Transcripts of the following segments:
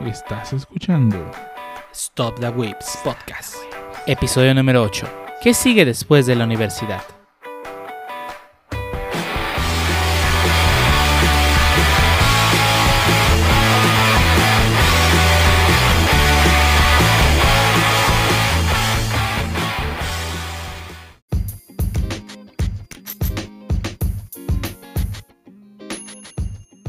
Estás escuchando Stop the Whips Podcast. Episodio número 8. ¿Qué sigue después de la universidad?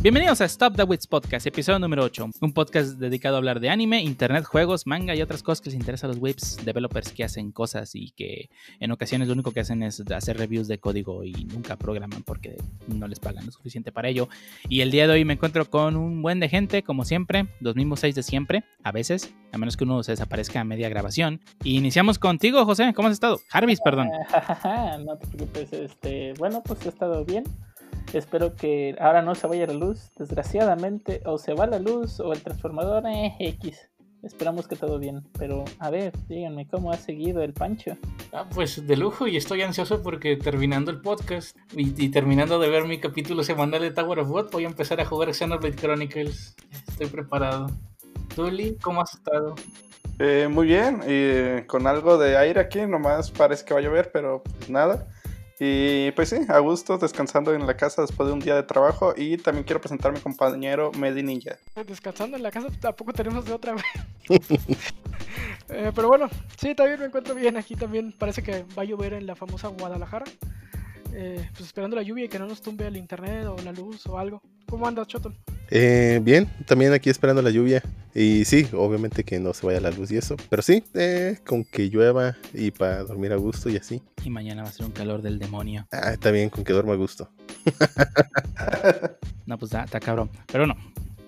Bienvenidos a Stop the Wits Podcast, episodio número 8, un podcast dedicado a hablar de anime, internet, juegos, manga y otras cosas que les interesan a los webs developers que hacen cosas y que en ocasiones lo único que hacen es hacer reviews de código y nunca programan porque no les pagan lo suficiente para ello. Y el día de hoy me encuentro con un buen de gente, como siempre, los mismos seis de siempre, a veces, a menos que uno se desaparezca a media grabación. Y iniciamos contigo, José, ¿cómo has estado? Jarvis, perdón. no te preocupes, este, bueno, pues he estado bien. Espero que ahora no se vaya la luz, desgraciadamente, o se va la luz o el transformador eh, X. Esperamos que todo bien, pero a ver, díganme cómo ha seguido el Pancho. Ah, pues de lujo y estoy ansioso porque terminando el podcast y, terminando de ver mi capítulo semanal de Tower of God, voy a empezar a jugar Xenoblade Chronicles. Estoy preparado. Tuli, ¿cómo has estado? Eh, muy bien, y con algo de aire aquí, nomás parece que va a llover, pero pues nada. Y pues sí, a gusto, descansando en la casa después de un día de trabajo. Y también quiero presentar a mi compañero Medi Ninja. Descansando en la casa, tampoco tenemos de otra vez. Eh, pero bueno, sí, también me encuentro bien. Aquí también parece que va a llover en la famosa Guadalajara. Eh, pues esperando la lluvia y que no nos tumbe el internet o la luz o algo. ¿Cómo andas, Choton? Eh, bien, también aquí esperando la lluvia. Y sí, obviamente que no se vaya la luz y eso. Pero sí, eh, con que llueva y para dormir a gusto y así. Y mañana va a ser un calor del demonio. Ah, está bien, con que duerma a gusto. no, pues está cabrón. Pero no,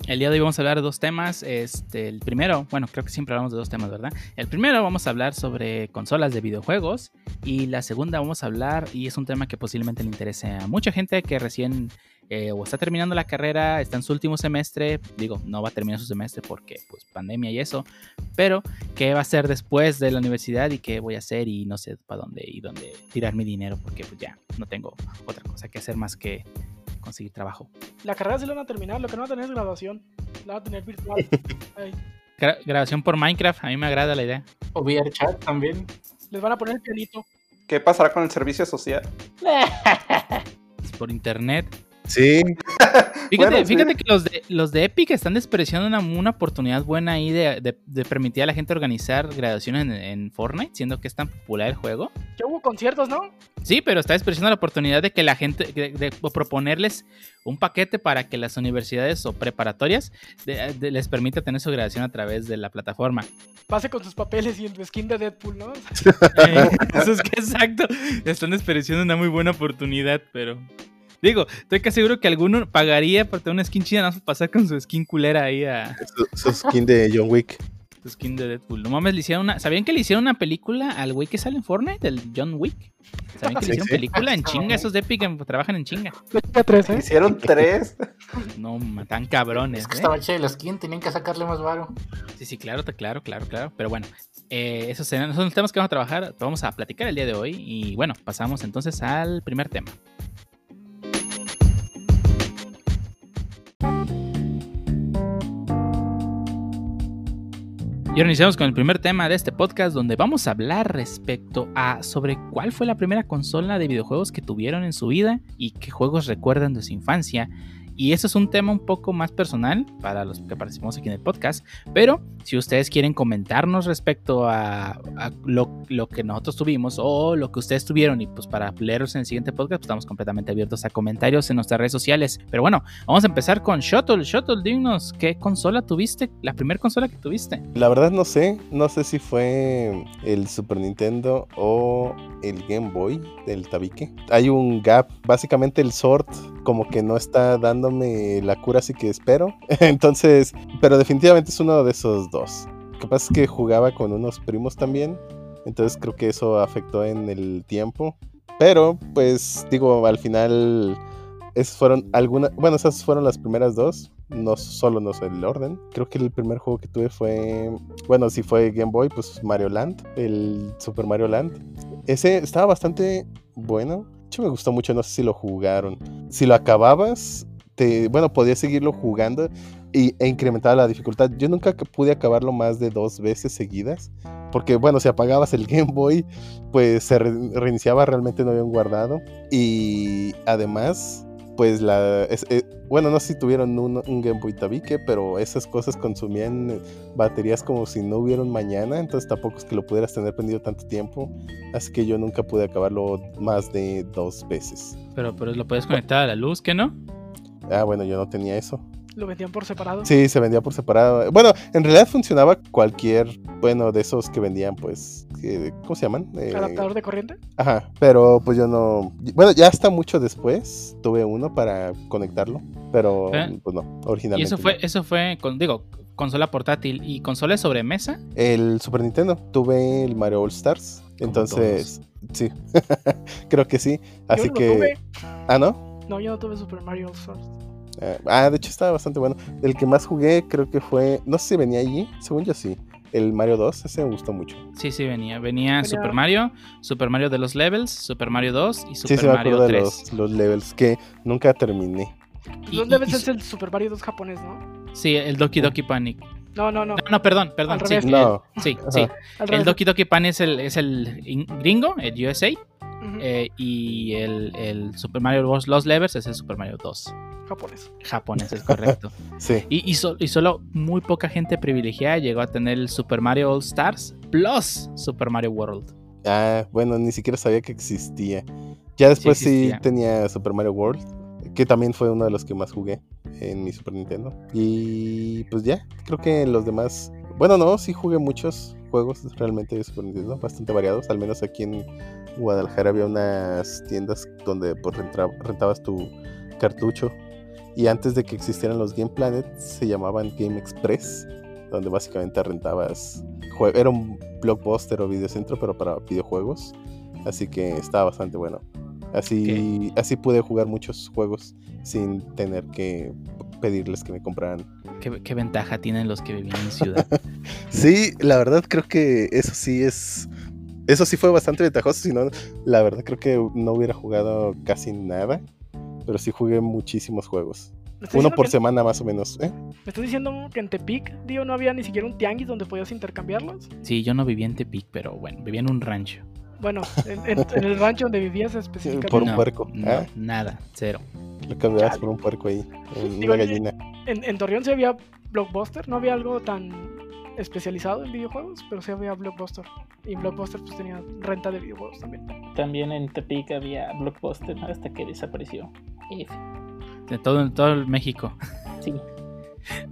el día de hoy vamos a hablar de dos temas. Este, el primero, bueno, creo que siempre hablamos de dos temas, ¿verdad? El primero vamos a hablar sobre consolas de videojuegos y la segunda vamos a hablar, y es un tema que posiblemente le interese a mucha gente que recién eh, o está terminando la carrera, está en su último semestre, digo, no va a terminar su semestre porque pues pandemia y eso, pero qué va a hacer después de la universidad y qué voy a hacer y no sé para dónde y dónde tirar mi dinero porque pues ya no tengo otra cosa que hacer más que conseguir trabajo. La carrera sí la van a terminar, lo que no va a tener es graduación. La va a tener virtual. grabación por Minecraft, a mí me agrada la idea. O VRChat también. Les van a poner el pianito. ¿Qué pasará con el servicio social? por internet. Sí. Fíjate, que los de, los de Epic están despreciando una, una oportunidad buena ahí de, permitir a la gente organizar graduaciones en, Fortnite, siendo que es tan popular el juego. Ya hubo conciertos, ¿no? Sí, pero está despreciando la oportunidad de que la gente, de, proponerles un paquete para que las universidades o preparatorias les permita tener su graduación a través de la plataforma. Pase con sus papeles y en tu skin de Deadpool, ¿no? eso es que exacto. Están despreciando una muy buena oportunidad, pero Digo, estoy casi seguro que alguno pagaría por tener una skin china, no pasar con su skin culera ahí a. Su, skin de John Wick. Su skin de Deadpool. No mames, le hicieron una. ¿Sabían que le hicieron una película al güey que sale en Fortnite, el John Wick? ¿Sabían que le hicieron película en chinga? Esos de Epic trabajan en chinga. ¿eh? Hicieron tres. No, tan cabrones. Es que ¿eh? estaba che la skin, tenían que sacarle más varo. Sí, sí, claro, claro, claro, claro. Pero bueno, eh, esos son los temas que vamos a trabajar, vamos a platicar el día de hoy. Y bueno, pasamos entonces al primer tema. Y ahora iniciamos con el primer tema de este podcast donde vamos a hablar respecto a sobre cuál fue la primera consola de videojuegos que tuvieron en su vida y qué juegos recuerdan de su infancia y eso es un tema un poco más personal para los que participamos aquí en el podcast. Pero si ustedes quieren comentarnos respecto a, lo, que nosotros tuvimos o lo que ustedes tuvieron y pues para leerlos en el siguiente podcast, pues estamos completamente abiertos a comentarios en nuestras redes sociales. Pero bueno, vamos a empezar con Shuttle. Shuttle, dinos, ¿qué consola tuviste? La primera consola que tuviste. La verdad no sé. No sé si fue el Super Nintendo o el Game Boy del tabique. Hay un gap. Básicamente el sort como que no está dando la cura así que espero. Entonces, pero definitivamente es uno de esos dos. Lo que que jugaba con unos primos también. Entonces creo que eso afectó en el tiempo. Pero, pues, digo, al final. Esas fueron algunas. Bueno, esas fueron las primeras dos. No solo no sé el orden. Creo que el primer juego que tuve fue. Bueno, si fue Game Boy, pues Mario Land. El Super Mario Land. Ese estaba bastante bueno. De me gustó mucho. No sé si lo jugaron. Si lo acababas, bueno, podías seguirlo jugando, y, e incrementaba la dificultad. Yo nunca que pude acabarlo más de dos veces seguidas. Porque, bueno, si apagabas el Game Boy, pues se re- reiniciaba, realmente no había un guardado. Y además, pues la. es- eh, bueno, no sé si tuvieron un, un Game Boy tabique, pero esas cosas consumían eh, baterías como si no hubiera un mañana. Entonces tampoco es que lo pudieras tener prendido tanto tiempo. Así que yo nunca pude acabarlo más de dos veces. Pero, pero lo puedes conectar a la luz, ¿qué no? Ah, bueno, yo no tenía eso. Lo vendían por separado. Sí, se vendía por separado. Bueno, en realidad funcionaba cualquier, bueno, de esos que vendían, pues, que- ¿cómo se llaman? Eh, Adaptador de corriente. Ajá, pero pues yo no... Bueno, ya hasta mucho después tuve uno para conectarlo, pero ¿Eh? pues no, Y originalmente. eso fue, no. eso fue, con, digo, consola portátil y consola de sobremesa. El Super Nintendo, tuve el Mario All Stars, entonces, sí, creo que sí. Así yo no que... lo tuve. Ah, ¿no? No, yo no tuve Super Mario All Stars. Eh, ah, de hecho estaba bastante bueno. El que más jugué creo que fue, no sé si venía allí, según yo sí. El Mario 2, ese me gustó mucho. Sí, sí, venía. Venía Super Mario, Super Mario de los Levels, Super Mario 2 y Super sí me Mario acuerdo de 3. los, los levels que nunca terminé. Y- Los Levels y- es el Super Mario 2 japonés, ¿no? Sí, el Doki Doki Panic. No, no, no. No, no, perdón, perdón. Al Sí, revés. el- No. sí, sí. Al El revés. Doki Doki Panic es el, es el in- gringo, el USA. Eh, y el, el Super Mario Bros. Los Levels es el Super Mario 2. Japonés. Japonés, es correcto. Sí. Y, y, so- y solo muy poca gente privilegiada llegó a tener el Super Mario All Stars Plus Super Mario World. Ah, bueno, ni siquiera sabía que existía. Ya después sí, existía. tenía Super Mario World, que también fue uno de los que más jugué en mi Super Nintendo. Y pues ya, creo que los demás. Bueno, no, sí jugué muchos juegos realmente de Super Nintendo, bastante variados. Al menos aquí en Guadalajara había unas tiendas donde pues, rentra- rentabas tu cartucho. Y antes de que existieran los Game Planet, se llamaban Game Express, donde básicamente rentabas. Era un blockbuster o videocentro, pero para videojuegos. Así que estaba bastante bueno. Así, así pude jugar muchos juegos sin tener que pedirles que me compraran. ¿Qué, qué ventaja tienen los que vivían en ciudad? Sí, la verdad creo que eso sí es. Eso sí fue bastante ventajoso. Si no, la verdad creo que no hubiera jugado casi nada. Pero sí jugué muchísimos juegos. ¿Me estás Uno por que- semana más o menos. ¿eh? ¿Me estás diciendo que en Tepic, digo, no había ni siquiera un tianguis donde podías intercambiarlos? Sí, yo no vivía en Tepic, pero bueno, vivía en un rancho. Bueno, en, en- en el rancho donde vivías específicamente. Por un No, puerco. no, Ah. nada, cero. Lo cambiabas por un puerco ahí. Digo, Una gallina. En, en Torreón sí había Blockbuster, no había algo tan especializado en videojuegos, pero sí había Blockbuster. Y Blockbuster pues tenía renta de videojuegos también. También en Tepic había Blockbuster hasta que desapareció. De todo, en todo el México. Sí.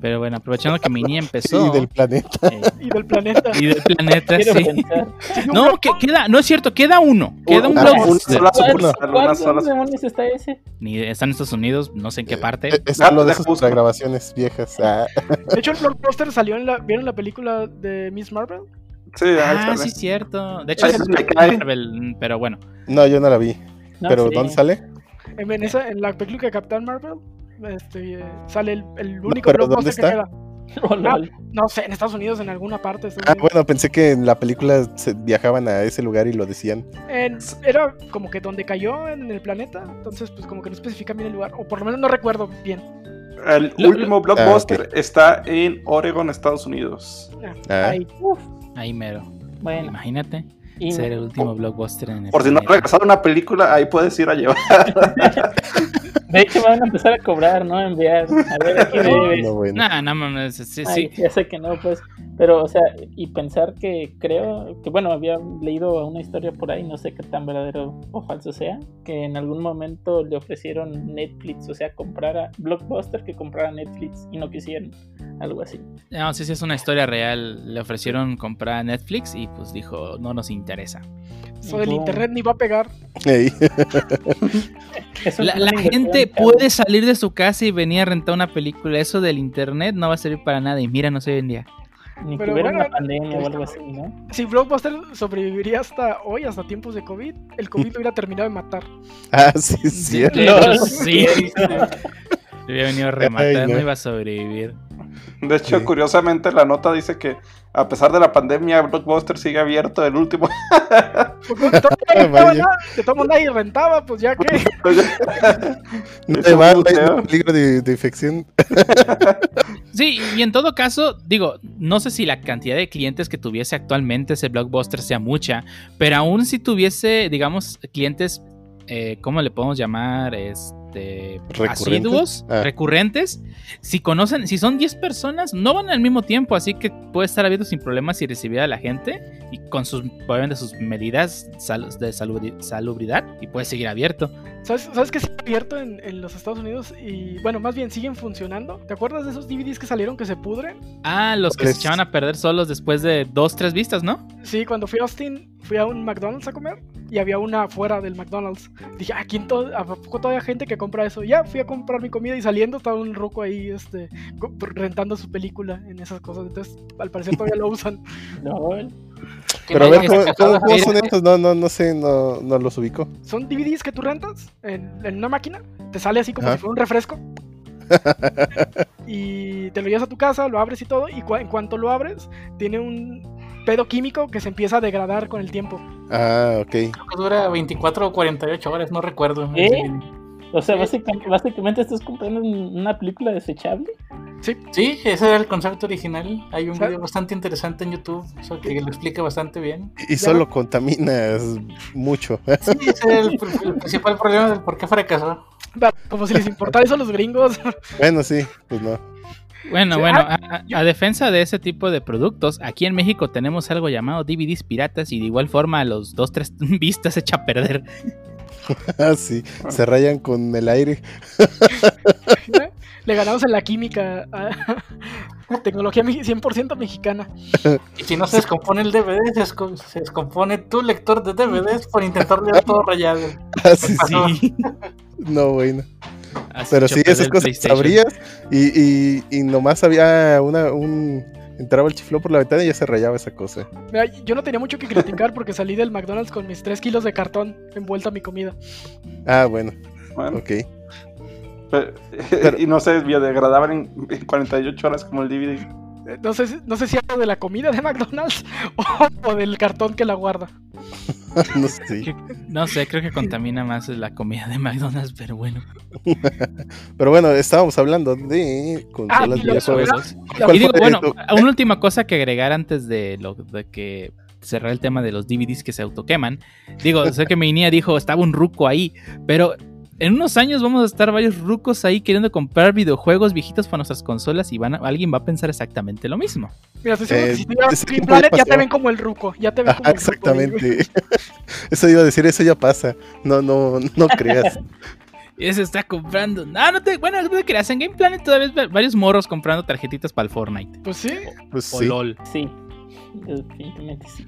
Pero bueno, aprovechando que mi niña empezó. Y del planeta. eh, Y del planeta. y del planeta, sí. No, que queda, no es cierto, queda uno. Queda un Ah, blockbuster. una ¿Cuál- sucursal, una ¿Cuál sola demonios está ese? Ni está en Estados Unidos, no sé en qué parte. Eh, Es Ah, uno de busco. grabaciones viejas. Ah, De hecho, el Blockbuster salió en la. ¿Vieron la película de Miss Marvel? Sí, ahí Ah, sale. sí, cierto. De hecho, Ahí es. Marvel, pero bueno. no, yo no la vi. No, pero sí. ¿dónde sale? En, en esa, en la película de Capitán Marvel este, sale el, el No, único ¿dónde Blockbuster que queda. Oh, lol. No sé, en Estados Unidos, en alguna parte. Ah, Unidos. bueno, pensé que en la película se viajaban a ese lugar y lo decían. En- era como que donde cayó en el planeta, entonces pues como que no especifica bien el lugar, o por lo menos no recuerdo bien. El Lo- último blockbuster está en Oregon, Estados Unidos. Ah. Ahí. Ahí mero. Bueno, Imagínate y ser el último blockbuster en el Por si no regresado una película, ahí puedes ir a llevar. de hecho me van a empezar a cobrar, ¿no? Enviar. A ver, aquí debes. No, bueno. Nah, no mames, sí, Ay, sí. ya sé que no, pues. Pero, o sea, y pensar que creo que, bueno, había leído una historia por ahí, no sé qué tan verdadero o falso sea, que en algún momento le ofrecieron Netflix, o sea, comprar a Blockbuster que comprara Netflix y no quisieron. Algo así. No, sí, sí, es una historia real. Le ofrecieron comprar Netflix y pues dijo, no nos interesa. Eso del internet ni va a pegar. La, gente cabrón. puede salir de su casa y venir a rentar una película. Eso del internet no va a servir para nada. Y mira, no sé hoy en día. Ni que Pero hubiera bueno, una pandemia o algo así, ¿no? Si Blockbuster sobreviviría hasta hoy, hasta tiempos de COVID, el COVID lo hubiera terminado de matar. Ah, sí, es cierto. Lol, sí. Le había venido a rematar, Ay, no. no iba a sobrevivir. De hecho, Sí. curiosamente, la nota dice que a pesar de la pandemia, Blockbuster sigue abierto. El último. Pues, no, de todo nadie rentaba, pues ya que. No Es te un va, no hay museo. peligro de, de infección. Sí, y en todo caso, digo, no sé si la cantidad de clientes que tuviese actualmente ese blockbuster sea mucha, pero aún si tuviese, digamos, clientes, eh, ¿cómo le podemos llamar? Este, ¿Recurrentes? asiduos, Ah. recurrentes. Si conocen, si son 10 personas, no van al mismo tiempo, así que puede estar abierto sin problemas y recibir a la gente y con sus, obviamente, sus medidas de salubri- salubridad y puede seguir abierto. ¿Sabes, ¿Sabes que está abierto en, en los Estados Unidos? Y bueno, más bien siguen funcionando. ¿Te acuerdas de esos DVDs que salieron que se pudren? Ah, los que se Pues- echaban a perder solos después de dos, tres vistas, ¿no? Sí, cuando fui a Austin, fui a un McDonald's a comer y había una afuera del McDonald's. Dije, ¿a quién to- ¿a poco todavía hay gente que compra eso? Ya fui a comprar mi comida y saliendo estaba un ruco ahí este, rentando su película en esas cosas. Entonces, al parecer todavía lo usan. No, Pero a ver, ¿cómo, son estos? No, no, no sé, no, no los ubico. Son DVDs que tú rentas en, en una máquina, te sale así como Ajá. si fuera un refresco. y te lo llevas a tu casa, lo abres y todo, y en cuanto lo abres, tiene un pedo químico que se empieza a degradar con el tiempo. Ah, ok. Creo que dura 24 o 48 horas, no recuerdo. ¿Eh? Sí. o sea, básicamente, básicamente estás comprando un- una película desechable. Sí, ese era el concepto original. Hay un ¿Sabes? video bastante interesante en YouTube o sea, que lo explica bastante bien. Y solo contaminas mucho. Sí, ese es el, el principal problema del por qué fracasó. Como si les importara eso a los gringos. bueno, sí, pues no. Bueno, bueno, ah, a, a- yo- a defensa de ese tipo de productos, aquí en México tenemos algo llamado DVDs piratas y de igual forma a los dos, tres vistas se echa a perder. Ah, sí, se rayan con el aire. Le ganamos en la química a tecnología me- 100% mexicana. Y si no se descompone el DVD, se, desco- se descompone tu lector de DVDs por intentar leer todo rayado. Ah, sí, sí. Sí. No, bueno. Pero sí, esas cosas sabrías y, y, y nomás había una, un... Entraba el chiflón por la ventana y ya se rayaba esa cosa. Mira, yo no tenía mucho que criticar porque salí del McDonald's con mis 3 kilos de cartón envuelto a mi comida. Ah, bueno, Bueno, ok. pero- y no se biodegradaban en, en 48 horas como el DVD. Eh, No sé, si- no sé si hablo de la comida de McDonald's o, o del cartón que la guarda. no sé. No sé, creo que contamina más la comida de McDonald's, pero bueno. Pero bueno, estábamos hablando de consolas y lo- videojuegos. La- ¿Cuál Y digo, bueno, tu- una última cosa que agregar antes de lo de que cerrar el tema de los DVDs que se autoqueman. Digo, sé que mi niña dijo, estaba un ruco ahí, pero en unos años vamos a estar varios rucos ahí queriendo comprar videojuegos viejitos para nuestras consolas y van a- alguien va a pensar exactamente lo mismo. Mira, estoy seguro Eh, que si te llevas Green Planet ya te ven como el ruco. Ya te ven como el ruco, exactamente. Eso iba a decir, eso ya pasa. No, no, no creas. Y se está comprando. No, no te. Bueno, no te creas. En Game Planet todavía ves varios morros comprando tarjetitas para el Fortnite. Pues sí, Pues O sí. LOL. Sí, definitivamente sí.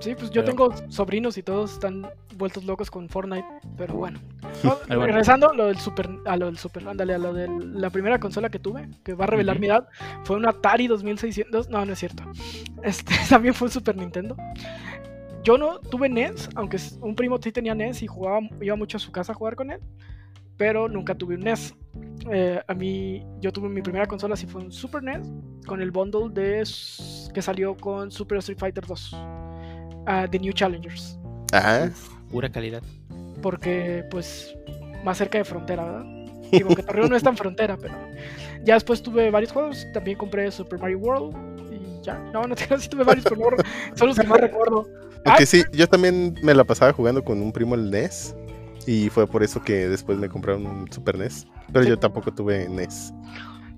Sí, pues yo Pero- tengo sobrinos y todos están vueltos locos con Fortnite, pero bueno. No, bueno. Regresando a lo del Super, a lo del Super, ándale, a lo de la primera consola que tuve, que va a revelar mi edad, fue un Atari 2600, no, no es cierto. Este también fue un Super Nintendo. Yo no tuve NES, aunque un primo sí tenía NES y jugaba, iba mucho a su casa a jugar con él, pero nunca tuve un NES. Eh, a mí, yo tuve mi primera consola, sí fue un Super NES, con el bundle de que salió con Super Street Fighter 2, ah, The New Challengers, Ah, Pura calidad. porque pues más cerca de frontera, ¿verdad? Digo que Torreón no es tan frontera, pero ya después tuve varios juegos, también compré Super Mario World y ya, no, no tengo, sí tuve varios, pero no, son los que más recuerdo. aunque Ah, sí, yo también me la pasaba jugando con un primo el NES. Y fue por eso que después me compraron un Super NES. Pero Sí. yo tampoco tuve NES.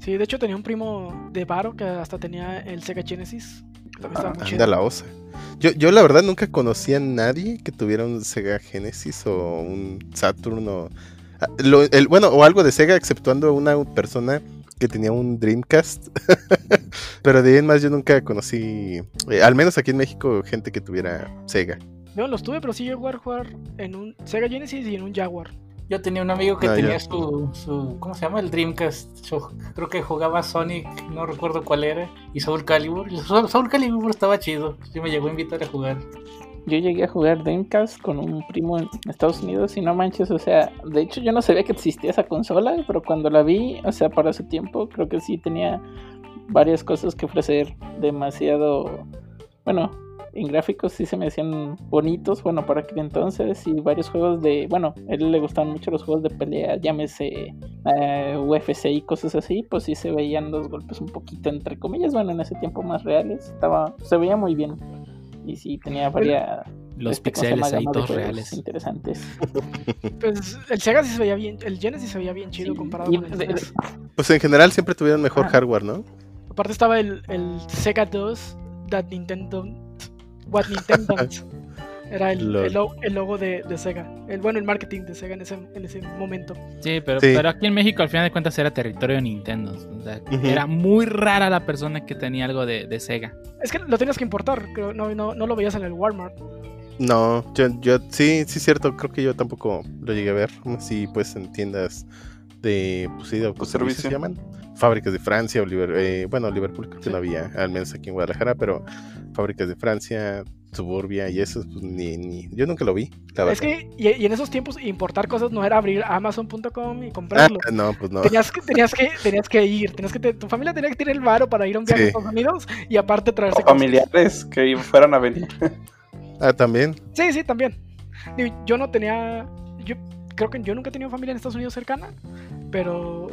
Sí, de hecho tenía un primo de Varo que hasta tenía el Sega Genesis. Muy Anda la osa. Yo, yo la verdad nunca conocí a nadie que tuviera un Sega Genesis o un Saturn o... ah, lo- el, bueno, o algo de Sega, exceptuando una persona que tenía un Dreamcast. Pero de ahí en más yo nunca conocí, eh, al menos aquí en México, gente que tuviera Sega. Yo los tuve, pero sí llegué a jugar en un Sega Genesis y en un Jaguar. Yo tenía un amigo que Ah, tenía su, su. ¿Cómo se llama? El Dreamcast. Yo creo que jugaba Sonic, no recuerdo cuál era. Y Soul Calibur. Y Soul, Soul Calibur estaba chido. Sí me llegó a invitar a jugar. Yo llegué a jugar Dreamcast con un primo en Estados Unidos y no manches, o sea, de hecho yo no sabía que existía esa consola, pero cuando la vi, o sea, para su tiempo, creo que sí tenía varias cosas que ofrecer, demasiado, bueno, en gráficos sí se me hacían bonitos, bueno, para aquel entonces, y varios juegos de, bueno, a él le gustaban mucho los juegos de pelea, llámese eh, UFC y cosas así, pues sí se veían los golpes un poquito, entre comillas, bueno, en ese tiempo más reales, estaba, se veía muy bien, y sí tenía varias... Los este, ¿cómo se pixeles ahí de todos reales. Interesantes. Pues el Sega sí se veía bien, el Genesis se veía bien chido Sí, comparado y con el de-. Pues en general siempre tuvieron mejor Ah. hardware, ¿no? Aparte estaba el, el Sega 2 That Nintendo What Nintendo Era el, el lo- el logo de, de Sega. El, bueno, el marketing de Sega en ese, en ese momento. Sí, pero, Sí. pero aquí en México al final de cuentas era territorio de Nintendo. O sea, Ujú. Era muy rara la persona que tenía algo de, de Sega. Es que lo tenías que importar, creo, no, no, no lo veías en el Walmart. No, yo, yo sí, sí, cierto, creo que yo tampoco lo llegué a ver. Sí, pues en tiendas de, pues sí, de autoservicio se servicio. llaman. Fábricas de Francia, o Liber- eh, bueno, Liverpool creo que Sí. no había, al menos aquí en Guadalajara, pero fábricas de Francia, Suburbia y eso, pues ni, ni, yo nunca lo vi, la verdad. Es que, y, y en esos tiempos, importar cosas no era abrir Amazon.com y Ah, comprarlo. no, pues no. Tenías que, tenías que, tenías que ir, tenías que te- tu familia tenía que tener el varo para ir a un viaje Sí. a Estados Unidos y aparte traerse O familiares que fueran a venir. Ah, también. Sí, sí, también. Yo no tenía. Yo creo que yo nunca he tenido familia en Estados Unidos cercana, pero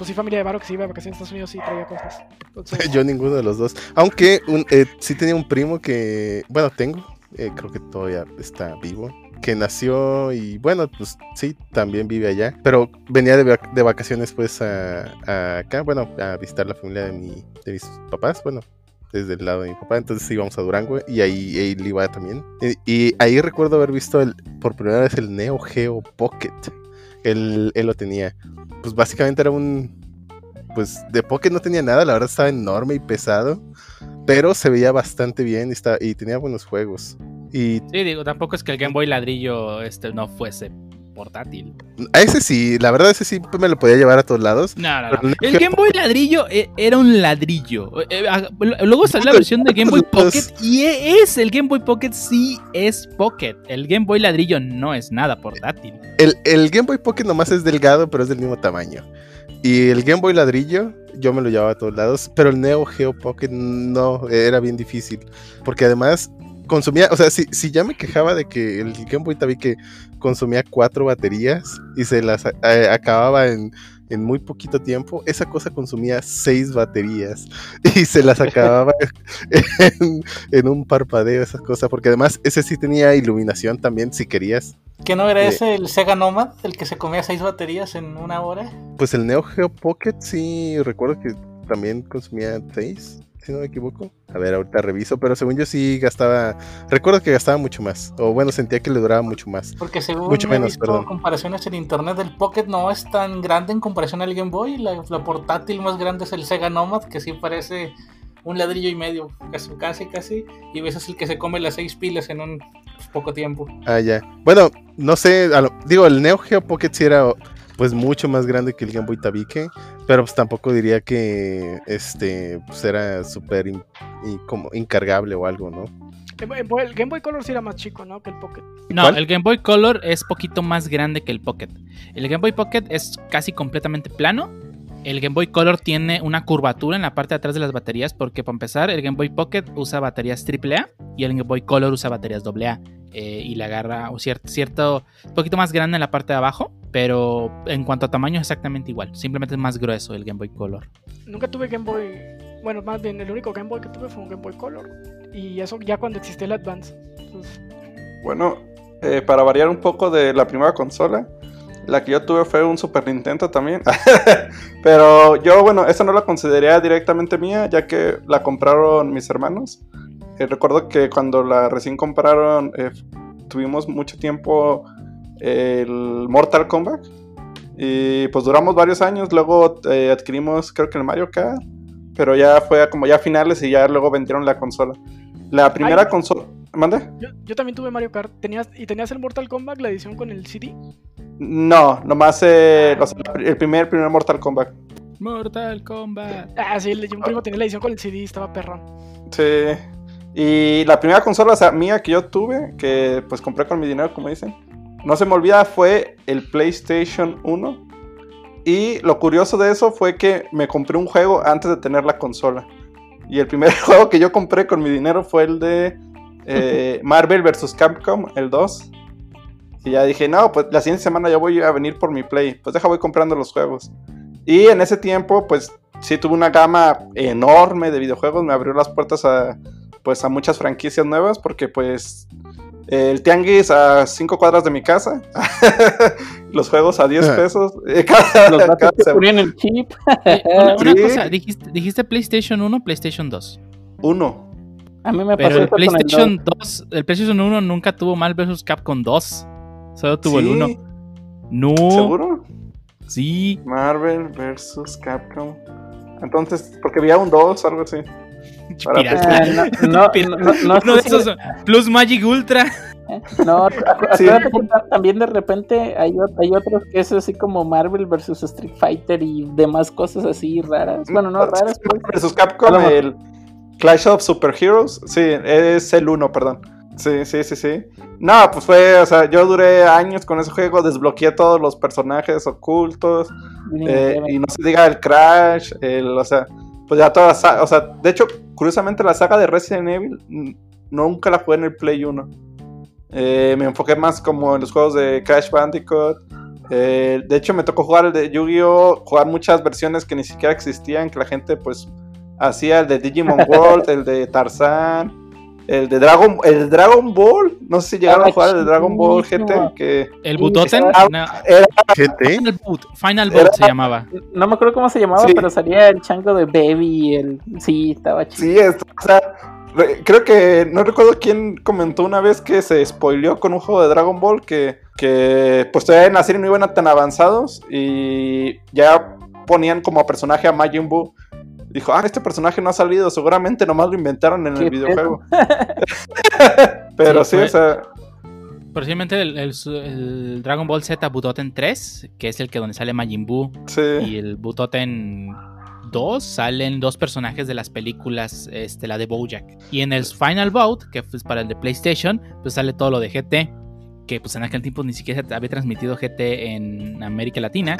pues sí, familia de Varo que sí iba de vacaciones a Estados Unidos sí traía cosas. Yo ninguno de los dos. Aunque un, eh, sí tenía un primo que, bueno, tengo, eh, creo que todavía está vivo, que nació y bueno, pues sí, también vive allá, pero venía de, de vacaciones pues a, a acá, bueno, a visitar la familia de, mi, de mis papás, bueno. Desde el lado de mi papá, entonces íbamos a Durango y ahí él iba también. Y, y ahí recuerdo haber visto el, por primera vez el Neo Geo Pocket. Él, él lo tenía. Pues básicamente era un, pues de Pocket no tenía nada, la verdad estaba enorme y pesado, pero se veía bastante bien y, y tenía buenos juegos. Y Sí, digo, tampoco es que el Game Boy ladrillo este no fuese portátil. ese sí, la verdad ese sí me lo podía llevar a todos lados. No, no, no. El Game Boy ladrillo eh, era un ladrillo. Eh, ah, Luego salió la versión de Game Boy Pocket y e- es el Game Boy Pocket sí es Pocket. El Game Boy ladrillo no es nada portátil. El, el Game Boy Pocket nomás es delgado, pero es del mismo tamaño. Y el Game Boy ladrillo, yo me lo llevaba a todos lados, pero el Neo Geo Pocket no, era bien difícil. Porque además consumía, o sea, si, si ya me quejaba de que el Game Boy Tabique consumía cuatro baterías y se las eh, acababa en, en muy poquito tiempo, esa cosa consumía seis baterías y se las acababa en, en un parpadeo, esas cosas, porque además ese sí tenía iluminación también si querías. ¿Que no era Eh. ese el Sega Nomad, el que se comía seis baterías en una hora? Pues el Neo Geo Pocket sí recuerdo que también consumía 6, si no me equivoco. A ver, ahorita reviso, pero según yo sí gastaba, recuerdo que gastaba mucho más, o bueno, sentía que le duraba mucho más. Porque según Mucho he menos, visto perdón. comparaciones en internet, el Pocket no es tan grande en comparación al Game Boy. La, la portátil más grande es el Sega Nomad, que sí parece un ladrillo y medio, casi, casi, casi. Y ves es el que se come las seis pilas en un poco tiempo. Ah, ya. Bueno, no sé, lo- digo, el Neo Geo Pocket sí era pues mucho más grande que el Game Boy Tabique, pero pues tampoco diría que este pues era súper in- como incargable o algo, ¿no? el, Boy- el Game Boy Color sí era más chico, ¿no? Que el Pocket. No, ¿Cuál? el Game Boy Color es poquito más grande que el Pocket. El Game Boy Pocket es casi completamente plano. El Game Boy Color tiene una curvatura en la parte de atrás de las baterías porque para empezar el Game Boy Pocket usa baterías AAA y el Game Boy Color usa baterías AA. Eh, y le agarra un cier- cierto, poquito más grande en la parte de abajo, pero en cuanto a tamaño es exactamente igual. Simplemente es más grueso el Game Boy Color. Nunca tuve Game Boy. Bueno, más bien, el único Game Boy que tuve fue un Game Boy Color. Y eso ya cuando existía el Advance. Entonces, Bueno, eh, para variar un poco de la primera consola, la que yo tuve fue un Super Nintendo también. Pero yo, bueno, esa no la consideraría directamente mía, ya que la compraron mis hermanos. Eh, recuerdo que cuando la recién compraron, eh, tuvimos mucho tiempo el Mortal Kombat. Y pues duramos varios años, luego eh, adquirimos creo que el Mario Kart, pero ya fue como ya finales y ya luego vendieron la consola. La primera Ay. consola... ¿Mande? yo, yo también tuve Mario Kart. ¿Tenías, ¿Y tenías el Mortal Kombat, la edición con el CD? No, nomás eh, o sea, el primer, primer Mortal Kombat. Mortal Kombat. Ah, sí, el- un primo tenía la edición con el CD, estaba perrón. Sí. Y la primera consola o sea, mía que yo tuve, que pues compré con mi dinero, como dicen, no se me olvida, fue el PlayStation 1. Y lo curioso de eso fue que me compré un juego antes de tener la consola. Y el primer juego que yo compré con mi dinero fue el de eh, Marvel vs. Capcom, el 2. Y ya dije, no, pues la siguiente semana ya voy a venir por mi Play. Pues deja, voy comprando los juegos. Y en ese tiempo, pues sí tuve una gama enorme de videojuegos. Me abrió las puertas a, pues, a muchas franquicias nuevas. Porque pues el tianguis a 5 cuadras de mi casa. los juegos a 10 Ah. pesos. Eh, cada- Los cada semana. ponían el chip. Eh, una, una Sí. cosa, dijiste, dijiste PlayStation 1, PlayStation 2. Uno. A mí me pasó Pero el eso con el PlayStation 2, el PlayStation 1 nunca tuvo Marvel vs. Capcom 2. Solo tuvo el Sí, 1. No. ¿Seguro? Sí. Marvel vs. Capcom. Entonces, porque había un 2 o algo así. Pirata. Ah, no, no, no, no, Uno de sé si- esos Plus Magic Ultra. No, Sí. también de repente hay, hay otros que es así como Marvel versus Street Fighter y demás cosas así raras. Bueno, no raras, pues. Versus Capcom, el Clash of Superheroes. Sí, es el 1, perdón. Sí, sí, sí, sí. No, pues fue, o sea, yo duré años con ese juego, desbloqueé todos los personajes ocultos. eh, y no se diga el Crash, el, o sea, pues ya toda la saga, o sea, de hecho, curiosamente la saga de Resident Evil mm, nunca la jugué en el Play 1. Eh, me enfoqué más como en los juegos de Crash Bandicoot. Eh, de hecho, me tocó jugar el de Yu-Gi-Oh! Jugar muchas versiones que ni siquiera existían, que la gente pues hacía el de Digimon World, el de Tarzan, el de Dragon, el Dragon Ball. No sé si llegaron a jugar el de Dragon Ball GT, que El Butoten. No, era GT. Final Boot. Final Boot Era- se llamaba. No me acuerdo cómo se llamaba, Sí. pero salía el chango de Baby. El... Sí, estaba chido. Sí, es- o sea, re- creo que no recuerdo quién comentó una vez que se spoileó con un juego de Dragon Ball que, que pues todavía en la serie no iban tan avanzados y ya ponían como personaje a Majin Buu. Dijo, ah, este personaje no ha salido, seguramente nomás lo inventaron en el ¿Qué videojuego. Pero Sí, sí, fue- o sea, Posiblemente el, el- el Dragon Ball Z Butoten 3, que es el que donde sale Majin Buu, sí. y el Butoten 2 salen dos personajes de las películas, este, la de Bojack. Y en el Final Bout, que es para el de PlayStation, pues sale todo lo de GT. Que pues en aquel tiempo ni siquiera había transmitido GT en América Latina.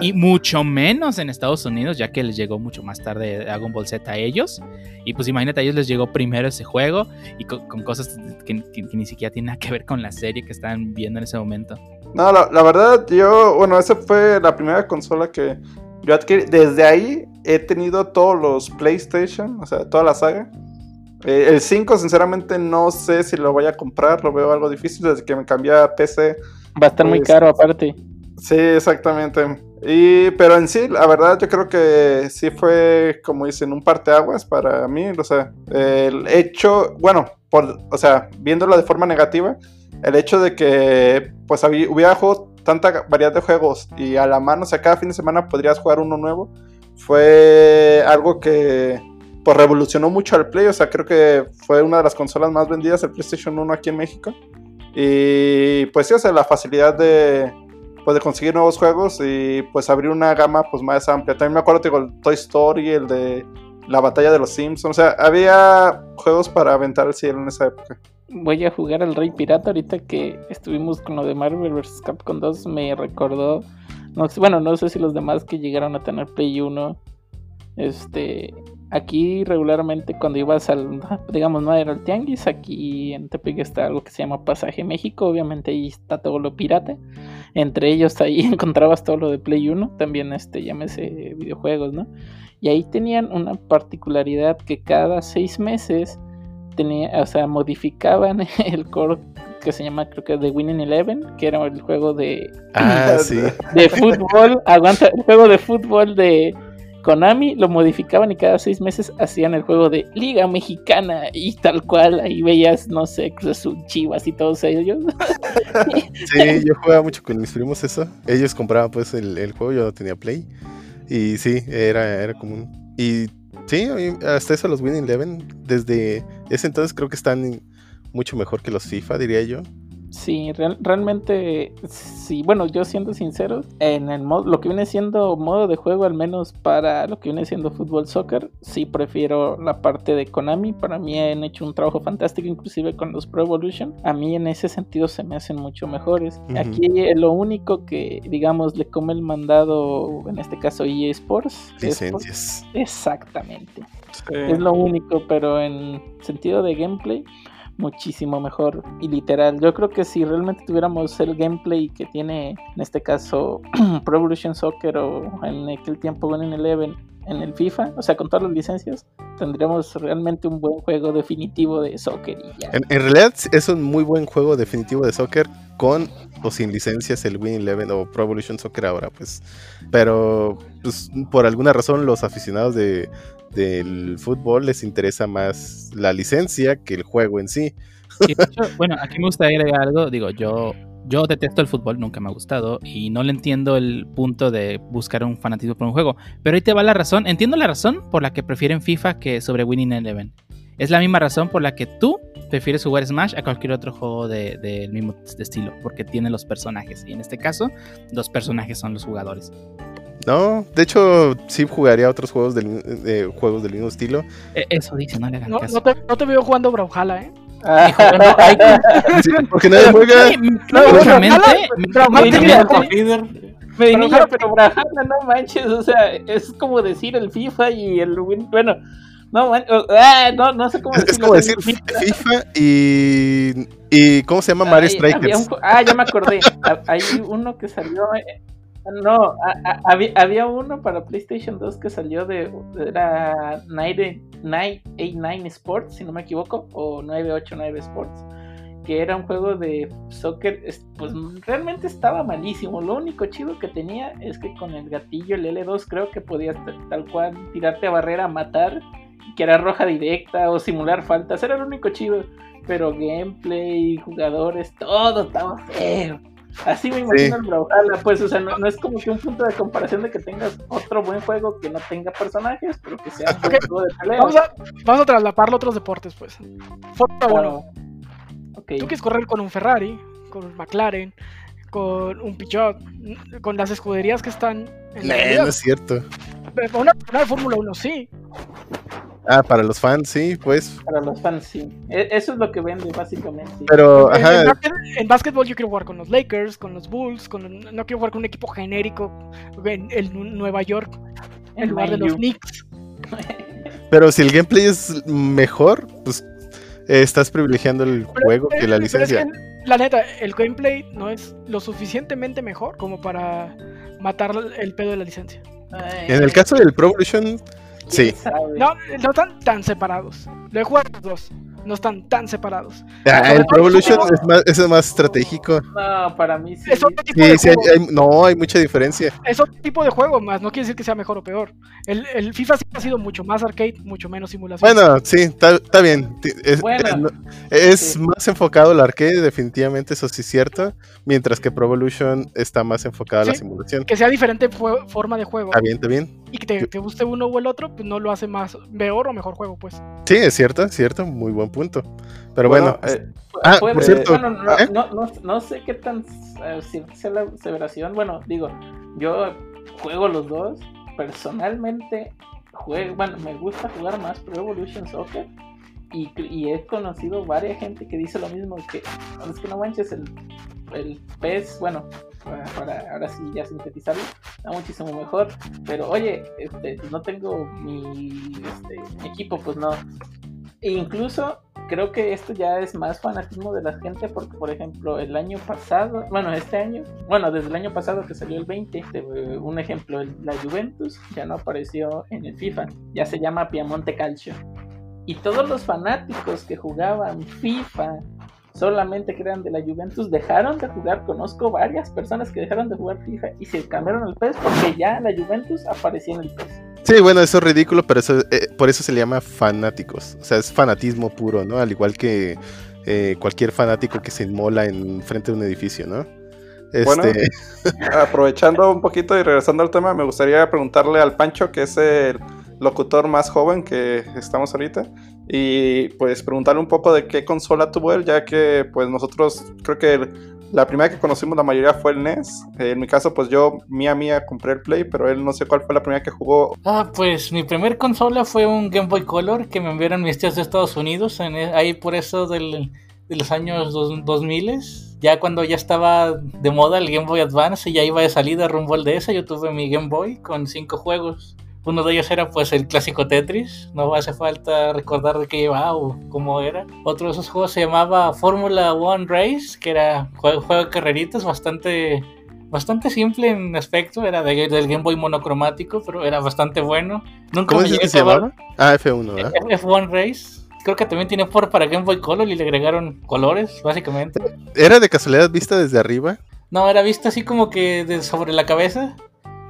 Y, mucho menos en Estados Unidos, ya que les llegó mucho más tarde Dragon Ball Z a ellos. Y pues imagínate, a ellos les llegó primero ese juego y con, cosas que, ni siquiera tienen nada que ver con la serie que están viendo en ese momento. No, la, la verdad, yo, bueno, esa fue la primera consola que yo adquirí. Desde ahí he tenido todos los PlayStation, o sea, toda la saga. Eh, el 5, sinceramente, no sé si lo voy a comprar, lo veo algo difícil desde que me cambié a PC. Va a estar muy Pues, caro, aparte. Sí, exactamente. Y, pero en sí, la verdad, yo creo que sí fue, como dicen, un parteaguas para mí. O sea, el hecho, bueno, por, o sea, viéndolo de forma negativa, el hecho de que pues había, hubiera juego, tanta variedad de juegos y a la mano, o sea, cada fin de semana podrías jugar uno nuevo, fue algo que pues revolucionó mucho al Play. O sea, creo que fue una de las consolas más vendidas, el PlayStation 1 aquí en México. Y pues sí, o sea, la facilidad de, pues, de conseguir nuevos juegos y pues abrir una gama pues más amplia. También me acuerdo, digo, el Toy Story, el de la batalla de los Simpsons. O sea, había juegos para aventar el cielo en esa época. Voy a jugar al Rey Pirata ahorita que estuvimos con lo de Marvel vs. Capcom 2. Me recordó. Bueno, no sé si los demás que llegaron a tener Play 1. Este. Aquí regularmente cuando ibas al, digamos, no era el tianguis, aquí en Tepic está algo que se llama Pasaje México, obviamente ahí está todo lo pirata, entre ellos ahí encontrabas todo lo de Play 1, también este, llámese videojuegos, ¿no? Y ahí tenían una particularidad que cada seis meses tenía, o sea, modificaban el core que se llama creo que The Winning Eleven, que era el juego de, Ah, sí. de fútbol, aguanta, el juego de fútbol de Konami, lo modificaban y cada seis meses hacían el juego de Liga Mexicana y tal cual, ahí veías, no sé, Cruz Chivas y todos ellos. Sí, yo jugaba mucho con mis primos eso. Ellos compraban pues el, juego, yo no tenía Play. Y sí, era, era común. Y sí, hasta eso los Winning Eleven, desde ese entonces creo que están mucho mejor que los FIFA, diría yo. Sí, real- realmente, sí, bueno, yo siendo sincero, en el modo, lo que viene siendo modo de juego, al menos para lo que viene siendo fútbol soccer, sí prefiero la parte de Konami. Para mí han hecho un trabajo fantástico, inclusive con los Pro Evolution. A mí en ese sentido se me hacen mucho mejores. Aquí eh, lo único que, digamos, le come el mandado, en este caso EA Sports. eSports, Licencias. Exactamente. Sí. Es lo único, pero en sentido de gameplay, muchísimo mejor y literal. Yo creo que si realmente tuviéramos el gameplay que tiene en este caso Pro Evolution Soccer o en aquel tiempo Winning Eleven en el FIFA, o sea, con todas las licencias, tendríamos realmente un buen juego definitivo de soccer. En, en realidad es un muy buen juego definitivo de soccer con o sin licencias el Win Eleven o Pro Evolution Soccer ahora, pues. Pero pues, por alguna razón los aficionados de, del fútbol les interesa más la licencia que el juego en sí. De bueno, aquí me gustaría agregar algo. Digo, yo, yo detesto el fútbol, nunca me ha gustado. Y no le entiendo el punto de buscar un fanatismo por un juego. Pero ahí te va la razón. Entiendo la razón por la que prefieren FIFA que sobre Winning Eleven. Es la misma razón por la que tú prefieres jugar Smash a cualquier otro juego del de, mismo estilo. Porque tiene los personajes. Y en este caso, los personajes son los jugadores. No, de hecho, sí jugaría otros juegos del, de, juegos del mismo estilo. E, eso dice, no le hagan No, caso. no te, no te veo jugando Brawlhalla, ¿eh? Sí, porque nadie juega. Me- pero, me- pero, Brawlhalla, no manches, o sea, es como decir el FIFA y el Win, bueno, no man- ah, no, no sé cómo Es, es decirlo, como decir FIFA y, y. ¿Cómo se llama? Mario un Strikers. ah, ya me acordé. Ha- Hay uno que salió. No, a- a- había, había uno para PlayStation 2 que salió de. Era 90 989 Sports, si no me equivoco, o 989 Sports. Que era un juego de soccer. es- Pues realmente estaba malísimo. Lo único chido que tenía es que con el gatillo, el L2, creo que podías tal cual tirarte a barrera, matar. Que era roja directa o simular faltas. Era lo único chido pero gameplay, jugadores, todo estaba feo. Así me imagino el Brawlhalla, pues, o sea, no, no es como que un punto de comparación de que tengas otro buen juego que no tenga personajes, pero que sea un juego de pelea. Vamos a, vamos a traslaparlo a otros deportes, pues. Fórmula 1. Claro. Ok. Tú quieres correr con un Ferrari, con un McLaren, con un Peugeot, con las escuderías que están en la realidad. no es cierto. Una, una de Fórmula 1 sí. Ah, para los fans, sí, pues. Para los fans, sí. E- Eso es lo que vende, básicamente. Pero, En, en ajá, básquet- en básquetbol yo quiero jugar con los Lakers, con los Bulls, con, no quiero jugar con un equipo genérico en el Nueva York en En lugar de los. Knicks. pero si el gameplay es mejor, pues eh, estás privilegiando el Pero- juego que la es licencia. que, la neta, el gameplay no es lo suficientemente mejor como para matar el pedo de la licencia. Ay, En el caso del Pro Evolution, sí. No, no están tan separados. Lo he jugado los dos. No están tan separados. Ah, el Pro Evolution es más, es más estratégico. No, para mí sí. Es otro tipo Sí, de sí, hay- juego. hay- no, hay mucha diferencia. Es otro tipo de juego, más no quiere decir que sea mejor o peor. El, el FIFA sí ha sido mucho más arcade, mucho menos simulación. Bueno, sí, está bien. Ti- Es, Bueno, es- no- es sí. más enfocado al arcade, definitivamente, eso sí es cierto. Mientras que Pro Evolution está más enfocada a la simulación. Que sea diferente forma de juego Está bien, está bien. Y que te, te guste uno o el otro, pues no lo hace más peor o mejor juego, pues. Sí, es cierto, es cierto. Muy buen punto. Pero bueno, eh, ah, Puede- por cierto, no, ¿eh? no, sé qué tan eh, cierta sea la aseveración. Bueno, digo, yo juego los dos. Personalmente, juego, bueno, me gusta jugar más Pro Evolution Soccer. Y, y he conocido varias gente que dice lo mismo: que es que no manches, el, el PES, bueno, para ahora sí ya sintetizarlo, está muchísimo mejor. Pero oye, este, no tengo mi este, equipo, pues no. E incluso creo que esto ya es más fanatismo de la gente porque, por ejemplo, el año pasado, bueno, este año, bueno, desde el año pasado que salió el 20, te- eh, un ejemplo, el- la Juventus ya no apareció en el FIFA, ya se llama Piamonte Calcio. Y todos los fanáticos que jugaban FIFA solamente que eran de la Juventus dejaron de jugar. Conozco varias personas que dejaron de jugar FIFA y se cambiaron al PES porque ya la Juventus aparecía en el PES. sí, bueno, eso es ridículo, pero eso, eh, por eso se le llama fanáticos. O sea, es fanatismo puro, ¿no? Al igual que eh, cualquier fanático que se inmola en frente de un edificio, ¿no? Este, Bueno. aprovechando un poquito y regresando al tema, me gustaría preguntarle al Pancho, que es el locutor más joven que estamos ahorita, y pues preguntarle un poco de qué consola tuvo él, ya que pues nosotros creo que la primera que conocimos la mayoría fue el NES. Eh, en mi caso, pues yo mía mía compré el Play, pero él no sé cuál fue la primera que jugó. Ah, pues mi primer consola fue un Game Boy Color que me enviaron mis tíos de Estados Unidos, e- ahí por eso del- de los años dos- 2000. Ya cuando ya estaba de moda el Game Boy Advance y ya iba de salida rumbo al DS, yo tuve mi Game Boy con cinco juegos. Uno de ellos era pues el clásico Tetris, no hace falta recordar de qué iba o cómo era. Otro de esos juegos se llamaba Formula One Race, que era juego, juego de carreritas bastante bastante simple en aspecto, era de, del Game Boy monocromático, pero era bastante bueno. Nunca ¿Cómo dices que se llamaba? Ah, F1, ¿verdad? F1 Race. Creo que también tiene por para Game Boy Color y le agregaron colores, básicamente. ¿Era de casualidad vista desde arriba? No, era vista así como que de sobre la cabeza.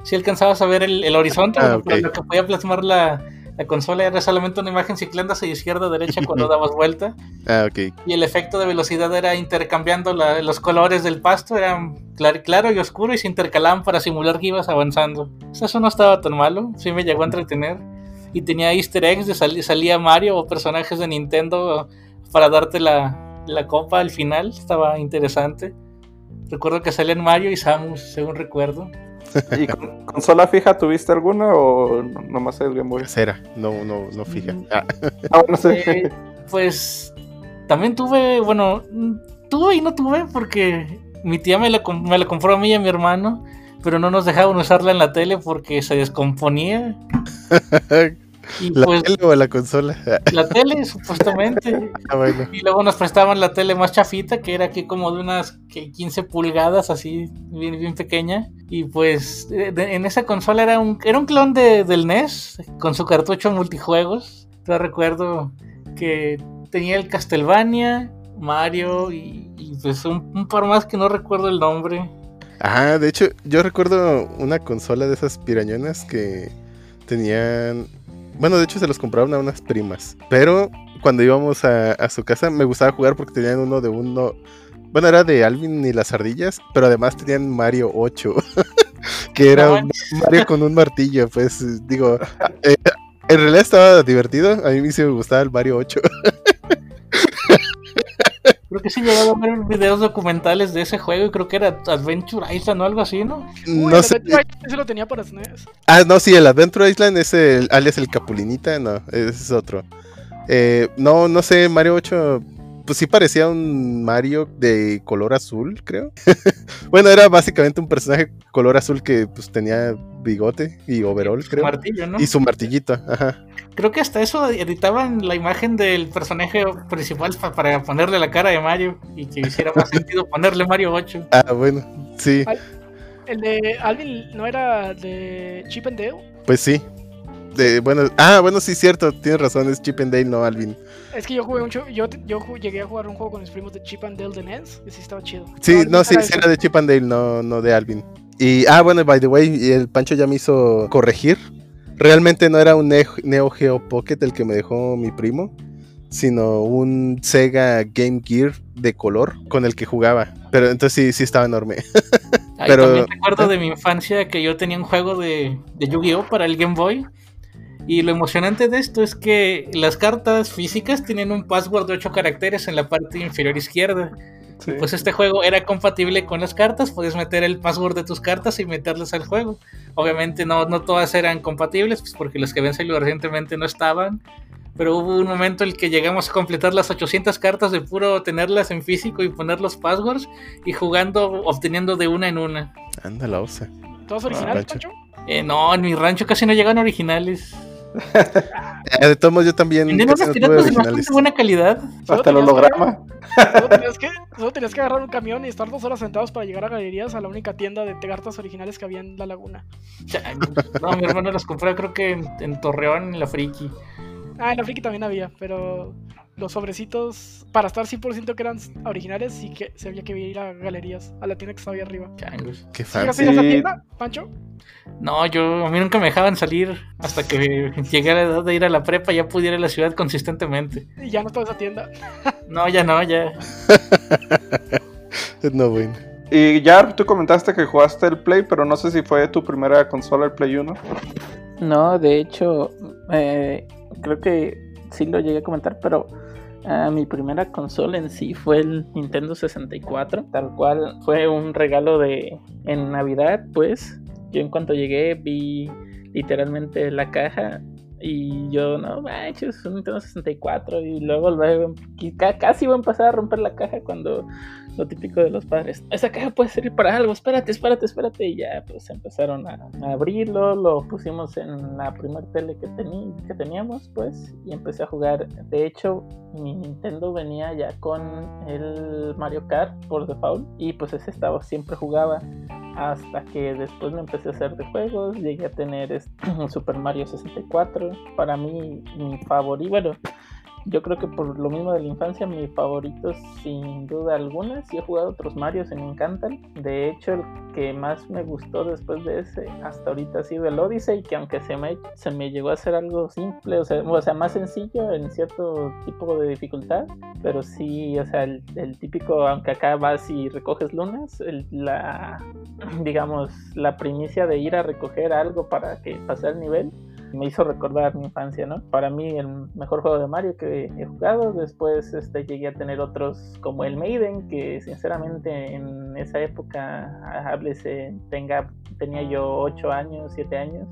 Si alcanzabas a ver el, el horizonte, Ah, lo que podía plasmar la, la consola era solamente una imagen ciclando hacia izquierda a derecha cuando dabas vuelta. Ah, ok. Y el efecto de velocidad era intercambiando la- los colores del pasto, eran clar- claro y oscuro y se intercalaban para simular que ibas avanzando. Eso no estaba tan malo, sí me llegó a entretener. Y tenía easter eggs, de sali- salía Mario o personajes de Nintendo para darte la, la copa al final, estaba interesante. Recuerdo que salían Mario y Samus, según recuerdo. ¿Y con- consola fija tuviste alguna o no- nomás el Game Boy? Casera, no, no, no fija. Mm. Ah, Ah, no sé. Eh, pues también tuve, bueno, tuve y no tuve porque mi tía me la, me la compró a mí y a mi hermano, pero no nos dejaban usarla en la tele porque se descomponía. Y ¿La pues tele o la consola? La tele, supuestamente. Ah, bueno. Y luego nos prestaban la tele más chafita, que era aquí como de unas que 15 pulgadas, así, bien, bien pequeña. Y pues eh, en esa consola era un, era un clon de, del NES, con su cartucho multijuegos. Yo recuerdo que tenía el Castlevania, Mario y, y, pues un, un par más que no recuerdo el nombre. Ah, de hecho, yo recuerdo una consola de esas pirañonas que tenían. Bueno, de hecho se los compraron a unas primas. Pero cuando íbamos a, a su casa me gustaba jugar porque tenían uno de uno. Bueno, era de Alvin y las ardillas, pero además tenían Mario 8. que era un Mario con un martillo. Pues digo, eh, en realidad estaba divertido. A mí sí me gustaba el Mario 8. Creo que sí llegaba a ver videos documentales de ese juego y creo que era Adventure Island o algo así, ¿no? Uy, no el sé. Adventure Island ese lo tenía para SNES. Ah, no, sí, el Adventure Island es el alias el Capulinita, no, ese es otro. Eh, no, no sé, Mario 8, pues sí parecía un Mario de color azul, creo. bueno, era básicamente un personaje color azul que pues tenía bigote y overall, creo. Martillo, ¿no? Y su martillito, ajá. Creo que hasta eso editaban la imagen del personaje principal pa- para ponerle la cara de Mario y que hiciera más sentido ponerle Mario 8. Ah, bueno, sí, El de Alvin no era de Chip and Dale. pues sí. De, bueno, ah, bueno, sí, cierto, tienes razón, es Chip and Dale, no Alvin. Es que yo jugué mucho, yo, yo llegué a jugar un juego con mis primos de Chip and Dale de NES, y sí estaba chido. Sí, no, sí, era sí era de Chip and Dale, no, no de Alvin. Y, ah, bueno, by the way, el Pancho ya me hizo corregir. Realmente no era un Neo, Neo Geo Pocket el que me dejó mi primo, sino un Sega Game Gear de color con el que jugaba. Pero entonces sí, sí estaba enorme. Pero- también recuerdo de mi infancia que yo tenía un juego de, de Yu-Gi-Oh para el Game Boy. Y lo emocionante de esto es que las cartas físicas tienen un password de 8 caracteres en la parte inferior izquierda. Sí. Pues este juego era compatible con las cartas, podías meter el password de tus cartas y meterlas al juego. Obviamente no, no todas eran compatibles, pues porque las que habían salido recientemente no estaban. Pero hubo un momento en el que llegamos a completar las 800 cartas de puro tenerlas en físico y poner los passwords y jugando, obteniendo de una en una. Anda la osa. ¿Todos originales. Pancho? Eh, no, en mi rancho casi no llegan originales. Eh, de todos modos, yo también piratas de bastante buena calidad. Hasta el holograma. Solo tenías, que, solo tenías que agarrar un camión y estar dos horas sentados para llegar a galerías a la única tienda de cartas originales que había en la laguna. No, mi hermano las compró creo que en, en Torreón, en la Friki. Ah, en la Friki también había, pero los sobrecitos, para estar 100% que eran originales, y que se había que ir a galerías, a la tienda que estaba ahí arriba. Qué ¿Sí fan. llegaste a esa Sí. tienda, Pancho? No, yo a mí nunca me dejaban salir hasta que llegué a la edad de ir a la prepa, ya pudiera ir a la ciudad consistentemente. Y ya no estaba esa tienda. No, ya no, ya. No, bueno. Y ya tú comentaste que jugaste el Play, pero no sé si fue tu primera consola el Play 1. No, de hecho, eh, creo que sí lo llegué a comentar, pero ah, mi primera consola en sí fue el Nintendo 64, tal cual fue un regalo de en Navidad, pues. Yo en cuanto llegué vi literalmente la caja Y yo, no manches, un Nintendo 64. Y luego, luego, casi iba a empezar a romper la caja cuando lo típico de los padres. Esa caja puede servir para algo, espérate, espérate, espérate. Y ya, pues empezaron a, abrirlo, lo pusimos en la primera tele que, que teníamos, pues, y empecé a jugar. De hecho, mi Nintendo venía ya con el Mario Kart por default, y pues ese estaba, siempre jugaba hasta que después me empecé a hacer de juegos, llegué a tener este, Super Mario 64, para mí mi favorito, bueno, yo creo que por lo mismo de la infancia, mi favorito sin duda alguna. Sí he jugado otros Marios y me encantan. De hecho, el que más me gustó después de ese hasta ahorita ha sido el Odyssey, que aunque se me, se me llegó a hacer algo simple, o sea, o sea, más sencillo en cierto tipo de dificultad, pero sí, o sea, el, típico, aunque acá vas y recoges lunas, la, digamos, la primicia de ir a recoger algo para que pase el nivel me hizo recordar mi infancia, ¿no? Para mí el mejor juego de Mario que he jugado, después este, llegué a tener otros como el Maiden, que sinceramente en esa época, háblese, tenga, tenía yo 8 años, 7 años,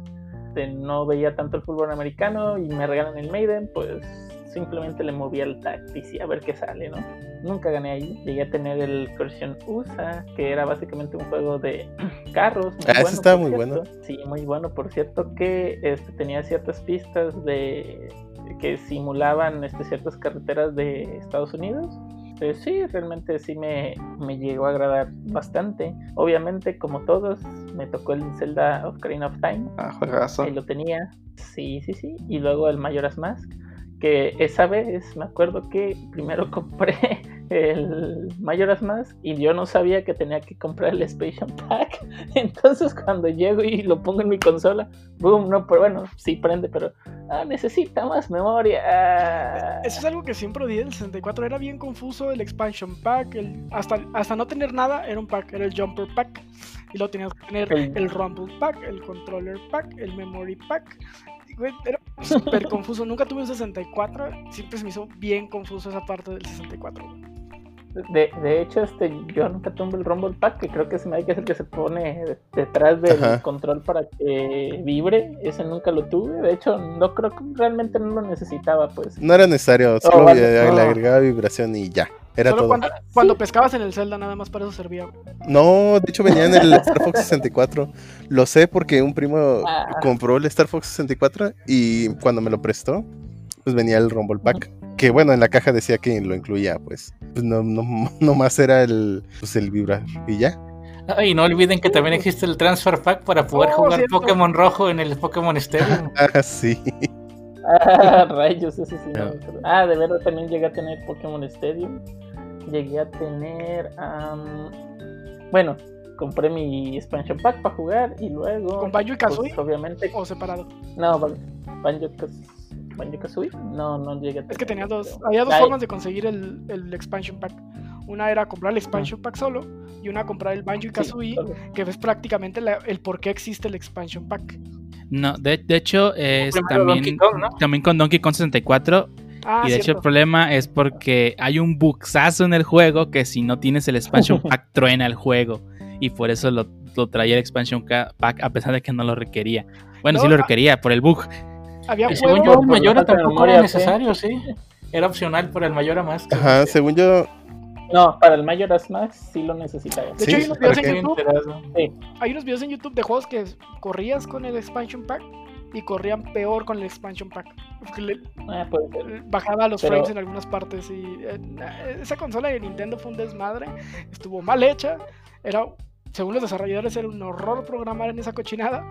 no veía tanto el fútbol americano y me regalan el Maiden, pues simplemente le movía el Tactics y a ver qué sale, ¿no? Nunca gané ahí. Llegué a tener el Version USA, que era básicamente un juego de carros. Muy ah, estaba muy bueno. Sí, muy bueno, por cierto, que este, tenía ciertas pistas de que simulaban este, ciertas carreteras de Estados Unidos. Pues sí, realmente sí me, me, llegó a agradar bastante. Obviamente, como todos, me tocó el Zelda of Ocarina of Time. Ah, juegazo. Ahí lo tenía. Sí, sí, sí. Y luego el Majora's Mask que esa vez me acuerdo que primero compré el Majora's Mask y yo no sabía que tenía que comprar el Expansion Pack. Entonces cuando llego y lo pongo en mi consola, boom, no, pero bueno, sí prende, pero ah, necesita más memoria. Eso es algo que siempre odié del 64, era bien confuso el Expansion Pack, hasta, hasta no tener nada era un pack, era el Jumper Pack. Y luego tenías que tener el Rumble Pack, el Controller Pack, el Memory Pack. Era súper confuso. Nunca tuve un 64. Siempre se me hizo bien confuso esa parte del 64. De, de, hecho, este, yo nunca tuve el Rumble Pack, que creo que es el que se pone detrás del control para que vibre. Ese nunca lo tuve. De hecho, no creo que realmente no lo necesitaba, pues. No era necesario, solo le, agregaba vibración y ya. Era todo. Cuando, pescabas en el Zelda, nada más para eso servía. No, de hecho venía en el Star Fox 64. Lo sé porque un primo ah. compró el Star Fox 64 y cuando me lo prestó, pues venía el Rumble Pack que bueno, en la caja decía que lo incluía, pues, pues no, no, no más era el, pues el vibrar y ya. y no olviden que también existe el Transfer Pack para poder oh, jugar Pokémon Rojo en el Pokémon Stadium. ah, sí. Ah, rayos, ese sí. Ah, de verdad también llegué a tener Pokémon Stadium. Llegué a tener. bueno, compré mi expansion pack para jugar y luego. ¿Con Banjo y Kazooie? Pues, obviamente. ¿O separado? No, Banjo. Banjo Kazooie? No, no llegué a Es que tenía dos, había dos formas de conseguir el, el, expansion pack. Una era comprar el expansion pack solo y una comprar el Banjo y Kazooie, que es prácticamente el por qué existe el expansion pack. No, de, de hecho es también, también con Donkey Kong 64 ah, y de hecho el problema es porque hay un bugsazo en el juego que si no tienes el expansion pack truena el juego y por eso lo, lo, traía el expansion pack a pesar de que no lo requería. Bueno, sí lo ah requería por el bug, había y según yo, el Mayora tampoco era necesario, sí. Era opcional para el Mayora más. Ajá, según yo. No, para el Majora's Mask sí lo necesitaba. De hecho, hay unos videos en YouTube. Sí. Hay unos videos en YouTube de juegos que corrías con el expansion pack y corrían peor con el expansion pack. ah, bajaba los frames en algunas partes y eh, esa consola de Nintendo fue un desmadre, estuvo mal hecha, era según los desarrolladores era un horror programar en esa cochinada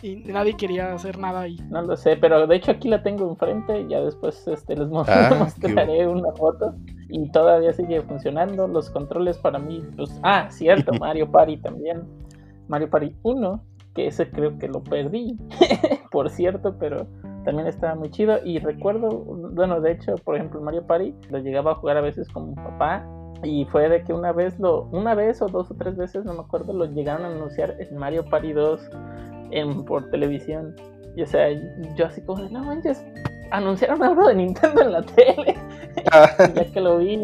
y nadie quería hacer nada ahí. No lo sé, pero de hecho aquí la tengo enfrente, ya después este, les ah, mostraré una foto y todavía sigue funcionando. Los controles para mí, pues, ah, cierto, Mario Party también. Mario Party 1, que ese creo que lo perdí, por cierto, pero también estaba muy chido. Y recuerdo, bueno, de hecho, por ejemplo, Mario Party lo llegaba a jugar a veces con mi papá. Y fue de que una vez lo, una vez o dos o tres veces, no me acuerdo, lo llegaron a anunciar en Mario Party 2 en, por televisión. Y o sea, yo así como, no manches, anunciaron algo de Nintendo en la tele. Ya que lo vi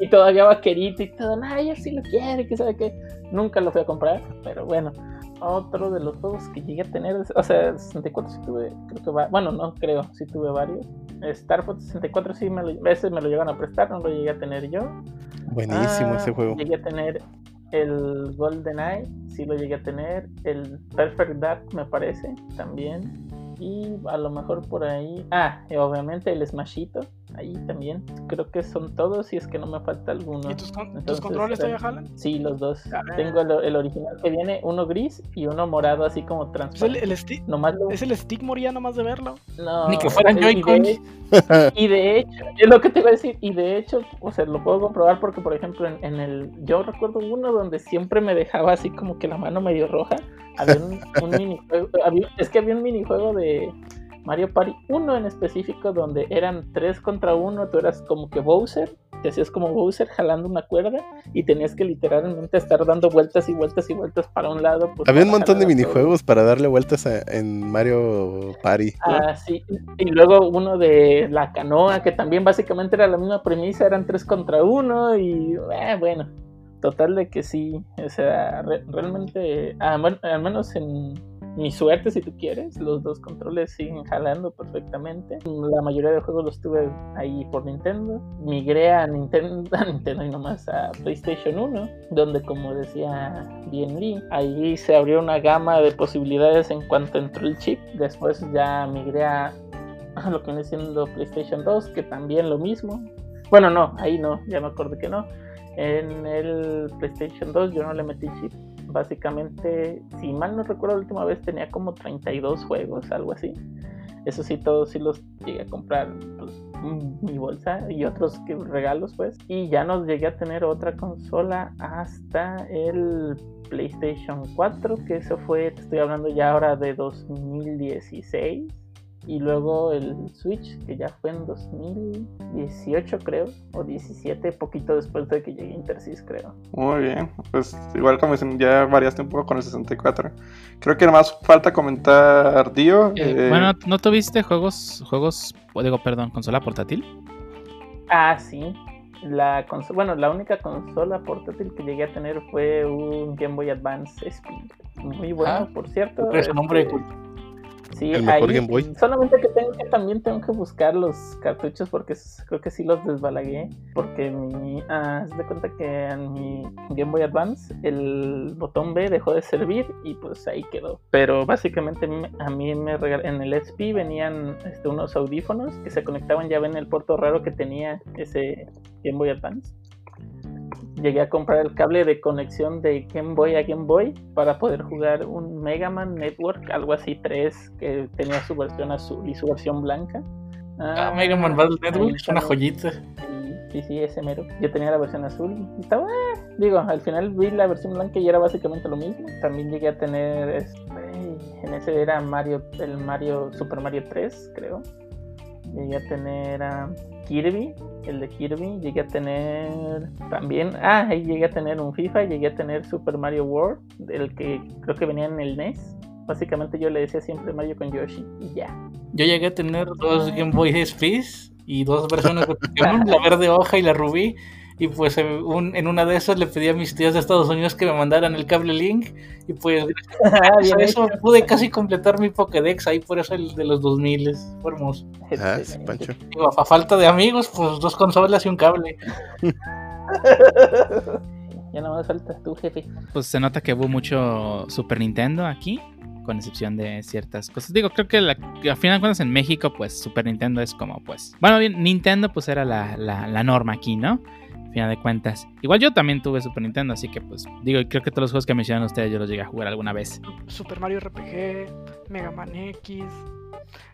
y, todavía vaquerito y todo, no, ella sí lo quiere, que sabe que nunca lo fui a comprar, pero bueno. Otro de los juegos que llegué a tener, o sea, 64 sí tuve, creo que va, bueno, no creo, sí tuve varios. Star Fox 64 sí me lo, a veces me lo llegan a prestar, no lo llegué a tener yo. Buenísimo Ah, ese juego. Llegué a tener el Golden Eye, sí lo llegué a tener. El Perfect Dark, me parece, también. Y a lo mejor por ahí. Ah, y obviamente el Smashito, ahí también. Creo que son todos, y es que no me falta alguno. ¿Y tus, con- tus Entonces, controles eh, todavía jalan? Sí, los dos. Ah. Tengo el, el original que viene, uno gris y uno morado, así como Es el, transparente. el stick. Nomás lo- Es el stick moría nomás de verlo. no, Ni que fueran y de- Joy-Cons. Y de hecho, es lo que te iba a decir, y de hecho, o sea, lo puedo comprobar porque, por ejemplo, en, en el, yo recuerdo uno donde siempre me dejaba así como que la mano medio roja, había un, un minijuego, había- es que había un minijuego de Mario Party 1 en específico donde eran 3 contra 1, tú eras como que Bowser, te hacías como Bowser jalando una cuerda y tenías que literalmente estar dando vueltas y vueltas y vueltas para un lado. pues, Había un montón de minijuegos para darle vueltas a- en Mario Party. Ah, sí. Y luego uno de la canoa, que también básicamente era la misma premisa, eran tres contra uno y eh, bueno, total de que sí, o sea, re- realmente, ah, al menos en mi suerte, si tú quieres, los dos controles siguen jalando perfectamente. La mayoría de juegos los tuve ahí por Nintendo. Migré a Nintendo, Nintendo y nomás a PlayStation 1, donde como decía bien Lee, ahí se abrió una gama de posibilidades en cuanto entró el chip. Después ya migré a a lo que viene siendo PlayStation 2, que también lo mismo. Bueno, no, ahí no, ya me acordé que no. En el PlayStation 2 yo no le metí chip. Básicamente, si mal no recuerdo, la última vez tenía como 32 juegos, algo así. Eso sí, todos sí los llegué a comprar pues, mi bolsa y otros regalos, pues. Y ya no llegué a tener otra consola hasta el PlayStation 4, que eso fue, te estoy hablando ya ahora de 2016. Y luego el Switch, que ya fue en 2018 creo, o 17, poquito después de que llegué a Intersys creo. Muy bien, pues igual como dicen, ya variaste un poco con el 64. Creo que nomás falta comentar Dio. Eh, eh, bueno, ¿no tuviste juegos, juegos, o digo, perdón, consola portátil? Ah, sí. La conso- bueno, la única consola portátil que llegué a tener fue un Game Boy Advance Speed. Muy bueno, Ah, por cierto. Es un nombre de este, culto. Sí, El mejor ahí, Game Boy. Solamente que tengo que también tengo que buscar los cartuchos porque creo que sí los desbalagué. Porque mi. Ah, haz de cuenta que en mi Game Boy Advance el botón B dejó de servir y pues ahí quedó. Pero básicamente me- a mí me regal- en el SP venían este, unos audífonos que se conectaban, ya ven el puerto raro que tenía ese Game Boy Advance. Llegué a comprar el cable de conexión de Game Boy a Game Boy para poder jugar un Mega Man Network, algo así 3, que tenía su versión azul y su versión blanca. Ah, Mega Man Battle Network es una joyita. Sí, sí, ese mero. Yo tenía la versión azul y estaba, eh, digo, al final vi la versión blanca y era básicamente lo mismo. También llegué a tener, este, en ese era Mario, el Mario, Super Mario 3, creo. Llegué a tener a Kirby, el de Kirby. Llegué a tener también, ah, ahí llegué a tener un FIFA, llegué a tener Super Mario World, el que creo que venía en el NES. Básicamente yo le decía siempre Mario con Yoshi y ya. Yo llegué a tener dos Game Boy SPs y dos versiones de Pokémon, la verde hoja y la rubí. Y pues en, un- en una de esas le pedí a mis tías de Estados Unidos que me mandaran el cable Link. Y pues gracias a eso pude casi completar mi Pokédex ahí, por eso el de los 2000 fue hermoso. Ah, sí, Excelente. Pancho. Digo, a falta de amigos, pues dos consolas y un cable. Ya no más faltas tú, jefe. Pues se nota que hubo mucho Super Nintendo aquí, con excepción de ciertas cosas. Digo, creo que, la, a final de cuentas en México, pues Super Nintendo es como, pues. Bueno, bien, Nintendo, pues era la, la, la norma aquí, ¿no? Final de cuentas. Igual yo también tuve Super Nintendo, así que, pues, digo, creo que todos los juegos que mencionan ustedes yo los llegué a jugar alguna vez. Super Mario RPG, Mega Man X,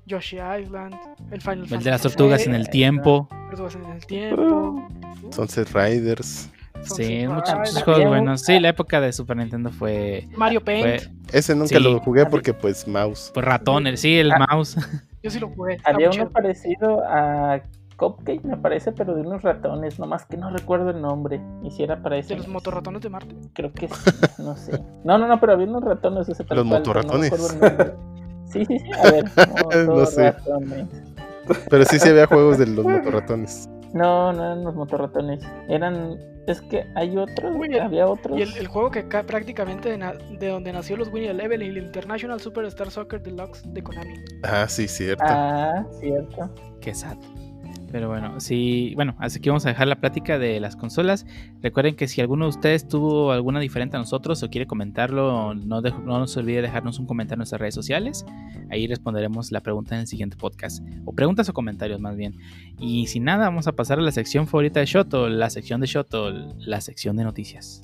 Yoshi Island, el Final El Fantasy de las tortugas en el tiempo. Tortugas en el tiempo. Sunset Riders. Sí, muchos, juegos buenos. Sí, la época de Super Nintendo fue. Mario Paint. Fue, Ese nunca Sí. lo jugué porque pues mouse. fue ratón, el- sí, el Ah. mouse. Yo sí lo jugué. Había uno chido. parecido a Cupcake, me parece, pero de unos ratones, nomás que no recuerdo el nombre. Y si era para ese. De los motorratones de Marte. Creo que sí, no sé. No, no, no, pero había unos ratones ese tal Los cual, pero no motorratones. Sí, sí, sí, a ver. No sé. Pero sí, sí había juegos de los motorratones. No, no eran los motorratones. Eran. Es que hay otros. Uy, había otros. Y el, el juego que ca- prácticamente de, na- de donde nació los Winnie Eleven, el International Superstar Soccer Deluxe de Konami. Ah, sí, cierto. Ah, cierto. Qué sad. Pero bueno, sí, bueno, así que vamos a dejar la plática de las consolas. Recuerden que si alguno de ustedes tuvo alguna diferente a nosotros o quiere comentarlo, no, dej- no se olvide dejarnos un comentario en nuestras redes sociales. Ahí responderemos la pregunta en el siguiente podcast. O preguntas o comentarios más bien. Y sin nada, vamos a pasar a la sección favorita de Shoto, la sección de Shoto, la sección de noticias.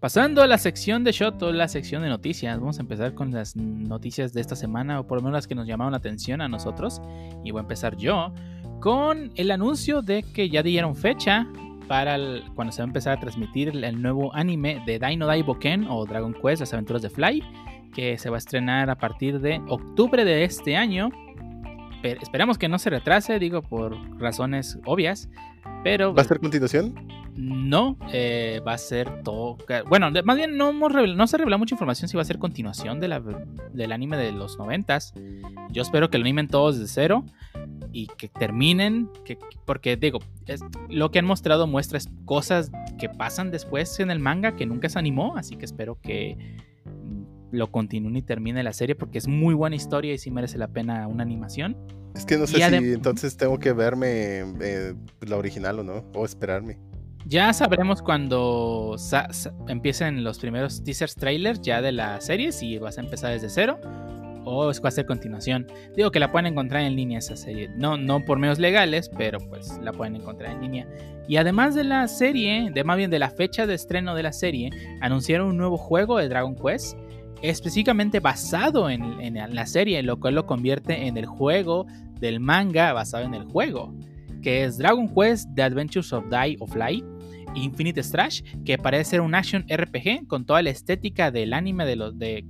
Pasando a la sección de Shoto, la sección de noticias, vamos a empezar con las noticias de esta semana, o por lo menos las que nos llamaron la atención a nosotros. Y voy a empezar yo con el anuncio de que ya dieron fecha para cuando se va a empezar a transmitir el, el nuevo anime de Dino Dai Boken o Dragon Quest, las aventuras de Fly, que se va a estrenar a partir de octubre de este año. Pero esperamos que no se retrase, digo, por razones obvias. Pero ¿Va a ser continuación? No, eh, va a ser todo. Bueno, más bien no, hemos revel- no se revela mucha información si va a ser continuación de la- del anime de los noventas. Yo espero que lo animen todos de cero y que terminen. Que, porque digo, es- lo que han mostrado muestra es cosas que pasan después en el manga que nunca se animó. Así que espero que lo continúen y termine la serie porque es muy buena historia y sí merece la pena una animación. Es que no sé si entonces tengo que verme eh, la original o no, o esperarme. Ya sabremos cuando sa- empiecen los primeros teasers trailers ya de la serie, si vas a empezar desde cero o es va a ser continuación. Digo que la pueden encontrar en línea esa serie, no, no por medios legales, pero pues la pueden encontrar en línea. Y además de la serie, de más bien de la fecha de estreno de la serie, anunciaron un nuevo juego de Dragon Quest específicamente basado en, en la serie, lo cual lo convierte en el juego del manga basado en el juego que es Dragon Quest The Adventures of Die of Fly Infinite Strash, que parece ser un action RPG con toda la estética del anime de los de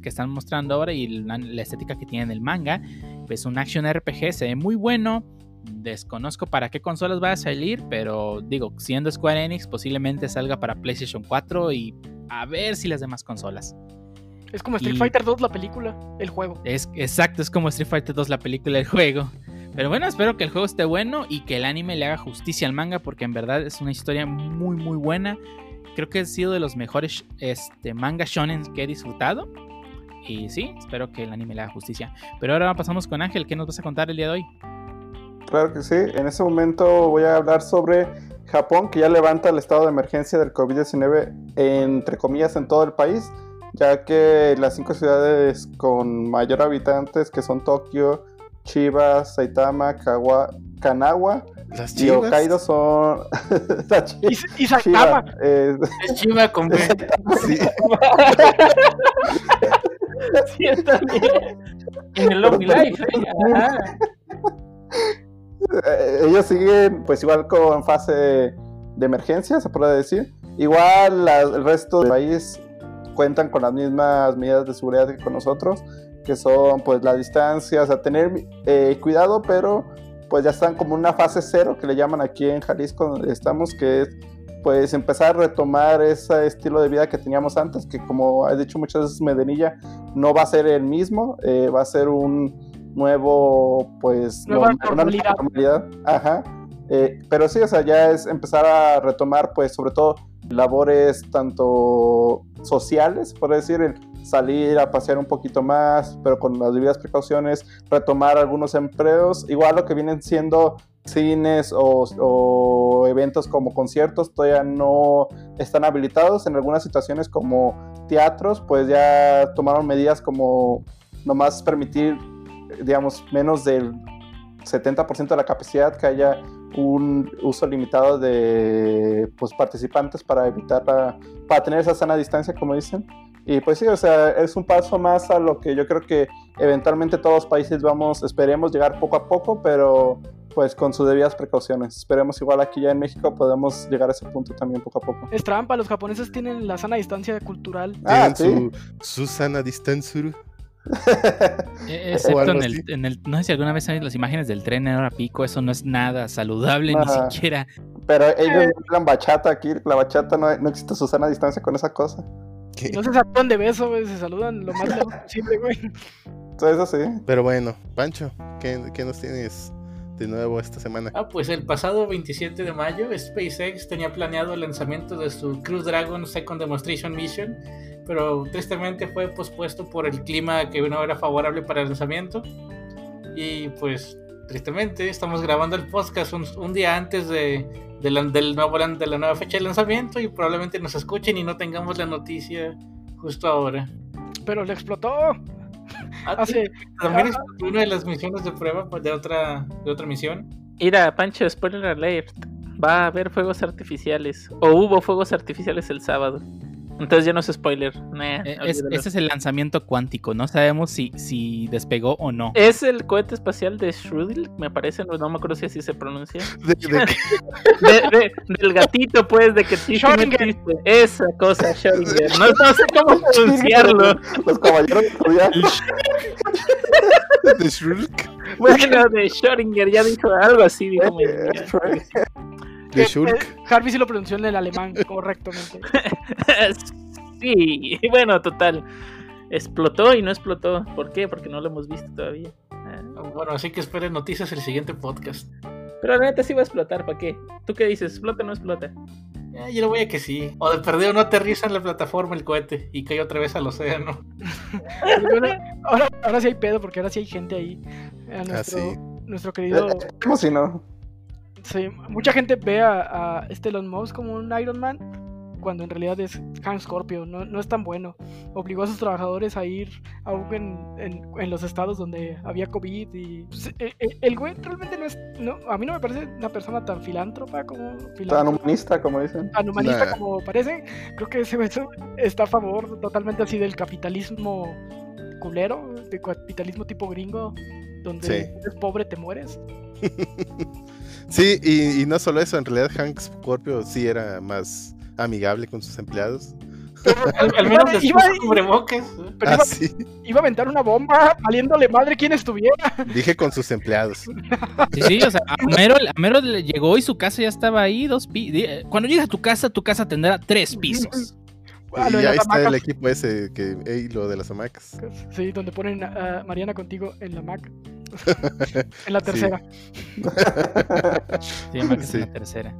que están mostrando ahora y la, la estética que tiene el manga. Es un action RPG, se ve muy bueno. Desconozco para qué consolas va a salir, pero digo, siendo Square Enix, posiblemente salga para PlayStation 4 y a ver si las demás consolas. Es como Street Y- Fighter 2, la película, el juego. Es exacto, es como Street Fighter 2 la película del juego. Pero bueno, espero que el juego esté bueno y que el anime le haga justicia al manga porque en verdad es una historia muy muy buena. Creo que ha sido de los mejores este, manga shonen que he disfrutado. Y sí, espero que el anime le haga justicia. Pero ahora pasamos con Ángel, ¿qué nos vas a contar el día de hoy? Claro que sí. En este momento voy a hablar sobre Japón, que ya levanta el estado de emergencia del COVID-19, entre comillas, en todo el país, ya que las cinco ciudades con mayor habitantes, que son Tokio, Chiba, Saitama, Kawa, Kanagawa Las y chivas. Hokkaido son... la chi- Y, y Saitama. eh, Es Chiva con B. Sí. Sí, está bien. En el Lobby Life. Eh, ellos siguen pues igual con fase de emergencia, se puede decir. Igual la- el resto del país cuentan con las mismas medidas de seguridad que con nosotros, que son pues la distancia, o sea, tener eh, cuidado, pero pues ya están como una fase cero que le llaman aquí en Jalisco donde estamos, que es pues empezar a retomar ese estilo de vida que teníamos antes, que como he dicho muchas veces Medenilla, no va a ser el mismo, eh, va a ser un nuevo pues Nueva normal- una normalidad. normalidad. Ajá. Eh, pero sí, o sea, ya es empezar a retomar, pues, sobre todo labores tanto sociales, por decir, el salir a pasear un poquito más, pero con las debidas precauciones, retomar algunos empleos, igual lo que vienen siendo cines o, o eventos como conciertos todavía no están habilitados. En algunas situaciones como teatros pues ya tomaron medidas como nomás permitir digamos menos del 70% de la capacidad que haya un uso limitado de pues, participantes para evitar la- para tener esa sana distancia como dicen y pues sí o sea es un paso más a lo que yo creo que eventualmente todos los países vamos esperemos llegar poco a poco pero pues con sus debidas precauciones esperemos igual aquí ya en México podemos llegar a ese punto también poco a poco Es trampa, los japoneses tienen la sana distancia cultural. ah sí su, su sana distancia. Eh, Excepto en el, así. en el- No sé si alguna vez han visto las imágenes del tren en hora pico, eso no es nada saludable, ni siquiera. pero ellos hablan bachata aquí la bachata no, no existe su sana distancia con esa cosa ¿Qué? No se saludan de beso, güey, se saludan lo más lejos posible, güey. Eso sí. Pero bueno, Pancho, ¿qué, qué nos tienes de nuevo esta semana? Ah, pues el pasado 27 de mayo, SpaceX tenía planeado el lanzamiento de su Crew Dragon Second Demonstration Mission, pero tristemente fue pospuesto por el clima que no era favorable para el lanzamiento. Y pues, tristemente, estamos grabando el podcast un, un día antes de, de la, del nuevo, de la nueva fecha de lanzamiento y probablemente nos escuchen y no tengamos la noticia justo ahora. Pero le explotó. Ah, Hace. También es una de las misiones de prueba de otra, de otra misión. Mira, Pancho, spoiler alert. Va a haber fuegos artificiales. O hubo fuegos artificiales el sábado. Entonces ya no es spoiler. Nah, Eh, es- ese es el lanzamiento cuántico. No sabemos si, si despegó o no. Es el cohete espacial de Schrödinger, me parece, no, no me acuerdo si así se pronuncia. De- de- De- de- del gatito, pues, de que existe, Schrödinger. Esa cosa, Schrödinger. No, no sé cómo pronunciarlo. Los caballeros de Shulk. Bueno, de Schrödinger, ya dijo algo así, dijo mi De Eh, Shulk. eh, Harvey sí lo pronunció en el alemán correctamente. Sí, bueno, total. Explotó y no explotó. ¿Por qué? Porque no lo hemos visto todavía. Ah, Bueno, así que esperen noticias el siguiente podcast. Pero la neta sí va a explotar, ¿para qué? ¿Tú qué dices? ¿Explota o no explota? Eh, yo le voy a que sí. O de perdido no aterriza en la plataforma el cohete y cae otra vez al océano. Ahora, ahora sí hay pedo porque ahora sí hay gente ahí. A nuestro, sí. nuestro querido. ¿Cómo si no? Sí, mucha gente ve a, a este Elon Musk como un Iron Man cuando en realidad es Hank Scorpio, no, no es tan bueno. Obligó a sus trabajadores a ir aún en, en- en los estados donde había COVID y pues, eh, eh, el güey realmente no es, no, a mí no me parece una persona tan filántropa como Tan filántropa, humanista, como dicen. tan humanista Nah. como parece. Creo que ese güey está a favor totalmente así del capitalismo culero, del capitalismo tipo gringo, donde Sí. eres pobre te mueres. Sí, y, y no solo eso, en realidad Hank Scorpio sí era más amigable con sus empleados. Al, al menos Iba- cubrebocas. Pero Ah, iba, sí, iba a aventar una bomba, valiéndole madre quien estuviera. dije con sus empleados. Sí, sí, o sea, a Mero, a Mero llegó y su casa ya estaba ahí, dos pisos. Cuando llegas a tu casa, tu casa tendrá tres pisos. Ah, y ahí está el equipo ese, que, ey, lo de las hamacas. Sí, donde ponen a, Mariana contigo en la Mac. en la tercera. Sí. la tercera.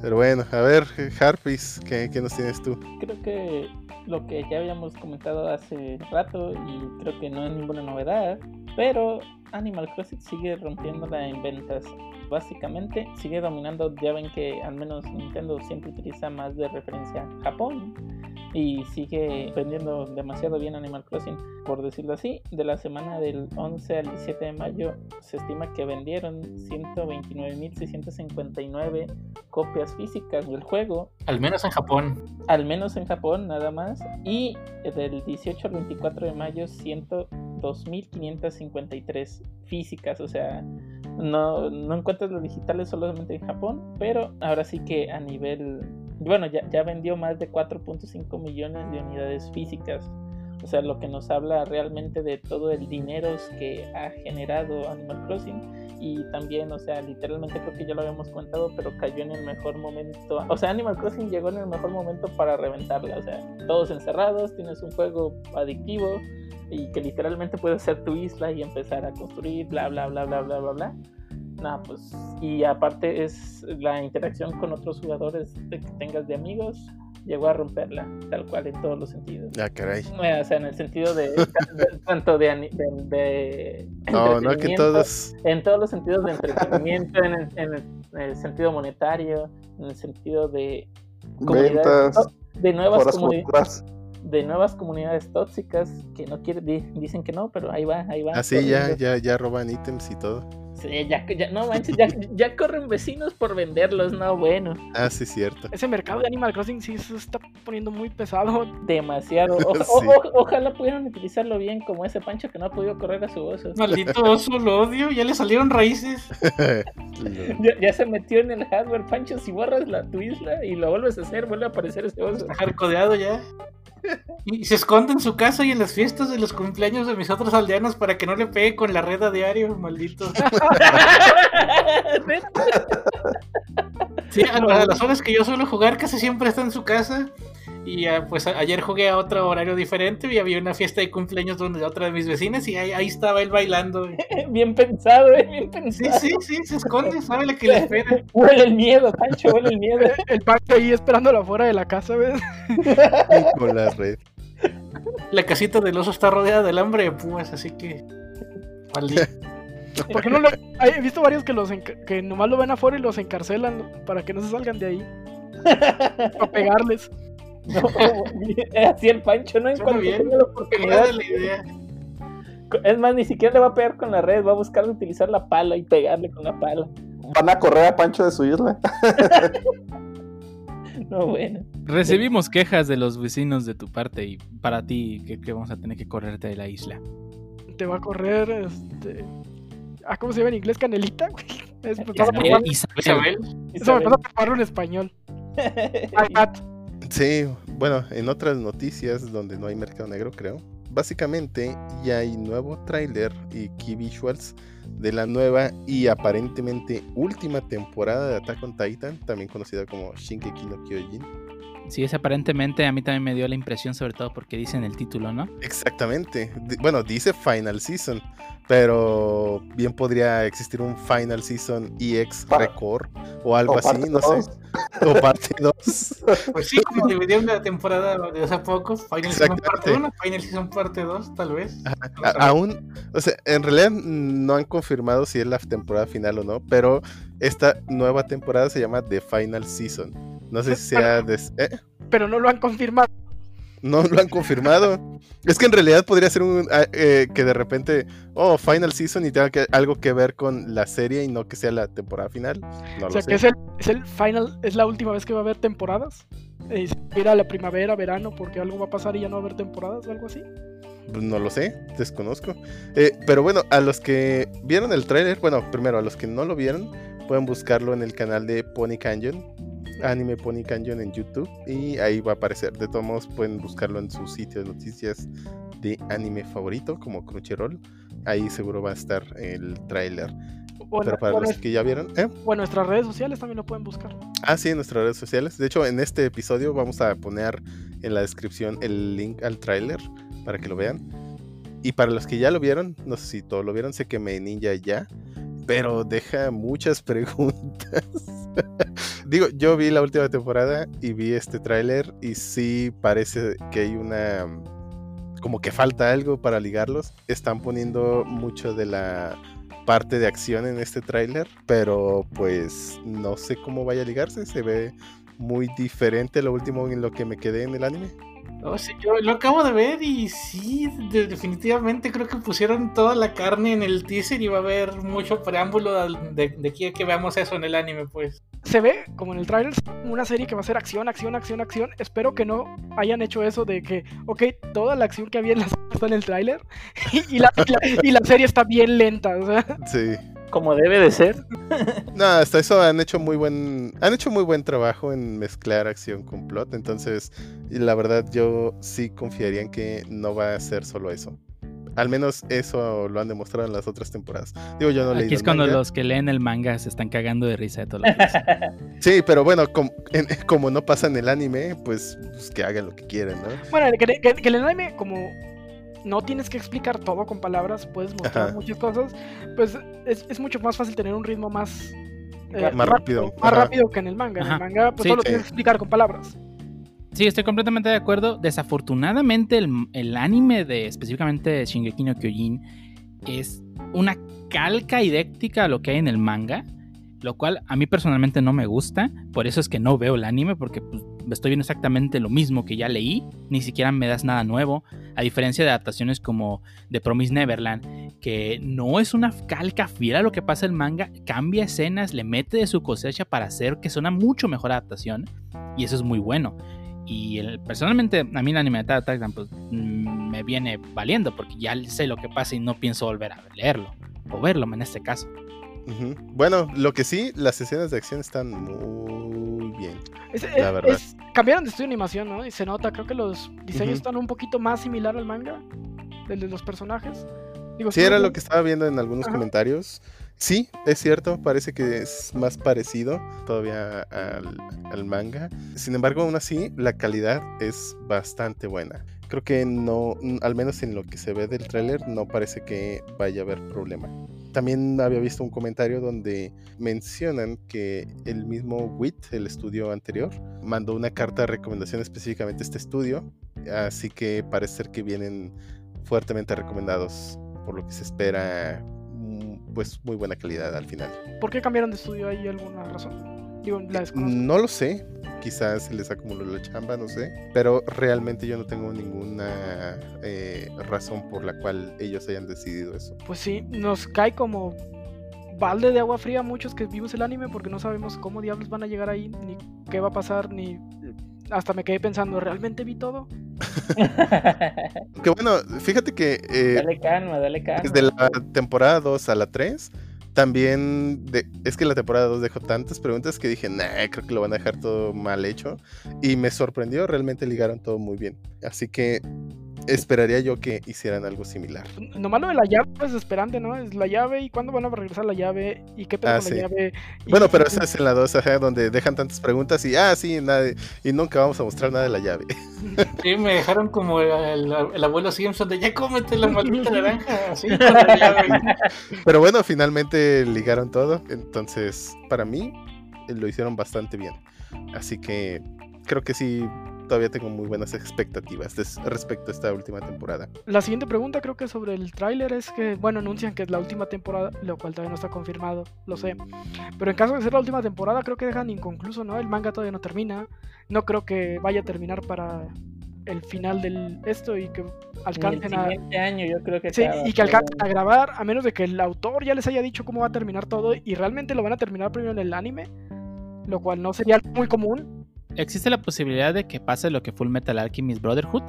Pero bueno, a ver, Harpis, ¿qué, qué nos tienes tú? Creo que lo que ya habíamos comentado hace rato y creo que no es ninguna novedad, pero Animal Crossing sigue rompiéndola en ventas. Básicamente sigue dominando, ya ven que al menos Nintendo siempre utiliza más de referencia Japón y sigue vendiendo demasiado bien Animal Crossing, por decirlo así. De la semana del 11 al 17 de mayo se estima que vendieron 129.659 copias físicas del juego Al menos en Japón. al menos en Japón nada más. Y del 18 al 24 de mayo, 102.553 físicas. O sea, no, no encuentras los digitales solamente en Japón, pero ahora sí que a nivel... Bueno, ya, ya vendió más de 4.5 millones de unidades físicas. O sea, lo que nos habla realmente de todo el dinero que ha generado Animal Crossing y también, o sea, literalmente creo que ya lo habíamos contado, pero cayó en el mejor momento. O sea, Animal Crossing llegó en el mejor momento para reventarla. O sea, todos encerrados, tienes un juego adictivo y que literalmente puedes hacer tu isla y empezar a construir, bla, bla, bla, bla, bla, bla, bla. No, pues, y aparte es la interacción con otros jugadores de que tengas de amigos, llegó a romperla, tal cual en todos los sentidos. Ah, caray. O sea, en el sentido de, tanto de, ani- de, de No, no, que todos. en todos los sentidos de entretenimiento, en el, en el- en el sentido monetario, en el sentido de comunidades, Ventas, de nuevas horas comuni- compras. de nuevas comunidades tóxicas que no quieren, di- dicen que no, pero ahí va, ahí va. Así ya, corriendo. ya, ya roban ítems y todo. Sí, ya, ya- no manches, ya, ya corren vecinos por venderlos, no, bueno, Ah, sí, cierto. Ese mercado de Animal Crossing sí se está poniendo muy pesado. demasiado. O- o- Sí. o- ojalá pudieran utilizarlo bien, como ese Pancho que no ha podido correr a su oso. Maldito oso, lo odio. Ya le salieron raíces. Ya, ya se metió en el hardware, Pancho. Si borras la, tu isla y lo vuelves a hacer, vuelve a aparecer ese oso. Está hardcodeado ya. Y se esconde en su casa y en las fiestas de los cumpleaños de mis otros aldeanos para que no le pegue con la red a diario, maldito. Sí, a, las horas que yo suelo jugar casi siempre está en su casa Y pues ayer jugué a otro horario diferente y había una fiesta de cumpleaños donde otra de mis vecinas y ahí, ahí estaba él bailando. Bien pensado, eh, bien Sí, pensado. sí, sí, se esconde, sabe lo que le espera. Huele el miedo, Pancho, huele el miedo. El Pancho ahí esperándolo afuera de la casa, ¿ves? Con la red. La casita del oso está rodeada del hambre de púas, así que. valí. ¿Por qué no lo.? He visto varios que, los que nomás lo ven afuera y los encarcelan para que no se salgan de ahí. Para pegarles. No, es así el Pancho, ¿no? En Suena cuanto bien. tenga la oportunidad. idea. Es más, ni siquiera le va a pegar con la red, va a buscar utilizar la pala y pegarle con la pala. Van a correr a Pancho de su isla. No, bueno. Recibimos quejas de los vecinos de tu parte y para ti que, que vamos a tener que correrte de la isla. Te va a correr, este. Ah, ¿cómo se llama en inglés? Canelita, güey. Es- me pasa por Isabel, Isabel. Isabel. Eso me Isabel. pasa por en español. Ay, Pat. Sí, bueno, en otras noticias donde no hay mercado negro, creo. Básicamente ya hay nuevo tráiler y key visuals de la nueva y aparentemente última temporada de Attack on Titan, también conocida como Shingeki no Kyojin. Sí, es aparentemente a mí también me dio la impresión, sobre todo porque dice en el título, ¿no? Exactamente. Bueno, dice Final Season, pero bien podría existir un Final Season EX Pa- Record o algo o así, no dos. sé. O parte 2. Pues sí, como dividieron la temporada de hace poco, Final Season parte Exactamente. 1, Final Season parte 2, tal vez. A- aún, o sea, en realidad no han confirmado si es la temporada final o no, pero esta nueva temporada se llama The Final Season. No sé si sea de... ¿eh? Pero no lo han confirmado. No lo han confirmado. Es que en realidad podría ser un ah, eh, que de repente, oh, Final Season y tenga que, algo que ver con la serie y no que sea la temporada final. No o sea, lo que sé. es el, es el final, es la última vez que va a haber temporadas. Eh, se irá a la primavera, verano, porque algo va a pasar y ya no va a haber temporadas o algo así. Pues No lo sé, desconozco. Eh, pero bueno, a los que vieron el tráiler, bueno, primero a los que no lo vieron, pueden buscarlo en el canal de Pony Canyon, Anime Pony Canyon en YouTube, y ahí va a aparecer. De todos modos, pueden buscarlo en su sitio de noticias de anime favorito, como Crunchyroll. Ahí seguro va a estar el tráiler. Pero para los que ya vieron, ¿eh? o en nuestras redes sociales también lo pueden buscar. Ah, sí, en nuestras redes sociales. De hecho, en este episodio vamos a poner en la descripción el link al tráiler para que lo vean. Y para los que ya lo vieron, no sé si todos lo vieron, sé que me ninja ya, pero deja muchas preguntas. Digo, yo vi la última temporada y vi este tráiler y sí parece que hay una como que falta algo para ligarlos. Están poniendo mucho de la parte de acción en este tráiler, pero pues no sé cómo vaya a ligarse, se ve muy diferente lo último en lo que me quedé en el anime. No sé, yo lo acabo de ver y sí, de- definitivamente creo que pusieron toda la carne en el teaser y va a haber mucho preámbulo de, de aquí a que veamos eso en el anime, pues. Se ve, como en el trailer, una serie que va a ser acción, acción, acción, acción. Espero que no hayan hecho eso de que, ok, toda la acción que había en la serie está en el tráiler y, y la, y la- y la serie está bien lenta. O sea, Sí. Como debe de ser. No, hasta eso han hecho muy buen han hecho muy buen trabajo en mezclar acción con plot, entonces la verdad yo sí confiaría en que no va a ser solo eso. Al menos eso lo han demostrado en las otras temporadas. Digo, yo no leí Aquí es cuando los que leen el manga se están cagando de risa de todo lo que. Sí, pero bueno, com- en- como no pasa en el anime, pues, pues que hagan lo que quieran, ¿no? bueno, que, que- que el anime, como no tienes que explicar todo con palabras, puedes mostrar Ajá. muchas cosas, pues es, es mucho más fácil tener un ritmo más, eh, Más rápido, Más ajá. rápido que en el manga. En el manga, pues Sí, solo sí. tienes que explicar con palabras. Sí, estoy completamente de acuerdo. Desafortunadamente, el, el anime de específicamente de Shingeki no Kyojin es una calca idéntica a lo que hay en el manga, lo cual a mí personalmente no me gusta. Por eso es que no veo el anime, porque pues, estoy viendo exactamente lo mismo que ya leí. Ni siquiera me das nada nuevo. A diferencia de adaptaciones como The Promise Neverland, que no es una calca fiel a lo que pasa en el manga, cambia escenas, le mete de su cosecha para hacer que sea una mucho mejor adaptación. Y eso es muy bueno. Y el- personalmente, a mí el anime de Attack pues, mm, me viene valiendo porque ya sé lo que pasa y no pienso volver a leerlo. O verlo en este caso. Bueno, lo que sí, las escenas de acción están muy bien. Es- La es- verdad. es- cambiaron de estudio de animación, ¿no? Y se nota, creo que los diseños están un poquito más similar al manga, del de los personajes. Digo, Sí, era bien. lo que estaba viendo en algunos Ajá. comentarios. Sí, es cierto, parece que es más parecido todavía al, al manga. Sin embargo, aún así, la calidad es bastante buena. Creo que no, al menos en lo que se ve del tráiler, no parece que vaya a haber problema. También había visto un comentario donde mencionan que el mismo WIT, el estudio anterior, mandó una carta de recomendación específicamente a este estudio. Así que parece ser que vienen fuertemente recomendados, por lo que se espera mm, pues muy buena calidad al final. ¿Por qué cambiaron de estudio? ¿Hay alguna razón? Digo, la desconozco. No lo sé, quizás se les acumuló la chamba, no sé, pero realmente yo no tengo ninguna eh, razón por la cual ellos hayan decidido eso. Pues sí, nos cae como balde de agua fría a muchos que vimos el anime porque no sabemos cómo diablos van a llegar ahí, ni qué va a pasar, ni... Hasta me quedé pensando, ¿realmente vi todo? Que bueno, fíjate que eh, dale calma, dale calma. desde la temporada 2 a la 3, también de- es que la temporada 2 dejó tantas preguntas que dije, nah, creo que lo van a dejar todo mal hecho. Y me sorprendió, realmente ligaron todo muy bien. Así que esperaría yo que hicieran algo similar. Lo malo de la llave es desesperante, ¿no? Es la llave y cuándo van a regresar la llave y qué pedo Ah, con sí. la llave. Bueno, pero esa es en la 2, ajá, donde dejan tantas preguntas y, ah, sí, nada, y nunca vamos a mostrar nada de la llave. Sí, me dejaron como el, el abuelo Simpson de ya cómete la maldita naranja, así con la llave. Pero bueno, finalmente ligaron todo, entonces para mí lo hicieron bastante bien. Así que creo que sí, todavía tengo muy buenas expectativas des- respecto a esta última temporada. La siguiente pregunta creo que sobre el tráiler es que, bueno, anuncian que es la última temporada, lo cual todavía no está confirmado, lo sé. Pero en caso de ser la última temporada, creo que dejan inconcluso, ¿no? El manga todavía no termina. No creo que vaya a terminar para el final del esto y que alcancen a... siguiente año yo creo que Sí, acaba, y que pero alcancen a grabar, a menos de que el autor ya les haya dicho cómo va a terminar todo y realmente lo van a terminar primero en el anime, lo cual no sería muy común. Existe la posibilidad de que pase lo que Full Metal Alchemist Brotherhood.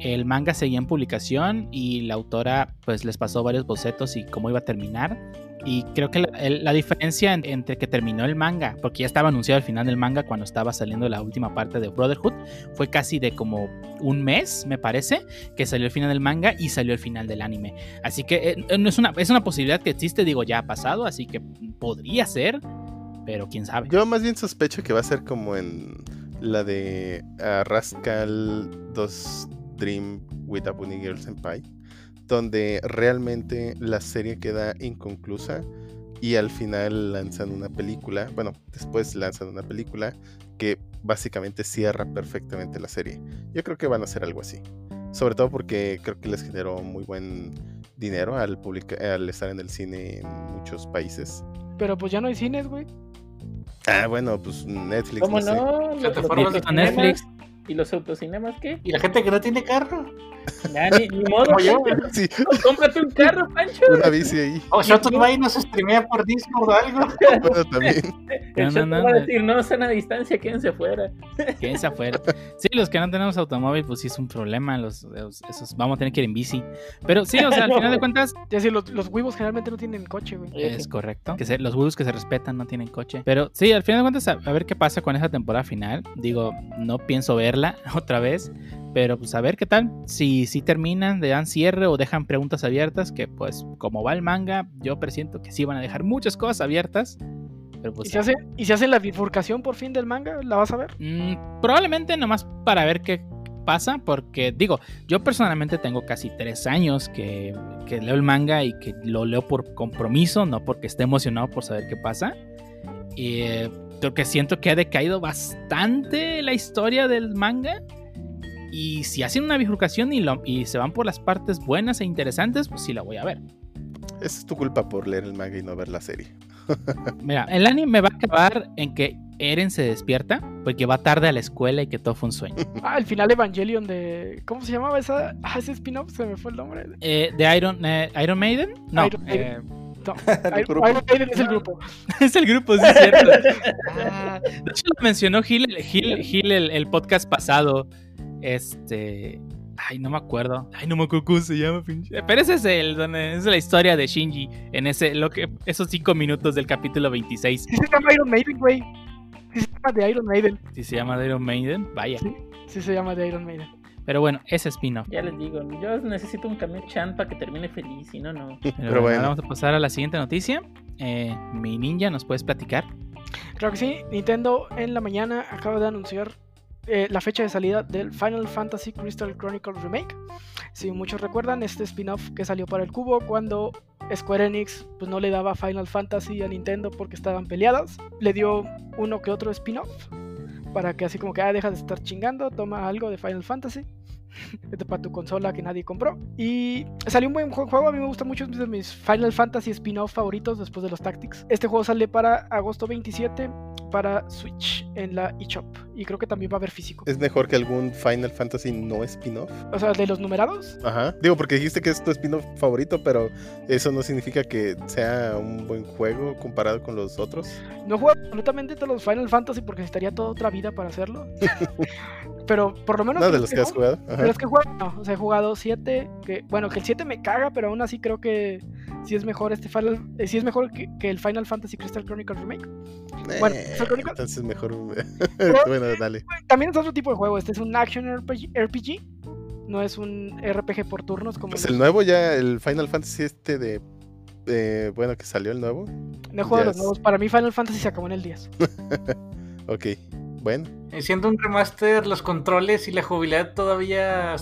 El manga seguía en publicación y la autora pues les pasó varios bocetos y cómo iba a terminar. Y creo que la, el- diferencia en- entre que terminó el manga, porque ya estaba anunciado al final del manga cuando estaba saliendo la última parte de Brotherhood, fue casi de como un mes, me parece, que salió el final del manga y salió el final del anime. Así que eh, no es, una, es una posibilidad que existe, digo, ya ha pasado, así que podría ser, pero quién sabe. Yo más bien sospecho que va a ser como en la de ah, Rascal 2 Dream with a Bunny Girl Senpai, donde realmente la serie queda inconclusa y al final lanzan una película, bueno, después lanzan una película que básicamente cierra perfectamente la serie. Yo creo que van a hacer algo así. Sobre todo porque creo que les generó muy buen dinero al, publica- al estar en el cine en muchos países. Pero pues ya no hay cines, güey. Ah, bueno, pues Netflix. ¿Cómo no sé. no? Los Plataformas de autocinemas. Netflix. ¿Y los autocinemas qué? Y la gente que no tiene carro. Ya, ni, ni modo. Como yo. Pancho. Sí, Cómprate un carro, Pancho. una bici ahí. O Shotgun nos streamea por Discord o algo. Bueno, también. El No, no, va a no. decir, no, están a distancia, quédense fuera. Quédense afuera. Sí, los que no tenemos automóvil, pues sí es un problema. Los, los- esos, vamos a tener que ir en bici. Pero sí, o sea, al final de cuentas, Es decir, los, los huevos generalmente no tienen coche, güey. es correcto. Que se- los huevos que se respetan no tienen coche. Pero sí, al final de cuentas, a, a ver qué pasa con esa temporada final. Digo, no pienso verla otra vez. Pero pues a ver qué tal. Si, si terminan, le dan cierre o dejan preguntas abiertas. Que pues, como va el manga, yo presiento que sí van a dejar muchas cosas abiertas. Pero ¿Y pues. si, hace, ¿Y si hacen la bifurcación por fin del manga? ¿La vas a ver? Mm, probablemente nomás para ver qué pasa, porque digo, yo personalmente tengo casi tres años que, que leo el manga y que lo leo por compromiso, no porque esté emocionado por saber qué pasa. Y eh, creo que siento que ha decaído bastante la historia del manga. Y si hacen una bifurcación y, lo- y se van por las partes buenas e interesantes, pues sí la voy a ver. Esa es tu culpa por leer el manga y no ver la serie. Mira, el anime va a acabar en que Eren se despierta porque va tarde a la escuela y que todo fue un sueño. Ah, el final Evangelion de. ¿Cómo se llamaba esa? Ah, ese spin-off, se me fue el nombre. Eh, ¿De Iron, eh, Iron Maiden? No, Iron Maiden. eh, No, Iron, Maiden es el grupo. es el grupo, sí, es cierto. Ah, de hecho, lo mencionó Gil, Gil, Gil el, el podcast pasado. Este. Ay, no me acuerdo. Ay, no me acuerdo cómo se llama. pinche- Pero ese es el donde es la historia de Shinji. En ese, lo que, esos cinco minutos del capítulo 26. Sí se llama Iron Maiden, güey. Sí se llama de Iron Maiden. Si se llama de Iron Maiden, vaya. Sí se llama de Iron Maiden. Pero bueno, ese spin-off. Ya les digo, yo necesito un camión chan para que termine feliz, si no, no. Pero, Pero bueno, bueno. vamos a pasar a la siguiente noticia. Eh, mi ninja, ¿nos puedes platicar? Claro que sí, Nintendo en la mañana acaba de anunciar eh, la fecha de salida del Final Fantasy Crystal Chronicles Remake. Si muchos recuerdan, este spin-off que salió para el cubo cuando Square Enix pues, no le daba Final Fantasy a Nintendo porque estaban peleadas, le dio uno que otro spin-off para que así como que ah, deja de estar chingando, toma algo de Final Fantasy. Este para tu consola que nadie compró. Y salió un buen ju- juego. A mí me gusta mucho. Es de mis Final Fantasy spin-off favoritos después de los Tactics. Este juego sale para agosto 27 para Switch en la eShop. Y creo que también va a haber físico. ¿Es mejor que algún Final Fantasy no spin-off? O sea, de los numerados. Ajá. Digo, porque dijiste que es tu spin-off favorito, pero eso no significa que sea un buen juego comparado con los otros. No juego absolutamente todos los Final Fantasy porque necesitaría toda otra vida para hacerlo. pero por lo menos. No, de los que has jugado. De los que juego, no. O sea, he jugado 7. Que, bueno, que el 7 me caga, pero aún así creo que sí es mejor este Final. eh, sí es mejor que, que el Final Fantasy Crystal Chronicles Remake. bueno, Eh, ¿Crystal Chronicles? entonces mejor. bueno, dale. También es otro tipo de juego. Este es un action RPG. No es un RPG por turnos como. Pues el nuevo ya, el Final Fantasy este de. eh, bueno, que salió el nuevo. No he jugado ya los nuevos. Para mí, Final Fantasy se acabó en el 10. Ok, bueno. Siendo un remaster, los controles y la jugabilidad todavía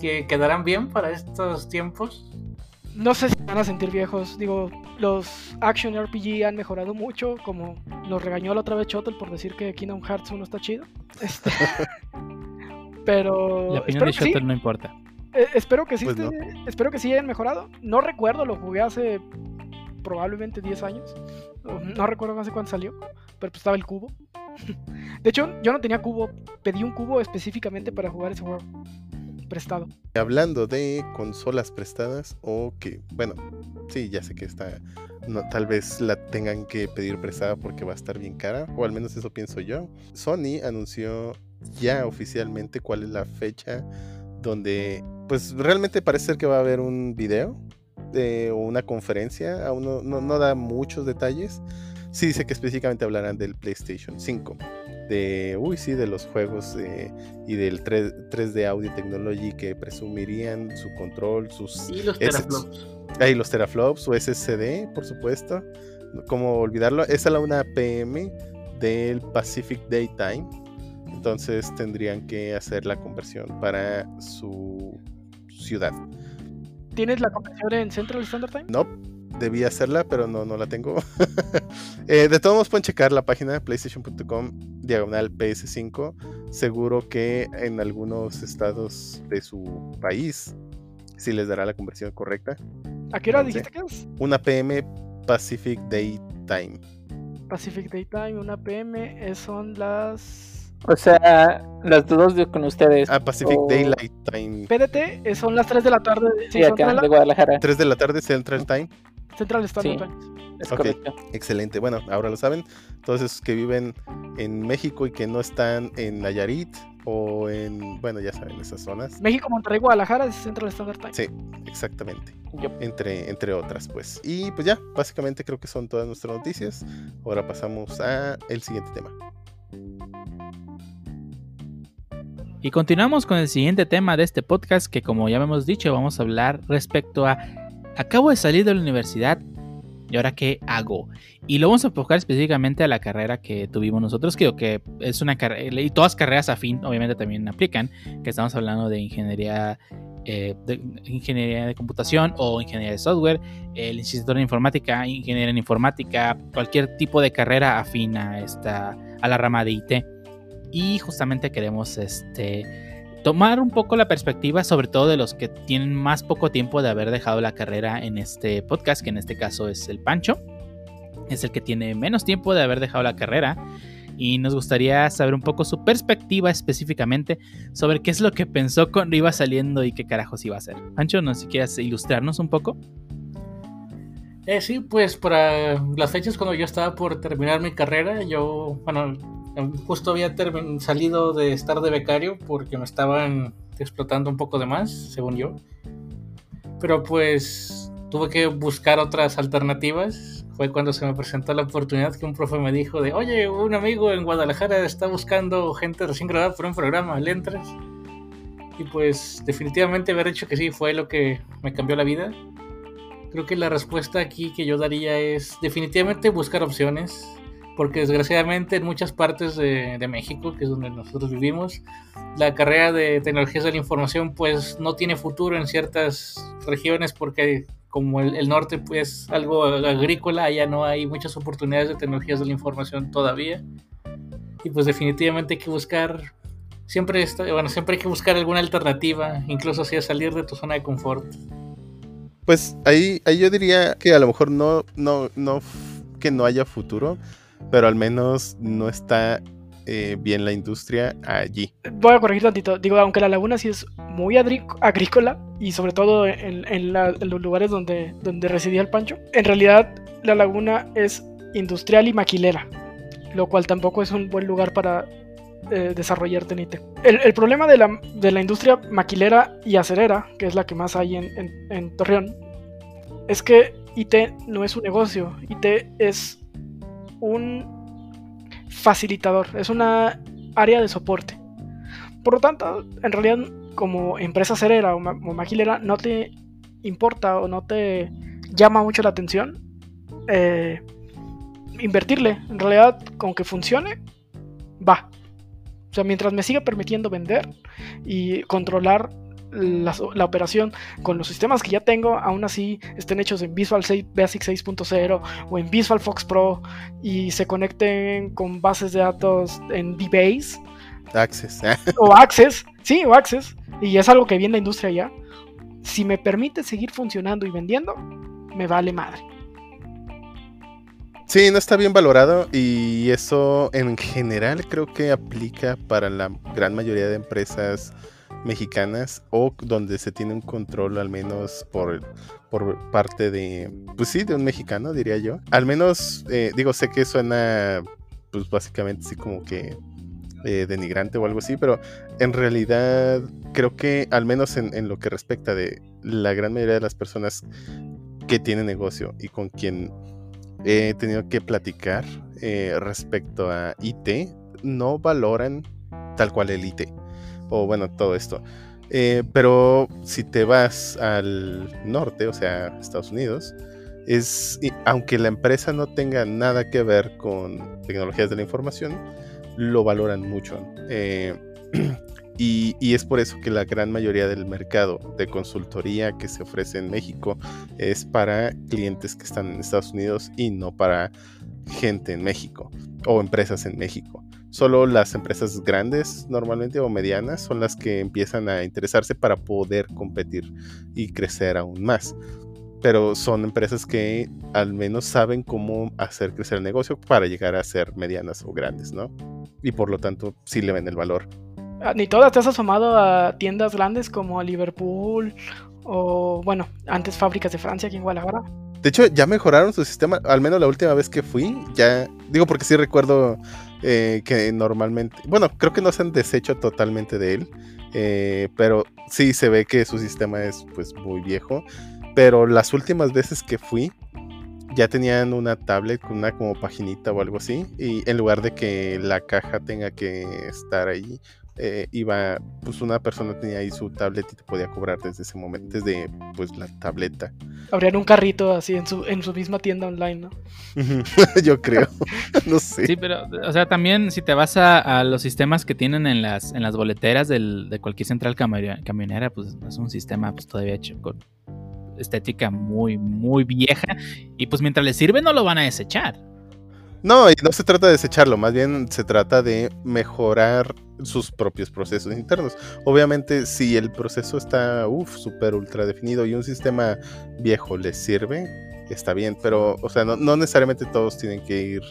que quedarán bien para estos tiempos. No sé si se van a sentir viejos. Digo, los action RPG han mejorado mucho. Como nos regañó la otra vez Chotel por decir que Kingdom Hearts 1 está chido. Este, Pero. La opinión de que sí. No importa. Eh, espero que sí, Pues no. espero que sí hayan mejorado. No recuerdo, lo jugué hace probablemente 10 años. No recuerdo hace cuándo salió, pero pues estaba el cubo. De hecho, yo no tenía cubo, pedí un cubo específicamente para jugar ese juego prestado. Hablando de consolas prestadas o que, bueno, sí, ya sé que está, no, tal vez la tengan que pedir prestada porque va a estar bien cara, o al menos eso pienso yo. Sony anunció ya oficialmente cuál es la fecha donde, pues realmente parece ser que va a haber un video de, o una conferencia, aún no, no- no da muchos detalles. Sí dice que específicamente hablarán del PlayStation 5. De, uy, sí, de los juegos eh, y del 3, 3D Audio Technology que presumirían su control, sus Y los teraflops. Ahí los teraflops o SSD, por supuesto. ¿Cómo olvidarlo? Es a la 1 pm del Pacific Daytime. Entonces tendrían que hacer la conversión para su ciudad. ¿Tienes la conversión en Central Standard Time? No, debía hacerla, pero no, no la tengo. Eh, de todos modos pueden checar la página playstation.com diagonal PS5. Seguro que en algunos estados de su país sí les dará la conversión correcta. ¿A qué hora dijiste que es? 1 pm Pacific Daytime. Pacific Daytime, 1 pm, eh, son las... O sea, las dos de- con ustedes. Ah, Pacific. Daylight Time. PDT, eh, son las 3 de la tarde. Sí, acá de la- de Guadalajara. 3 de la tarde Central Time. Central Standard Sí. Time. Es correcto. Excelente. Bueno, ahora lo saben. Todos esos que viven en México y que no están en Nayarit o en, bueno, ya saben, esas zonas. México, Monterrey, Guadalajara es Central Standard Time. Sí, exactamente. Entre, entre otras, pues. Y pues ya, básicamente creo que son todas nuestras noticias. Ahora pasamos a el siguiente tema. Y continuamos con el siguiente tema de este podcast que como ya hemos dicho vamos a hablar respecto a acabo de salir de la universidad y ahora qué hago. Y lo vamos a enfocar específicamente a la carrera que tuvimos nosotros, que, es una carrera, y todas carreras afín obviamente también aplican, que estamos hablando de ingeniería, eh, de ingeniería de computación o ingeniería de software, el licenciatura en informática, ingeniería en informática, cualquier tipo de carrera afín a, esta, a la rama de IT y justamente queremos este tomar un poco la perspectiva sobre todo de los que tienen más poco tiempo de haber dejado la carrera en este podcast, que en este caso es el Pancho. Es el que tiene menos tiempo de haber dejado la carrera y nos gustaría saber un poco su perspectiva específicamente sobre qué es lo que pensó cuando iba saliendo y qué carajos iba a hacer. Pancho, no si quieres ilustrarnos un poco. Eh, sí, pues para las fechas cuando yo estaba por terminar mi carrera, yo, bueno, justo había salido de estar de becario porque me estaban explotando un poco de más, según yo. Pero pues tuve que buscar otras alternativas. Fue cuando se me presentó la oportunidad que un profe me dijo de, oye, un amigo en Guadalajara está buscando gente recién graduada por un programa, ¿le entras? Y pues definitivamente haber dicho que sí fue lo que me cambió la vida. Creo que la respuesta aquí que yo daría es definitivamente buscar opciones, porque desgraciadamente en muchas partes de, de, México, que es donde nosotros vivimos, la carrera de tecnologías de la información pues no tiene futuro en ciertas regiones porque como el, el norte pues algo agrícola, allá no hay muchas oportunidades de tecnologías de la información todavía. Y pues definitivamente hay que buscar siempre está, bueno, siempre hay que buscar alguna alternativa, incluso si salir de tu zona de confort. Pues ahí, ahí yo diría que a lo mejor no, no, no que no haya futuro, pero al menos no está eh, bien la industria allí. Voy a corregir tantito. Digo, aunque la laguna sí es muy agrícola y sobre todo en, en, los lugares donde, donde residía el Pancho, en realidad la laguna es industrial y maquilera, lo cual tampoco es un buen lugar para eh, desarrollarte en IT. El, el problema de la, de la, industria maquilera y acerera, que es la que más hay en, en, Torreón, es que IT no es un negocio, IT es un facilitador, es una área de soporte. Por lo tanto, en realidad, como empresa acerera o, ma o maquilera, no te importa o no te llama mucho la atención eh, invertirle. En realidad, con que funcione, va. O sea, mientras me siga permitiendo vender y controlar la, la, operación con los sistemas que ya tengo, aún así estén hechos en Visual 6, Basic 6.0 o en Visual Fox Pro y se conecten con bases de datos en DBase. Access. o Access, sí, o Access. Y es algo que viene la industria ya. Si me permite seguir funcionando y vendiendo, me vale madre. Sí, no está bien valorado y eso en general creo que aplica para la gran mayoría de empresas mexicanas o donde se tiene un control al menos por, por parte de, pues sí, de un mexicano diría yo. Al menos, eh, digo, sé que suena pues básicamente así como que eh, denigrante o algo así, pero en realidad creo que al menos en, en lo que respecta de la gran mayoría de las personas que tienen negocio y con quien he tenido que platicar eh, respecto a IT, no valoran tal cual el IT. O bueno, todo esto. Eh, pero si te vas al norte, o sea, Estados Unidos, es, aunque la empresa no tenga nada que ver con tecnologías de la información, lo valoran mucho. Eh, y, es por eso que la gran mayoría del mercado de consultoría que se ofrece en México es para clientes que están en Estados Unidos y no para gente en México o empresas en México. Solo las empresas grandes normalmente o medianas son las que empiezan a interesarse para poder competir y crecer aún más. Pero son empresas que al menos saben cómo hacer crecer el negocio para llegar a ser medianas o grandes, ¿no? Y por lo tanto sí le ven el valor. Ni todas te has asomado a tiendas grandes como Liverpool o, bueno, antes fábricas de Francia aquí en Guadalajara. De hecho, ya mejoraron su sistema, al menos la última vez que fui, ya, digo porque sí recuerdo eh, que normalmente, bueno, creo que no se han deshecho totalmente de él, eh, pero sí se ve que su sistema es pues muy viejo, pero las últimas veces que fui, ya tenían una tablet con una como paginita o algo así, y en lugar de que la caja tenga que estar ahí, eh, iba, pues una persona tenía ahí su tablet y te podía cobrar desde ese momento, desde pues la tableta. Habrían un carrito así en su, en su misma tienda online, ¿no? Yo creo, no sé. Sí, pero, o sea, también si te vas a, a los sistemas que tienen en las, en las boleteras del, de cualquier central camionera, pues es un sistema pues todavía hecho con estética muy, muy vieja. Y pues mientras les sirve no lo van a desechar. No, y no se trata de desecharlo, más bien se trata de mejorar sus propios procesos internos. Obviamente, si el proceso está uff, súper ultra definido y un sistema viejo les sirve, está bien, pero, o sea, no, necesariamente todos tienen que ir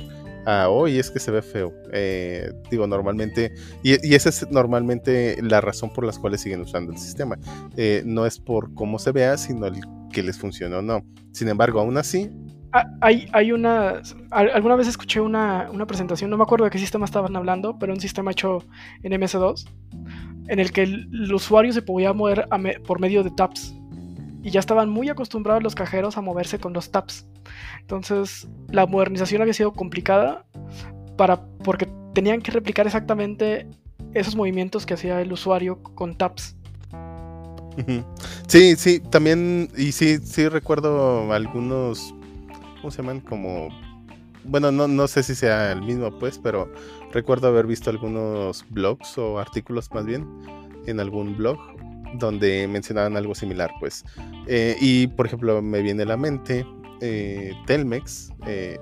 a hoy es que se ve feo. Eh, digo, normalmente, y, y, esa es normalmente la razón por las cuales siguen usando el sistema. Eh, no es por cómo se vea, sino el que les funciona o no. Sin embargo, aún así, hay, hay una. Alguna vez escuché una, una, presentación, no me acuerdo de qué sistema estaban hablando, pero un sistema hecho en MS2, en el que el, usuario se podía mover por medio de taps. Y ya estaban muy acostumbrados los cajeros a moverse con los taps. Entonces, la modernización había sido complicada para, porque tenían que replicar exactamente esos movimientos que hacía el usuario con taps. Sí, sí, también, y sí, sí recuerdo algunos, ¿cómo se llaman? Como, bueno, no, no sé si sea el mismo, pues, pero recuerdo haber visto algunos blogs o artículos más bien en algún blog donde mencionaban algo similar, pues. Eh, y, por ejemplo, me viene a la mente eh, Telmex, eh,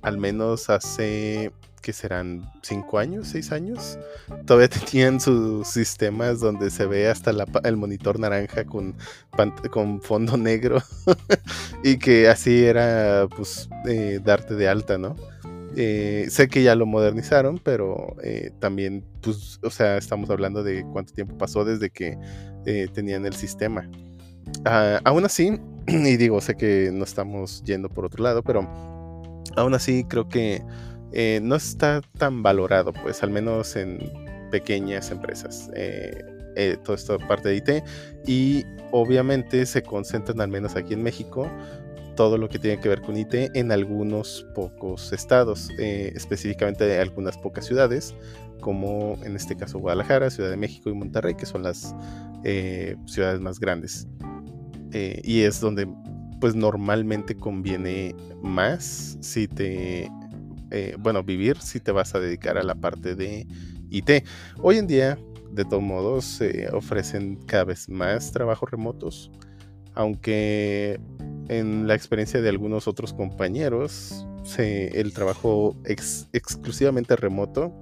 al menos hace, ¿qué serán? ¿Cinco años? ¿Seis años? Todavía tenían sus sistemas donde se ve hasta el monitor naranja con, fondo negro y que así era, pues, eh, darte de alta, ¿no? Eh, sé que ya lo modernizaron, pero eh, también, pues, o sea, estamos hablando de cuánto tiempo pasó desde que tenían el sistema. Ah, aún así, y digo, sé que no estamos yendo por otro lado, pero aún así creo que eh, no está tan valorado, pues, al menos en pequeñas empresas. Eh, eh, toda esta parte de IT y obviamente se concentran al menos aquí en México todo lo que tiene que ver con IT en algunos pocos estados, eh, específicamente de algunas pocas ciudades, como en este caso Guadalajara, Ciudad de México y Monterrey, que son las ciudades más grandes. Y es donde pues normalmente conviene más si te, eh, bueno, vivir si te vas a dedicar a la parte de IT. Hoy en día, de todos modos, se ofrecen cada vez más trabajos remotos, aunque en la experiencia de algunos otros compañeros, el trabajo ex- exclusivamente remoto,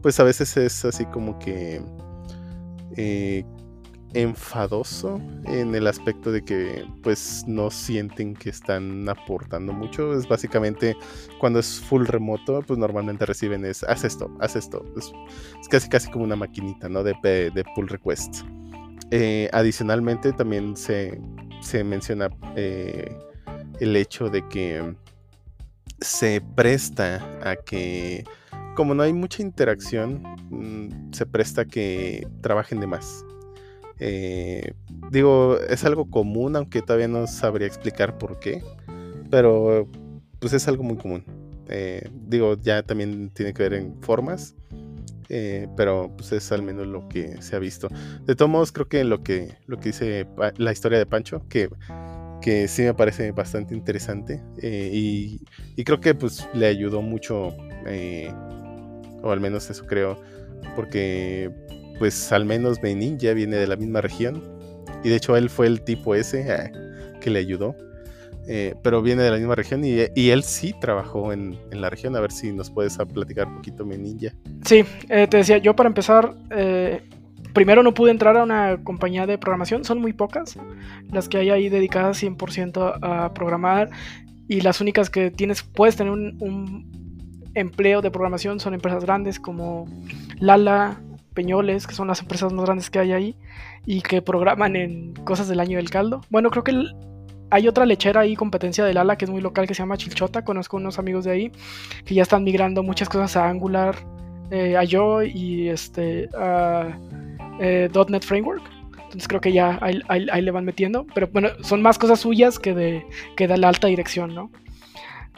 pues a veces es así como que eh, enfadoso en el aspecto de que pues no sienten que están aportando mucho. Es básicamente cuando es full remoto, pues normalmente reciben es haz esto, haz esto. Es, casi casi como una maquinita, ¿no? De, de pull request. Eh, adicionalmente también se, se menciona eh, el hecho de que se presta a que, como no hay mucha interacción, mm, se presta a que trabajen de más. Eh, digo, es algo común, aunque todavía no sabría explicar por qué, pero pues es algo muy común. Eh, digo, ya también tiene que ver en formas, eh, pero pues es al menos lo que se ha visto. De todos modos, creo que lo que, lo que dice la historia de Pancho, que, que sí me parece bastante interesante y, y creo que pues le ayudó mucho, o al menos eso creo, porque pues al menos Ninja viene de la misma región y de hecho él fue el tipo ese ah, que le ayudó. eh, pero viene de la misma región y, él sí trabajó en, la región. A ver si nos puedes platicar un poquito, Ninja. Sí, eh, te decía, yo para empezar, eh, primero no pude entrar a una compañía de programación, son muy pocas las que hay ahí dedicadas 100% a programar y las únicas que tienes, puedes tener un empleo de programación son empresas grandes como Lala, Peñoles, que son las empresas más grandes que hay ahí y que programan en cosas del año del caldo. Bueno, creo que hay otra lechera ahí, competencia de Lala, que es muy local, que se llama Chilchota. Conozco unos amigos de ahí que ya están migrando muchas cosas a Angular, eh, a Joy y este, a eh, Framework. Entonces creo que ya ahí le van metiendo. Pero bueno, son más cosas suyas que de, que de la alta dirección, ¿no?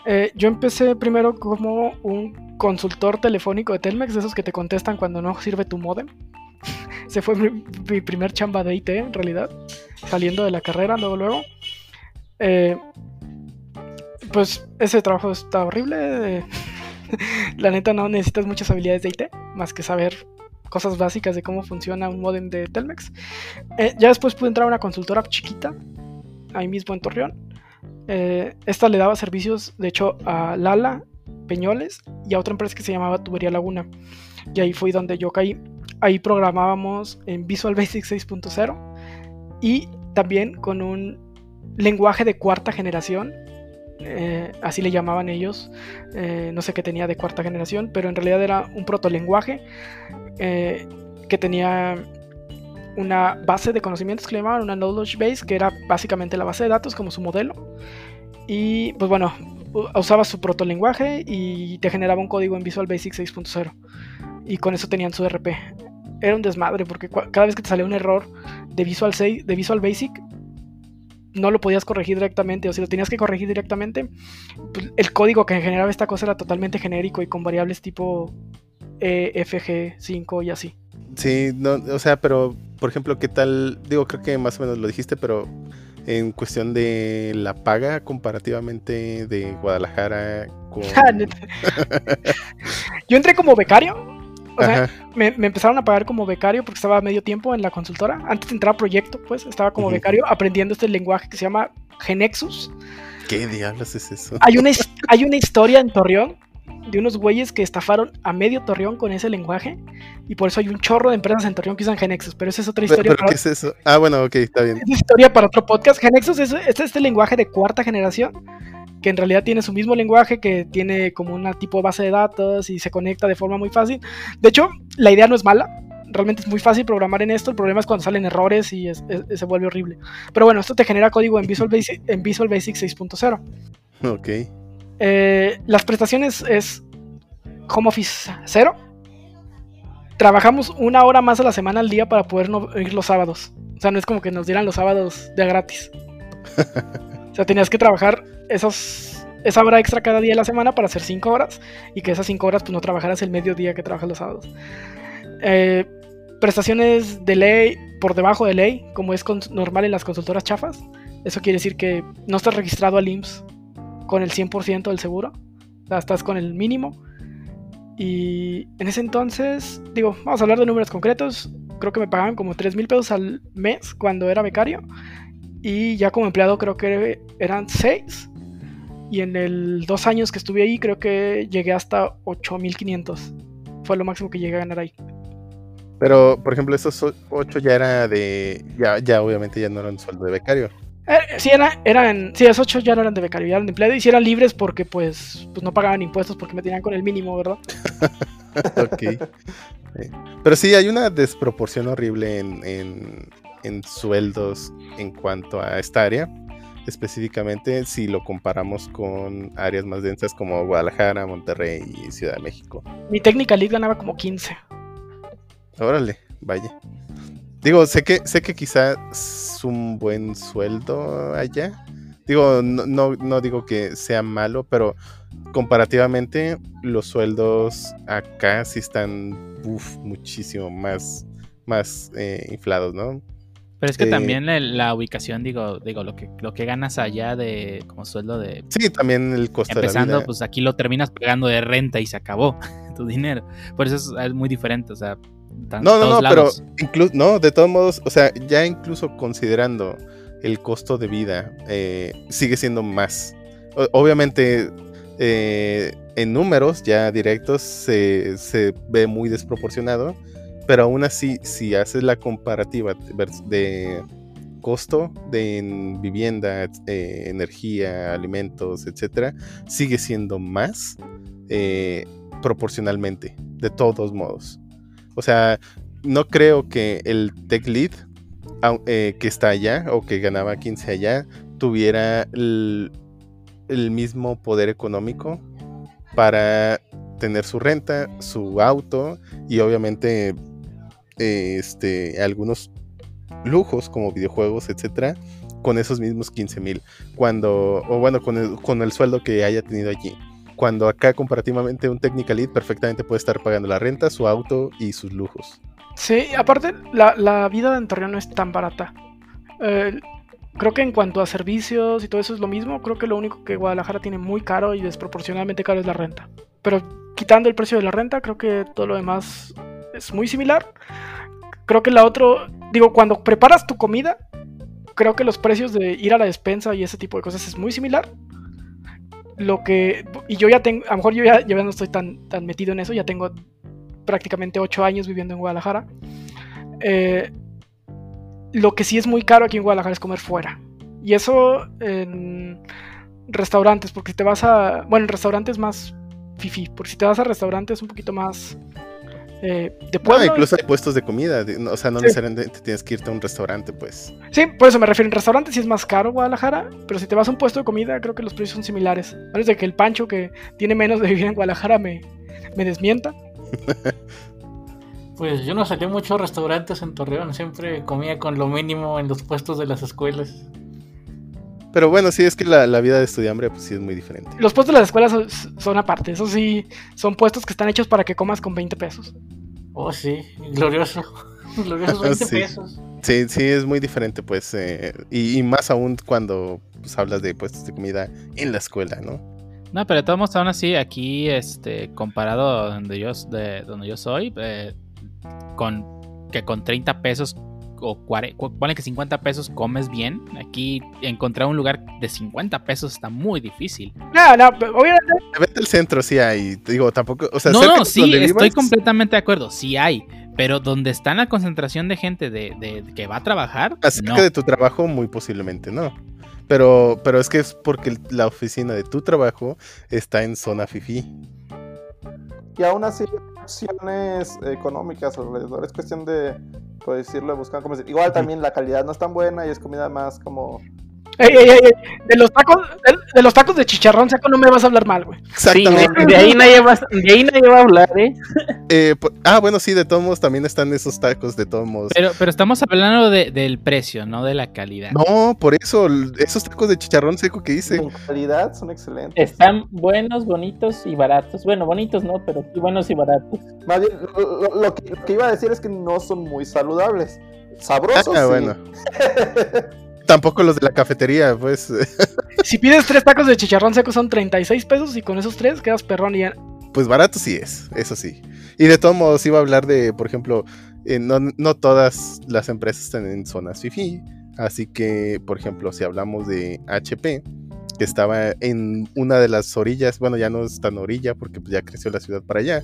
Eh, yo empecé primero como un consultor telefónico de Telmex, de esos que te contestan cuando no sirve tu modem. Se fue mi, primer chamba de IT, en realidad, saliendo de la carrera, luego, luego. Eh, pues ese trabajo está horrible. la neta no necesitas muchas habilidades de IT, más que saber cosas básicas de cómo funciona un modem de Telmex. Eh, ya después pude entrar a una consultora chiquita, ahí mismo en Torreón. Eh, esta le daba servicios, de hecho, a Lala, Peñoles y a otra empresa que se llamaba Tubería Laguna. Y ahí fue donde yo caí. Ahí programábamos en Visual Basic 6.0 y también con un lenguaje de cuarta generación. eh, así le llamaban ellos. eh, no sé qué tenía de cuarta generación, pero en realidad era un protolenguaje que tenía una base de conocimientos que le llamaban una knowledge base, que era básicamente la base de datos como su modelo. Y pues bueno, usaba su protolenguaje y te generaba un código en Visual Basic 6.0. Y con eso tenían su RP. Era un desmadre porque cada vez que te salía un error de Visual, 6, de Visual Basic, no lo podías corregir directamente. O si lo tenías que corregir directamente, pues, el código que generaba esta cosa era totalmente genérico y con variables tipo E, FG5 y así. Sí, no, o sea, pero por ejemplo, ¿qué tal? Digo, creo que más o menos lo dijiste, pero en cuestión de la paga comparativamente de Guadalajara con... Ah. Yo entré como becario. O sea, me, me empezaron a pagar como becario porque estaba a medio tiempo en la consultora. Antes de entrar a proyecto, pues, estaba como becario aprendiendo este lenguaje que se llama Genexus. ¿Qué diablos es eso? Hay una, hay una historia en Torreón de unos güeyes que estafaron a medio Torreón con ese lenguaje. Y por eso hay un chorro de empresas en Torreón que usan Genexus. Pero esa es otra Pero, historia. pero para- ¿qué es eso? Ah, bueno, ok, está bien. es historia para otro podcast. Genexus es, es este lenguaje de cuarta generación que en realidad tiene su mismo lenguaje, que tiene como una tipo de base de datos y se conecta de forma muy fácil. De hecho, la idea no es mala. Realmente es muy fácil programar en esto. El problema es cuando salen errores y es- es- se vuelve horrible. Pero bueno, esto te genera código en Visual Basic, en Visual Basic 6.0. Ok. Eh, las prestaciones es home office cero. Trabajamos una hora más a la semana al día para poder no ir los sábados. O sea, no es como que nos dieran los sábados de gratis. o sea, tenías que trabajar esa hora extra cada día de la semana para hacer cinco horas y que esas cinco horas pues no trabajaras el mediodía que trabajas los sábados. Eh, prestaciones de ley por debajo de ley, como es normal en las consultoras chafas. Eso quiere decir que no estás registrado al IMSS con el 100% del seguro. O sea, estás con el mínimo. Y en ese entonces, digo, vamos a hablar de números concretos. Creo que me pagaban como 3 mil pesos al mes cuando era becario. Y ya como empleado creo que eran 6. Y en el dos años que estuve ahí creo que llegué hasta 8500. Fue lo máximo que llegué a ganar ahí. Pero, por ejemplo, esos o- ocho ya era de. Ya, ya obviamente ya no eran sueldo de becario. Eh, sí, era- eran, sí, esos 8 ya no eran de becario, ya eran de empleado. Y sí eran libres porque pues, pues no pagaban impuestos porque me tenían con el mínimo, ¿verdad? Ok. Sí. Pero sí, hay una desproporción horrible en, en- en sueldos en cuanto a esta área. Específicamente si lo comparamos con áreas más densas como Guadalajara, Monterrey y Ciudad de México. Mi técnica lead ganaba como 15. Órale, vaya. Digo, sé que, sé que quizá es un buen sueldo allá. Digo, no, no, no digo que sea malo, pero comparativamente los sueldos acá sí están uf, muchísimo más, más eh, inflados, ¿no? Pero es que Eh, también la, la ubicación, digo, digo lo que lo que ganas allá de como sueldo de Sí, también el costo de la empezando, vida. pues aquí lo terminas pagando de renta y se acabó tu dinero. Por eso es, es muy diferente, o sea, tan- No, no, no, pero lados. inclu- no, de todos modos, o sea, ya incluso considerando el costo de vida, eh, sigue siendo más. O- obviamente, eh, en números ya directos se, se ve muy desproporcionado, pero aún así, si haces la comparativa de costo de en vivienda, eh, energía, alimentos, etcétera, sigue siendo más proporcionalmente, de todos modos. O sea, no creo que el tech lead eh, que está allá o que ganaba 15 allá tuviera el, mismo poder económico para tener su renta, su auto y obviamente este, algunos lujos como videojuegos, etcétera, con esos mismos 15 mil. Cuando, o bueno, con el, con el sueldo que haya tenido allí. Cuando acá comparativamente un technical lead perfectamente puede estar pagando la renta, su auto y sus lujos. Sí, aparte, la, la vida en Torreón no es tan barata. Eh, creo que en cuanto a servicios y todo eso es lo mismo. Creo que lo único que Guadalajara tiene muy caro y desproporcionadamente caro es la renta. Pero quitando el precio de la renta, creo que todo lo demás es muy similar. Creo que la otro, digo, cuando preparas tu comida, creo que los precios de ir a la despensa y ese tipo de cosas es muy similar. Lo que, y yo ya tengo, a lo mejor yo ya, ya no estoy tan, tan metido en eso, ya tengo prácticamente 8 años viviendo en Guadalajara. Eh, lo que sí es muy caro aquí en Guadalajara es comer fuera. Y eso en restaurantes, porque si te vas a. Bueno, en restaurantes más fifi, porque si te vas a restaurantes un poquito más eh, de No, incluso hay puestos de comida, o sea, no Sí. necesariamente tienes que irte a un restaurante, pues. Sí, por eso me refiero. En restaurantes sí es más caro Guadalajara, pero si te vas a un puesto de comida, creo que los precios son similares. A menos de que el Pancho, que tiene menos de vivir en Guadalajara, me, me desmienta. Pues yo no salía mucho a restaurantes en Torreón, siempre comía con lo mínimo en los puestos de las escuelas. Pero bueno, sí, es que la, la vida de estudiambre, pues sí es muy diferente. Los puestos de las escuelas son, son aparte. Eso sí, son puestos que están hechos para que comas con 20 pesos. Oh, sí, glorioso. Viejos 20 Sí. pesos. Sí, sí, es muy diferente, pues. eh, y, y más aún cuando pues, hablas de puestos de comida en la escuela, ¿no? No, pero de todos modos, aún así, aquí, este, comparado a donde yo, de donde yo soy, eh, con que con 30 pesos o 40, cu- ponle que 50 pesos comes bien, aquí encontrar un lugar de 50 pesos está muy difícil. No, no, pero obviamente. Vete al centro, sí hay. te Digo, tampoco. O sea, no, no, sí, donde estoy vivas, completamente de acuerdo, sí hay, pero donde está la concentración de gente de, de- que va a trabajar, Acerca no. de tu trabajo, muy posiblemente no. Pero, pero es que es porque la oficina de tu trabajo está en zona fifi. Y aún así, opciones económicas alrededor. Es cuestión de, por decirlo, de buscar como. Igual también la calidad no es tan buena y es comida más como. Ey, ey, ey, ey, de los tacos, de, de los tacos de chicharrón seco no me vas a hablar mal, güey. Sí, Exactamente. de, de ahí nadie va, de ahí nadie va a hablar, ¿eh? Eh, po- ah, bueno, sí, de todos modos también están esos tacos, de todos modos. Pero, pero estamos hablando de- del precio, no de la calidad. No, por eso, esos tacos de chicharrón seco que hice. En calidad son excelentes. Están buenos, bonitos y baratos. Bueno, bonitos no, pero sí buenos y baratos. Más bien, lo, lo- lo que, lo que iba a decir es que no son muy saludables. Sabrosos, Ah, sí. bueno. Tampoco los de la cafetería, pues. Si pides tres tacos de chicharrón seco son 36 pesos y con esos tres quedas perrón y ya. Pues barato sí es, eso sí. Y de todos modos iba a hablar de, por ejemplo, eh, no, no todas las empresas están en zonas FIFI. Así que, por ejemplo, si hablamos de HP, que estaba en una de las orillas, bueno, ya no es tan orilla porque ya creció la ciudad para allá,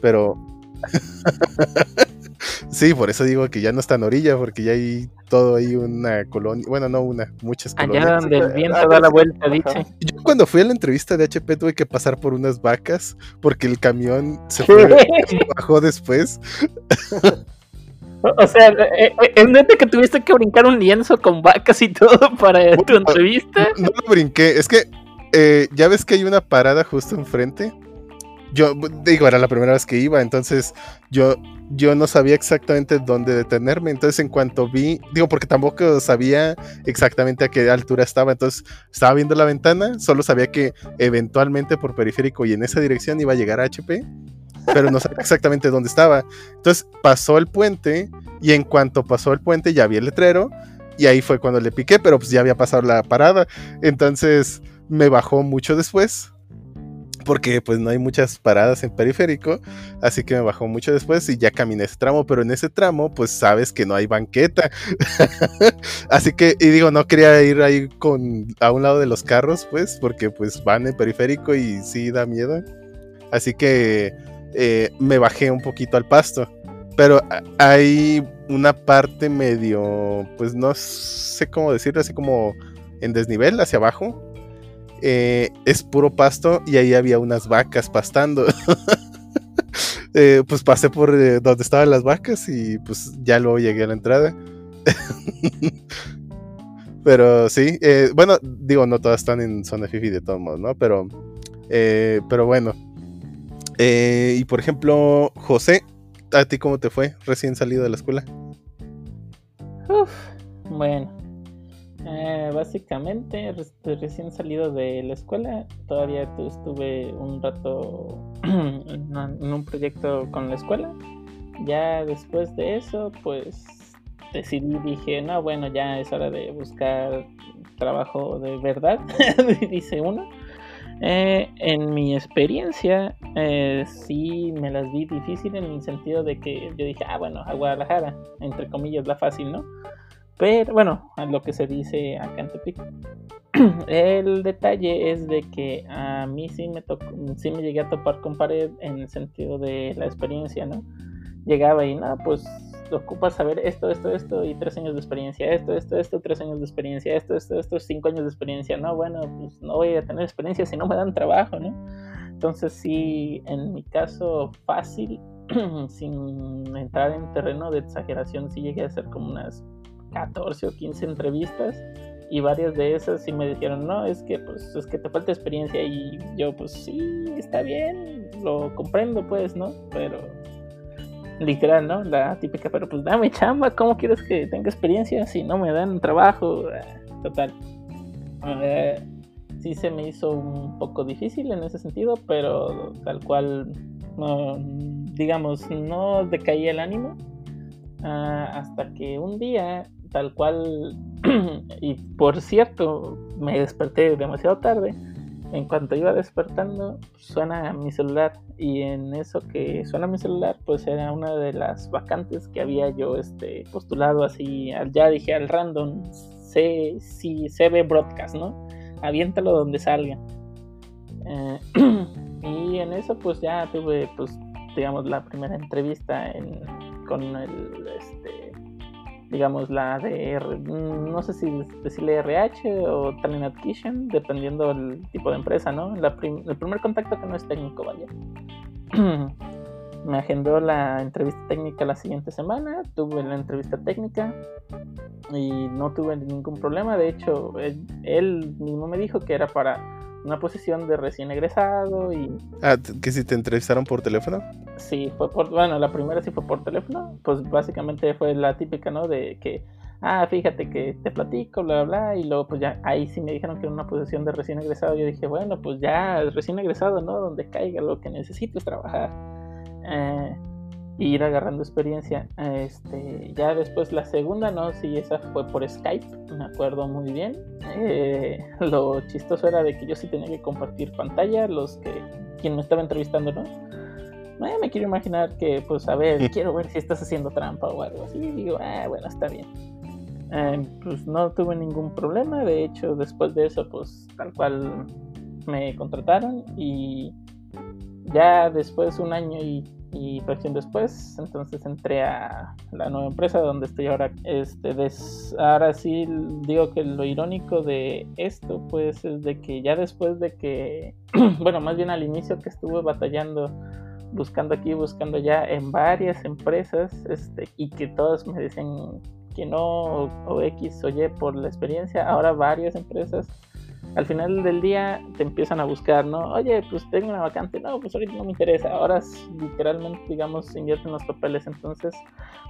pero... sí, por eso digo que ya no es tan orilla, porque ya hay todo ahí una colonia, bueno, no una, muchas colonias. Allá donde el viento ah, da la vuelta, dice. Yo cuando fui a la entrevista de HP tuve que pasar por unas vacas porque el camión se fue, bajó después. O sea, eh, eh, es neta que tuviste que brincar un lienzo con vacas y todo para tu entrevista. No lo brinqué, es que eh, ya ves que hay una parada justo enfrente. Yo digo, era la primera vez que iba, entonces yo, yo no sabía exactamente dónde detenerme. Entonces, en cuanto vi, digo, porque tampoco sabía exactamente a qué altura estaba. Entonces, estaba viendo la ventana, solo sabía que eventualmente por periférico y en esa dirección iba a llegar a HP, pero no sabía exactamente dónde estaba. Entonces, pasó el puente y en cuanto pasó el puente ya vi el letrero y ahí fue cuando le piqué, pero pues ya había pasado la parada. Entonces, me bajó mucho después. Porque pues no hay muchas paradas en periférico, así que me bajó mucho después y ya caminé ese tramo, pero en ese tramo pues sabes que no hay banqueta. así que, y digo, no quería ir ahí con a un lado de los carros, pues, porque pues van en periférico y sí da miedo. Así que eh, me bajé un poquito al pasto. Pero hay una parte medio, pues no sé cómo decirlo, así como en desnivel hacia abajo. Eh, es puro pasto y ahí había unas vacas pastando. Eh, pues pasé por eh, donde estaban las vacas y pues ya luego llegué a la entrada. pero sí, bueno, digo, no todas están en zona fifi de todos modos, ¿no? Pero, pero bueno. Y por ejemplo, José, ¿a ti cómo te fue recién salido de la escuela? Uf, bueno, eh, básicamente re- recién salido de la escuela, todavía tu- estuve un rato en un proyecto con la escuela. Ya después de eso, pues decidí, dije, no, bueno, ya es hora de buscar trabajo de verdad, dice uno. Eh, en mi experiencia, eh, sí me las vi difícil en el sentido de que yo dije, ah, bueno, a Guadalajara, entre comillas, la fácil, ¿no? Pero bueno, a lo que se dice acá en Tepic. El detalle es de que a mí sí me tocó, sí me llegué a topar con pared en el sentido de la experiencia, ¿no? Llegaba y no, pues ocupas saber esto, esto, esto y tres años de experiencia, esto, esto, esto, tres años de experiencia, esto, esto, esto, cinco años de experiencia, no, bueno, pues no voy a tener experiencia si no me dan trabajo, ¿no? Entonces sí, en mi caso fácil, sin entrar en terreno de exageración, sí llegué a hacer como unas 14 o 15 entrevistas y varias de esas sí me dijeron, no, es que pues es que te falta experiencia y yo pues sí, está bien, lo comprendo pues, ¿no? Pero literal, ¿no? La típica, pero pues dame chamba, ¿cómo quieres que tenga experiencia si no me dan trabajo? Total. Eh, sí se me hizo un poco difícil en ese sentido, pero tal cual, digamos, no decaía el ánimo, Ah, hasta que un día, tal cual, y por cierto, me desperté demasiado tarde. En cuanto iba despertando, suena mi celular y en eso que suena mi celular, pues era una de las vacantes que había yo este, postulado así, ya dije al random, C, sí, CB Broadcast, ¿no? Aviéntalo donde salga. Eh, y en eso pues ya tuve pues digamos la primera entrevista en, con el este digamos la de mm, no sé si decirle RH o Talent Acquisition dependiendo del tipo de empresa no La prim- el primer contacto que no es técnico vaya. Me agendó la entrevista técnica la siguiente semana tuve la entrevista técnica y no tuve ningún problema. De hecho él mismo me dijo que era para una posición de recién egresado y Ah, que si te entrevistaron por teléfono. Sí, fue por, bueno, la primera sí fue por teléfono, pues básicamente fue la típica, ¿no? De que, ah, fíjate que te platico, bla, bla, bla, y luego pues ya, ahí sí me dijeron que era una posición de recién egresado, yo dije, bueno, pues ya, recién egresado, ¿no? Donde caiga, lo que necesito es trabajar, eh, ir agarrando experiencia, este, ya después la segunda, ¿no? Sí, esa fue por Skype, me acuerdo muy bien, eh, lo chistoso era de que yo sí tenía que compartir pantalla, los que, quien me estaba entrevistando, ¿no? Eh, me quiero imaginar que, pues, a ver, quiero ver si estás haciendo trampa o algo así. Y digo, ah, bueno, está bien. Eh, pues no tuve ningún problema. De hecho, después de eso, pues, tal cual me contrataron. Y ya después, un año y, y fracción después, entonces entré a la nueva empresa donde estoy ahora. Este, des- ahora sí digo que lo irónico de esto, pues, es de que ya después de que, bueno, más bien al inicio que estuve batallando buscando aquí, buscando allá en varias empresas este, y que todos me decían que no o, o X o Y por la experiencia, ahora varias empresas al final del día te empiezan a buscar, ¿no? Oye, pues tengo una vacante, no, pues ahorita no me interesa, ahora literalmente, digamos, invierten los papeles, entonces,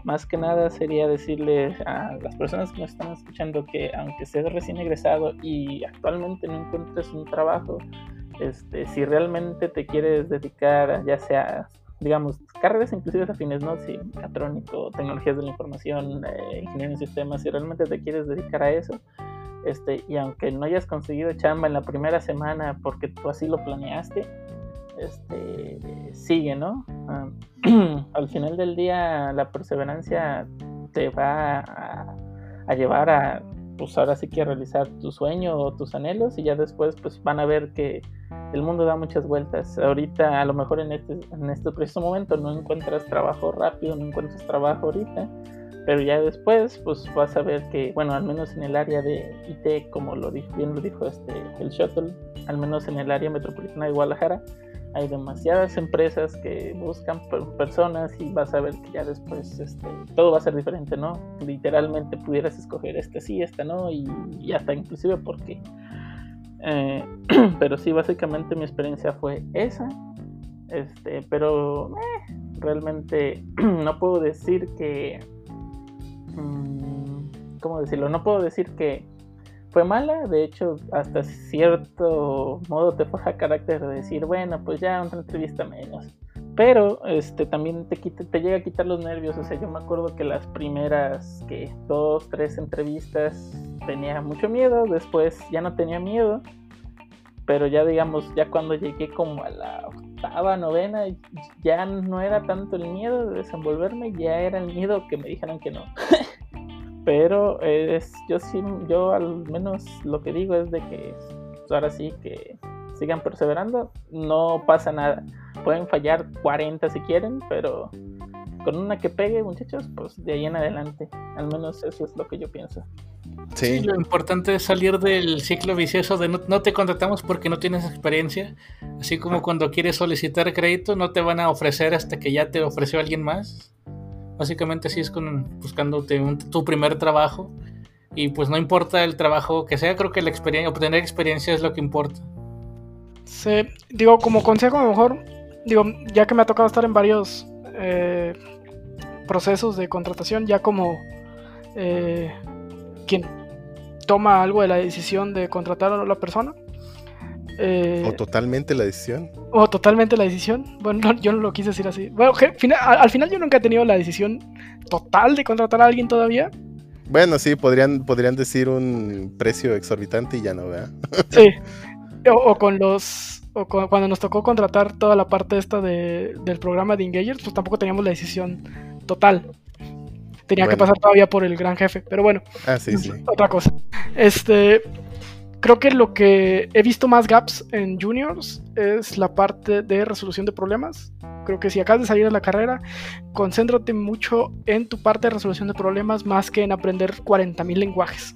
más que nada sería decirle a las personas que nos están escuchando que aunque seas recién egresado y actualmente no encuentres un trabajo, este, si realmente te quieres dedicar, ya sea, digamos, carreras inclusive afines, ¿no? Si mecatrónico, tecnologías de la información, eh, ingeniería en sistemas, si realmente te quieres dedicar a eso, este, y aunque no hayas conseguido chamba en la primera semana porque tú así lo planeaste, este, sigue, ¿no? Ah, al final del día la perseverancia te va a, llevar a, pues ahora sí que realizar tu sueño o tus anhelos y ya después pues van a ver que el mundo da muchas vueltas. Ahorita a lo mejor en este, en este preciso momento no encuentras trabajo rápido, no encuentras trabajo ahorita, pero ya después pues vas a ver que, bueno, al menos en el área de IT, como lo dijo, bien lo dijo este, el Shuttle, al menos en el área metropolitana de Guadalajara, hay demasiadas empresas que buscan per- personas y vas a ver que ya después este, todo va a ser diferente, ¿no? Literalmente pudieras escoger este sí, este no, y, y hasta inclusive porque... eh, pero sí, básicamente mi experiencia fue esa. Este, pero eh, realmente no puedo decir que... mm, ¿Cómo decirlo? No puedo decir que fue mala, de hecho, hasta cierto modo te forja carácter de decir, bueno, pues ya una entrevista menos. Pero este también te quita, te llega a quitar los nervios. O sea, yo me acuerdo que las primeras que dos, tres entrevistas tenía mucho miedo, después ya no tenía miedo. Pero ya digamos, ya cuando llegué como a la octava, novena, ya no era tanto el miedo de desenvolverme, ya era el miedo que me dijeran que no. Pero es, yo sí, yo al menos lo que digo es de que pues, ahora sí que sigan perseverando, no pasa nada. Pueden fallar 40 si quieren, pero con una que pegue, muchachos, pues de ahí en adelante. Al menos eso es lo que yo pienso. Sí, Sí, lo importante es salir del ciclo vicioso de no, no te contratamos porque no tienes experiencia. Así como cuando quieres solicitar crédito, no te van a ofrecer hasta que ya te ofreció alguien más. Básicamente así es con buscándote un- tu primer trabajo. Y pues no importa el trabajo que sea, creo que la experiencia, obtener experiencia es lo que importa. Sí, digo, como consejo, a lo mejor, digo, ya que me ha tocado estar en varios eh, procesos de contratación, ya como eh, quien toma algo de la decisión de contratar a la persona, eh, O totalmente la decisión. o totalmente la decisión. Bueno, no, yo no lo quise decir así. Bueno, al final yo nunca he tenido la decisión total de contratar a alguien todavía. Bueno, sí, podrían, podrían decir un precio exorbitante y ya no, ¿verdad? Sí. O, o con los. O con- cuando nos tocó contratar toda la parte esta de- del programa de Engagers, pues tampoco teníamos la decisión total. Tenía que pasar todavía por el gran jefe. Pero bueno, Ah, sí, sí. otra cosa. Este. Creo que lo que he visto más gaps en juniors es la parte de resolución de problemas. Creo que si acabas de salir de la carrera, concéntrate mucho en tu parte de resolución de problemas más que en aprender 40.000 lenguajes.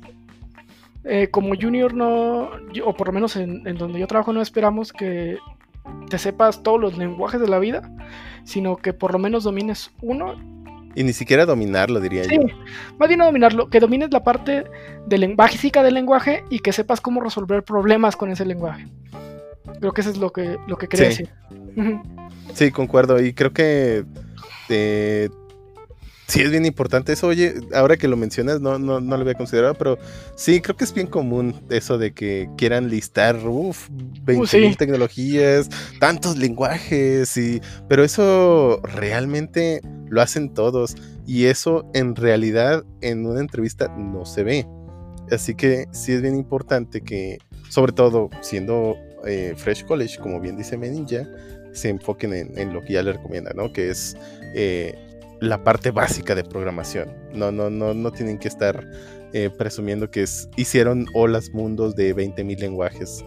Eh, como junior no, o por lo menos en, en donde yo trabajo no esperamos que te sepas todos los lenguajes de la vida, sino que por lo menos domines uno Y ni siquiera dominarlo, diría Sí, yo. más bien no dominarlo, que domines la parte de del lenguaje y que sepas cómo resolver problemas con ese lenguaje. Creo que eso es lo que, lo que quería Sí. decir. Sí, concuerdo. Y creo que eh, sí es bien importante eso. Oye, ahora que lo mencionas, no, no, no lo había considerado, pero sí, creo que es bien común eso de que quieran listar, uff, 20 sí. mil tecnologías, tantos lenguajes, y, pero eso realmente lo hacen todos. Y eso en realidad en una entrevista no se ve. Así que sí es bien importante que, sobre todo siendo eh, Fresh College, como bien dice Meninja, se enfoquen en, lo que ya le recomienda, ¿no? Que es eh, la parte básica de programación. No, no, no, no tienen que estar eh, presumiendo que es- hicieron olas mundos de 20.000 lenguajes.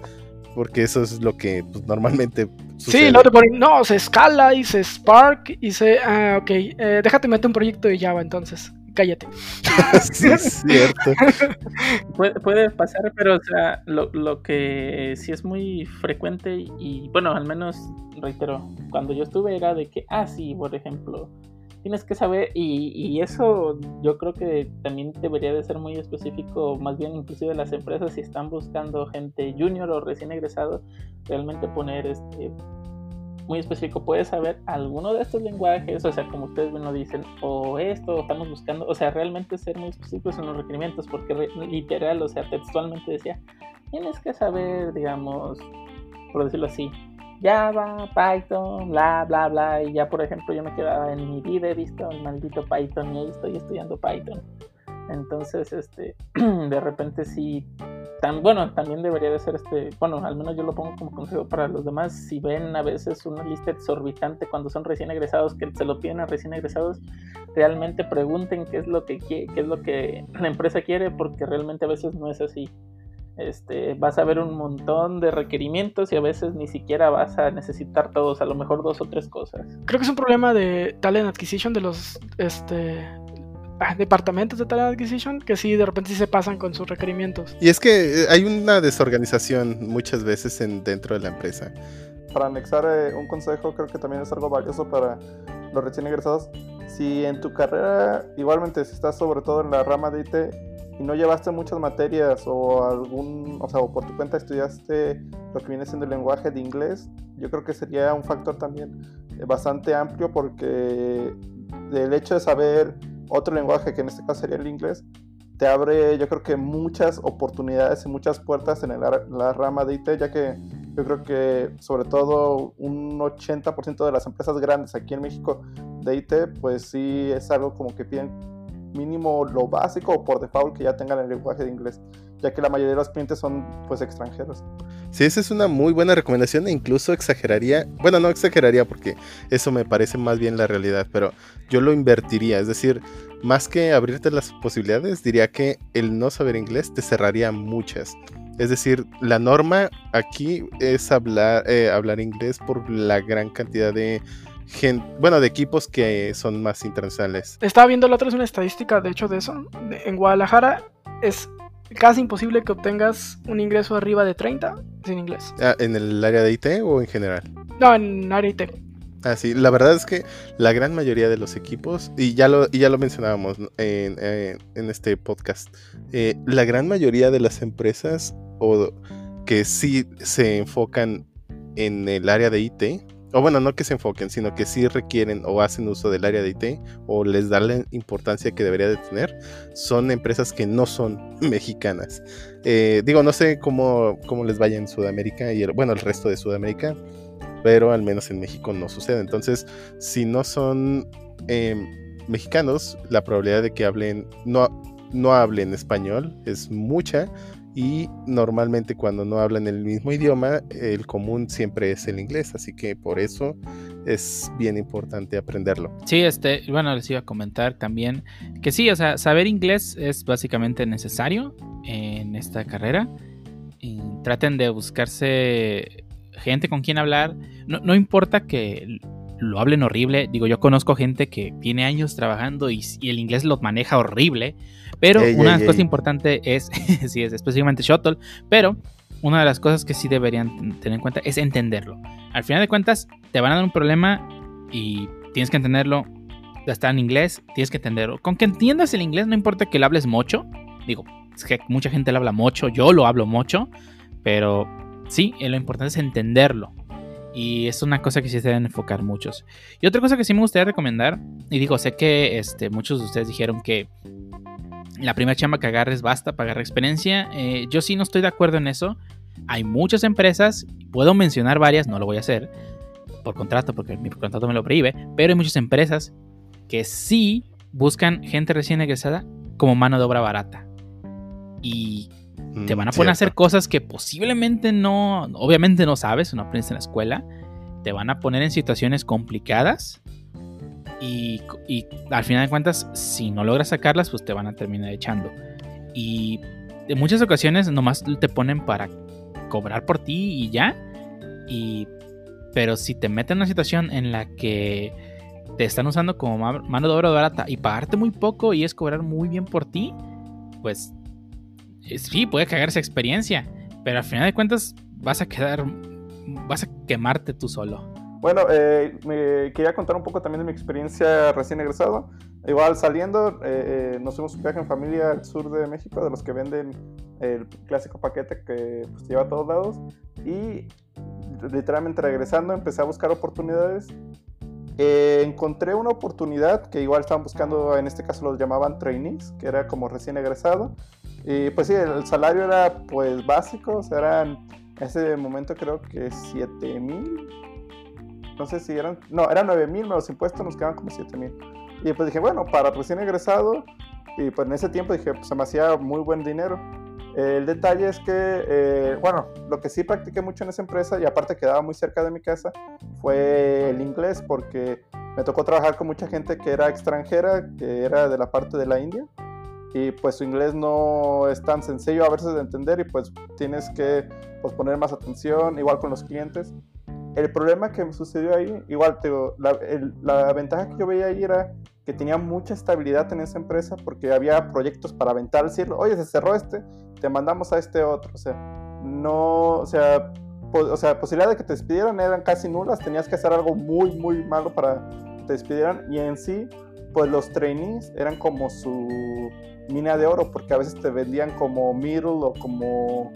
Porque eso es lo que pues, normalmente Sí, sucede. no te ponen, no, se escala y se Spark y se, ah, ok, eh, déjate meter un proyecto de Java entonces, cállate. sí, es cierto. Puede, puede pasar, pero o sea, lo, lo que sí es muy frecuente y, y, bueno, al menos reitero, cuando yo estuve era de que, ah, sí, por ejemplo, tienes que saber, y, y eso yo creo que también debería de ser muy específico, más bien inclusive las empresas si están buscando gente junior o recién egresado, realmente poner este muy específico, puedes saber alguno de estos lenguajes, o sea, como ustedes bien lo dicen, o esto, o estamos buscando, o sea, realmente ser muy específicos en los requerimientos, porque literal, o sea, textualmente decía, tienes que saber, digamos, por decirlo así, Java, Python, bla, bla, bla, y ya, por ejemplo, yo me quedaba en mi vida, he visto el maldito Python y ahí estoy estudiando Python. Entonces, este, de repente sí, tan bueno, también debería de ser este, bueno, al menos yo lo pongo como consejo para los demás, si ven a veces una lista exorbitante cuando son recién egresados, que se lo piden a recién egresados, realmente pregunten qué es lo que qué es lo que la empresa quiere, porque realmente a veces no es así. Este, vas a ver un montón de requerimientos y a veces ni siquiera vas a necesitar todos, a lo mejor dos o tres cosas. Creo que es un problema de talent acquisition de los este, ah, departamentos de talent acquisition que sí, de repente sí se pasan con sus requerimientos. Y es que eh, hay una desorganización muchas veces en, dentro de la empresa. Para anexar eh, un consejo, creo que también es algo valioso para los recién egresados. Si en tu carrera, igualmente, si estás sobre todo en la rama de IT y no llevaste muchas materias o algún, o sea, o por tu cuenta estudiaste lo que viene siendo el lenguaje de inglés, yo creo que sería un factor también eh, bastante amplio porque el hecho de saber otro lenguaje, que en este caso sería el inglés, te abre yo creo que muchas oportunidades y muchas puertas en el la rama de IT, ya que yo creo que sobre todo un 80% de las empresas grandes aquí en México de IT, pues sí es algo como que piden mínimo lo básico o por default que ya tengan el lenguaje de inglés, ya que la mayoría de los clientes son pues extranjeros. Sí, esa es una muy buena recomendación e incluso exageraría, bueno, no exageraría porque eso me parece más bien la realidad, pero yo lo invertiría, es decir, más que abrirte las posibilidades, diría que el no saber inglés te cerraría muchas. Es decir, la norma aquí es hablar, eh, hablar inglés por la gran cantidad de gente, bueno, de equipos que son más internacionales. Estaba viendo la otra vez una estadística, de hecho, de eso. De- En Guadalajara es casi imposible que obtengas un ingreso arriba de 30 sin inglés. Ah, ¿En el área de IT o en general? No, en área IT. Ah, sí, la verdad es que la gran mayoría de los equipos, y ya lo, y ya lo mencionábamos en, en este podcast, eh, la gran mayoría de las empresas o que sí se enfocan en el área de IT o bueno, no que se enfoquen, sino que sí requieren o hacen uso del área de IT o les dan la importancia que debería de tener, son empresas que no son mexicanas. Eh, digo, no sé cómo, cómo les vaya en Sudamérica y el, bueno, el resto de Sudamérica, pero al menos en México no sucede. Entonces, si no son em, mexicanos, la probabilidad de que hablen, no, no hablen español es mucha y normalmente cuando no hablan el mismo idioma, el común siempre es el inglés, así que por eso es bien importante aprenderlo. Sí, este, bueno, les iba a comentar también que sí, o sea, saber inglés es básicamente necesario en esta carrera. Traten de buscarse gente con quien hablar. No, no importa que lo hablen horrible. Digo, yo conozco gente que tiene años trabajando y, y el inglés lo maneja horrible. Pero Ey, una ey, cosa ey. importante es, sí, es específicamente Shuttle, pero una de las cosas que sí deberían tener en cuenta es entenderlo. Al final de cuentas, te van a dar un problema y tienes que entenderlo. Está en inglés, tienes que entenderlo. Con que entiendas el inglés, no importa que lo hables mucho. Digo, es que mucha gente lo habla mucho, yo lo hablo mucho, pero sí, lo importante es entenderlo. Y es una cosa que sí se deben enfocar muchos. Y otra cosa que sí me gustaría recomendar, y digo, sé que este, muchos de ustedes dijeron que la primera chamba que agarres basta para agarrar experiencia. Eh, yo sí no estoy de acuerdo en eso. Hay muchas empresas, puedo mencionar varias, no lo voy a hacer por contrato, porque mi contrato me lo prohíbe, pero hay muchas empresas que sí buscan gente recién egresada como mano de obra barata. Y te van a Mm, poner a hacer cosas que posiblemente no, obviamente no sabes, no aprendes en la escuela. Te van a poner en situaciones complicadas. Y, al final de cuentas, si no logras sacarlas, pues te van a terminar echando. Y en muchas ocasiones nomás te ponen para cobrar por ti y ya. Y, pero si te meten en una situación en la que te están usando como ma- mano de obra barata y pagarte muy poco y es cobrar muy bien por ti, pues sí, puede cagar esa experiencia. Pero al final de cuentas vas a quedar, vas a quemarte tú solo. Bueno, eh, me quería contar un poco también de mi experiencia recién egresado. Igual saliendo, eh, eh, nos fuimos un viaje en familia al sur de México, de los que venden el clásico paquete que pues, lleva a todos lados. Y literalmente regresando empecé a buscar oportunidades. Eh, encontré una oportunidad que igual estaban buscando, en este caso los llamaban trainees, que era como recién egresado. Y pues sí, el salario era pues básico, o sea, eran en ese momento creo que 7 mil sé si eran, no, eran 9 mil, menos impuestos nos quedaban como 7 mil. Y pues dije, bueno, para recién egresado, y pues en ese tiempo dije, pues se me hacía muy buen dinero. El detalle es que, eh, bueno, lo que sí practiqué mucho en esa empresa, y aparte quedaba muy cerca de mi casa, fue el inglés, porque me tocó trabajar con mucha gente que era extranjera, que era de la parte de la India, y pues su inglés no es tan sencillo a veces de entender, y pues tienes que pues, poner más atención, igual con los clientes. El problema que me sucedió ahí, igual te digo, la, el- la ventaja que yo veía ahí era que tenía mucha estabilidad en esa empresa porque había proyectos para aventar al cielo. Oye, se cerró este, te mandamos a este otro. O sea, no, o sea, po- o sea, posibilidad de que te despidieran eran casi nulas. Tenías que hacer algo muy, muy malo para que te despidieran. Y en sí, pues los trainees eran como su mina de oro porque a veces te vendían como middle o como,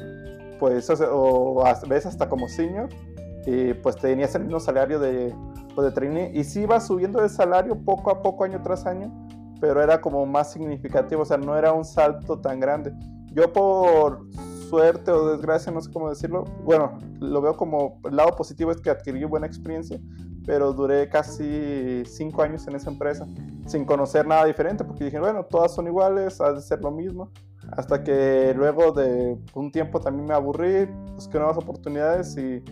pues, o, o a veces hasta como senior y pues tenías el mismo salario de, pues, de trainee y sí iba subiendo de salario poco a poco año tras año pero era como más significativo o sea no era un salto tan grande. Yo por suerte o desgracia no sé cómo decirlo bueno lo veo como el lado positivo es que adquirí buena experiencia pero duré casi cinco años en esa empresa sin conocer nada diferente porque dije bueno todas son iguales ha de ser lo mismo hasta que luego de un tiempo también me aburrí busqué nuevas oportunidades y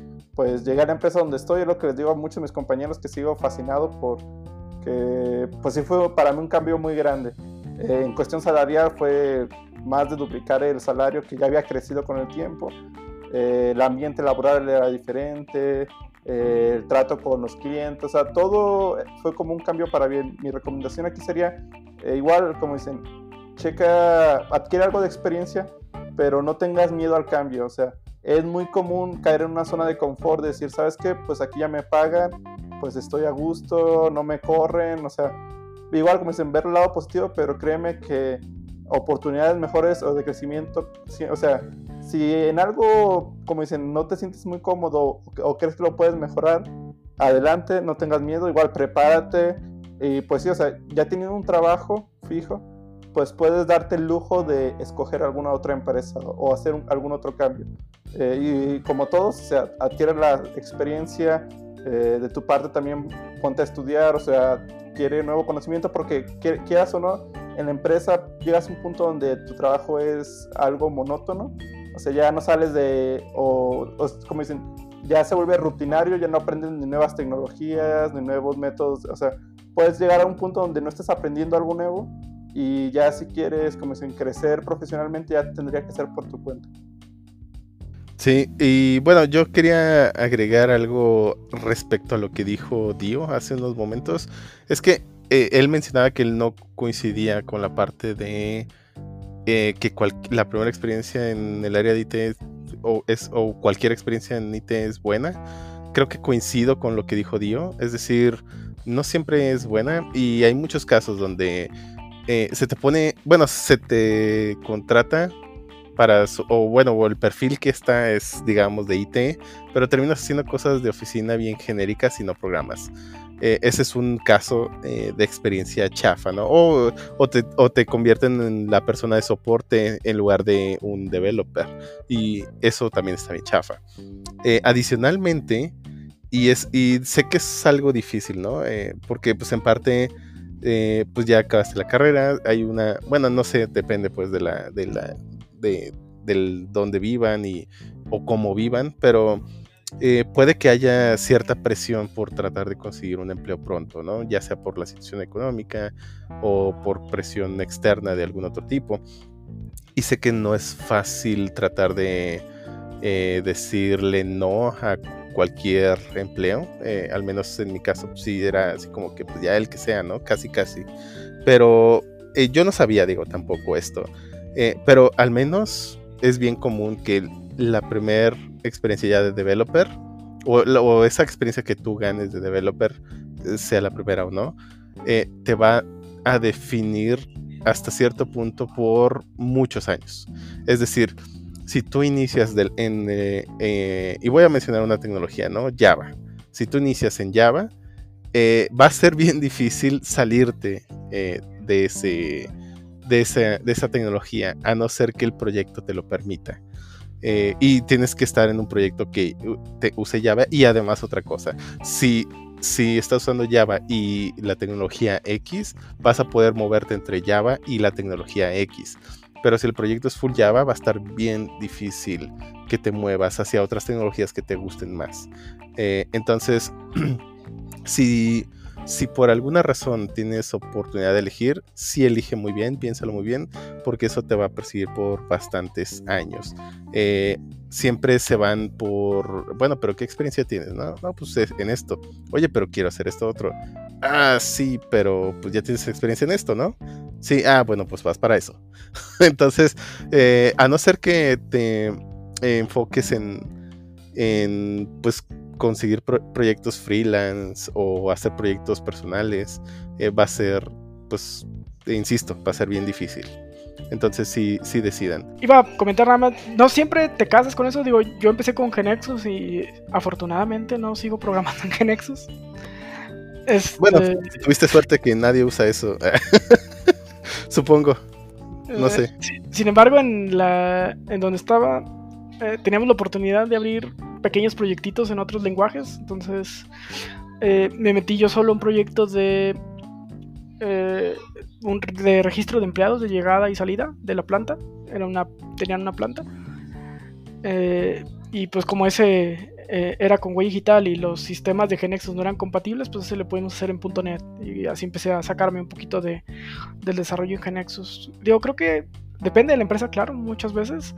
pues llegué a la empresa donde estoy, es lo que les digo a muchos de mis compañeros que sigo fascinado por que pues sí fue para mí un cambio muy grande. Eh, en cuestión salarial fue más de duplicar el salario que ya había crecido con el tiempo. Eh, el ambiente laboral era diferente, eh, el trato con los clientes, o sea, todo fue como un cambio para bien. Mi recomendación aquí sería, eh, igual como dicen, checa, adquiere algo de experiencia, pero no tengas miedo al cambio, o sea, es muy común caer en una zona de confort, decir, ¿sabes qué? Pues aquí ya me pagan, pues estoy a gusto, no me corren, o sea, igual como dicen, ver el lado positivo, pero créeme que oportunidades mejores o de crecimiento, o sea, si en algo, como dicen, no te sientes muy cómodo o crees que lo puedes mejorar, adelante, no tengas miedo, igual prepárate. Y pues sí, o sea, ya teniendo un trabajo fijo, pues puedes darte el lujo de escoger alguna otra empresa o hacer algún otro cambio. Eh, y como todos, o sea, adquiere la experiencia eh, de tu parte también, ponte a estudiar, o sea, quiere nuevo conocimiento porque qui- quieras o no, en la empresa llegas a un punto donde tu trabajo es algo monótono, o sea, ya no sales de, o como dicen, ya se vuelve rutinario, ya no aprendes ni nuevas tecnologías, ni nuevos métodos, o sea, puedes llegar a un punto donde no estés aprendiendo algo nuevo y ya si quieres, como dicen, crecer profesionalmente ya tendría que ser por tu cuenta. Sí, y bueno, yo quería agregar algo respecto a lo que dijo Dio hace unos momentos. Es que eh, él mencionaba que él no coincidía con la parte de eh, que la primera experiencia en el área de IT o cualquier experiencia en IT es buena. Creo que coincido con lo que dijo Dio. Es decir, no siempre es buena y hay muchos casos donde eh, se te pone, bueno, se te contrata para, su- o bueno, el perfil que está es, digamos, de IT, pero terminas haciendo cosas de oficina bien genéricas y no programas. Eh, ese es un caso eh, de experiencia chafa, ¿no? O, te, o te convierten en la persona de soporte en lugar de un developer. Y eso también está bien chafa. Adicionalmente, y, es, y sé que es algo difícil, ¿no? Porque pues en parte, eh, pues ya acabaste la carrera, hay una, bueno, no sé, depende pues de la, de la, de, del donde vivan y, o cómo vivan, pero eh, puede que haya cierta presión por tratar de conseguir un empleo pronto, ¿no? Ya sea por la situación económica o por presión externa de algún otro tipo. Y sé que no es fácil tratar de eh, decirle no a cualquier empleo. eh, al menos en mi caso, pues, sí era así como que pues, ya el que sea, ¿no? Casi, casi. Pero eh, yo no sabía, digo, tampoco esto. Eh, pero al menos es bien común que la primera experiencia ya de developer o, o esa experiencia que tú ganes de developer, sea la primera o no, te va a definir hasta cierto punto por muchos años. Es decir, si tú inicias del, en, eh, eh, y voy a mencionar una tecnología, ¿no? Java. Si tú inicias en Java, eh, va a ser bien difícil salirte de, ese, de, esa, de esa tecnología, a no ser que el proyecto te lo permita. Y tienes que estar en un proyecto que uh, te use Java y además otra cosa, si, si estás usando Java y la tecnología X, vas a poder moverte entre Java y la tecnología X. Pero si el proyecto es full Java, va a estar bien difícil que te muevas hacia otras tecnologías que te gusten más. Eh, entonces, si, si por alguna razón tienes oportunidad de elegir, sí elige muy bien, piénsalo muy bien, porque eso te va a perseguir por bastantes años. Eh, siempre se van por, bueno, pero ¿qué experiencia tienes? No, no, pues es en esto. Oye, pero quiero hacer esto otro. Ah, sí, pero pues ya tienes experiencia en esto, ¿no? Sí, ah, bueno, pues vas para eso. Entonces, eh, a no ser que te enfoques en, en pues conseguir pro- proyectos freelance o hacer proyectos personales, eh, va a ser, pues, insisto, va a ser bien difícil. Entonces sí, sí decidan. Iba a comentar nada más, no siempre te casas con eso, digo, yo empecé con Genexus y afortunadamente no sigo programando en Genexus. Este, Bueno, tuviste suerte que nadie usa eso. Supongo. no eh, sé. si- Sin embargo, en la en donde estaba eh, teníamos la oportunidad de abrir pequeños proyectitos en otros lenguajes, entonces eh, me metí yo solo en proyectos de eh, un, de registro de empleados de llegada y salida de la planta. Era una tenían una planta. Eh, y pues como ese eh, era con huella digital y los sistemas de Genexus no eran compatibles, pues ese le podemos hacer en .NET. Y así empecé a sacarme un poquito de, del desarrollo en Genexus. Digo, creo que depende de la empresa, claro, muchas veces,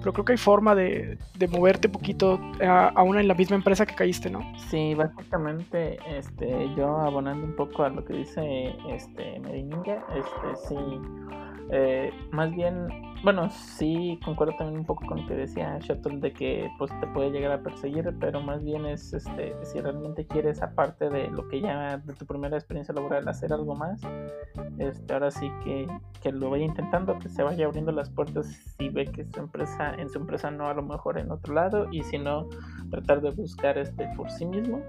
pero creo que hay forma de, de moverte poquito a, aún en la misma empresa que caíste, ¿no? Sí, básicamente, este, yo abonando un poco a lo que dice este Medinga, este, sí, Eh, más bien, bueno, sí concuerdo también un poco con lo que decía Shuttle de que pues te puede llegar a perseguir, pero más bien es este si realmente quieres aparte de lo que ya de tu primera experiencia laboral hacer algo más, este ahora sí que, que lo vaya intentando, que se vaya abriendo las puertas si ve que su empresa en su empresa no a lo mejor en otro lado y si no tratar de buscar este por sí mismo,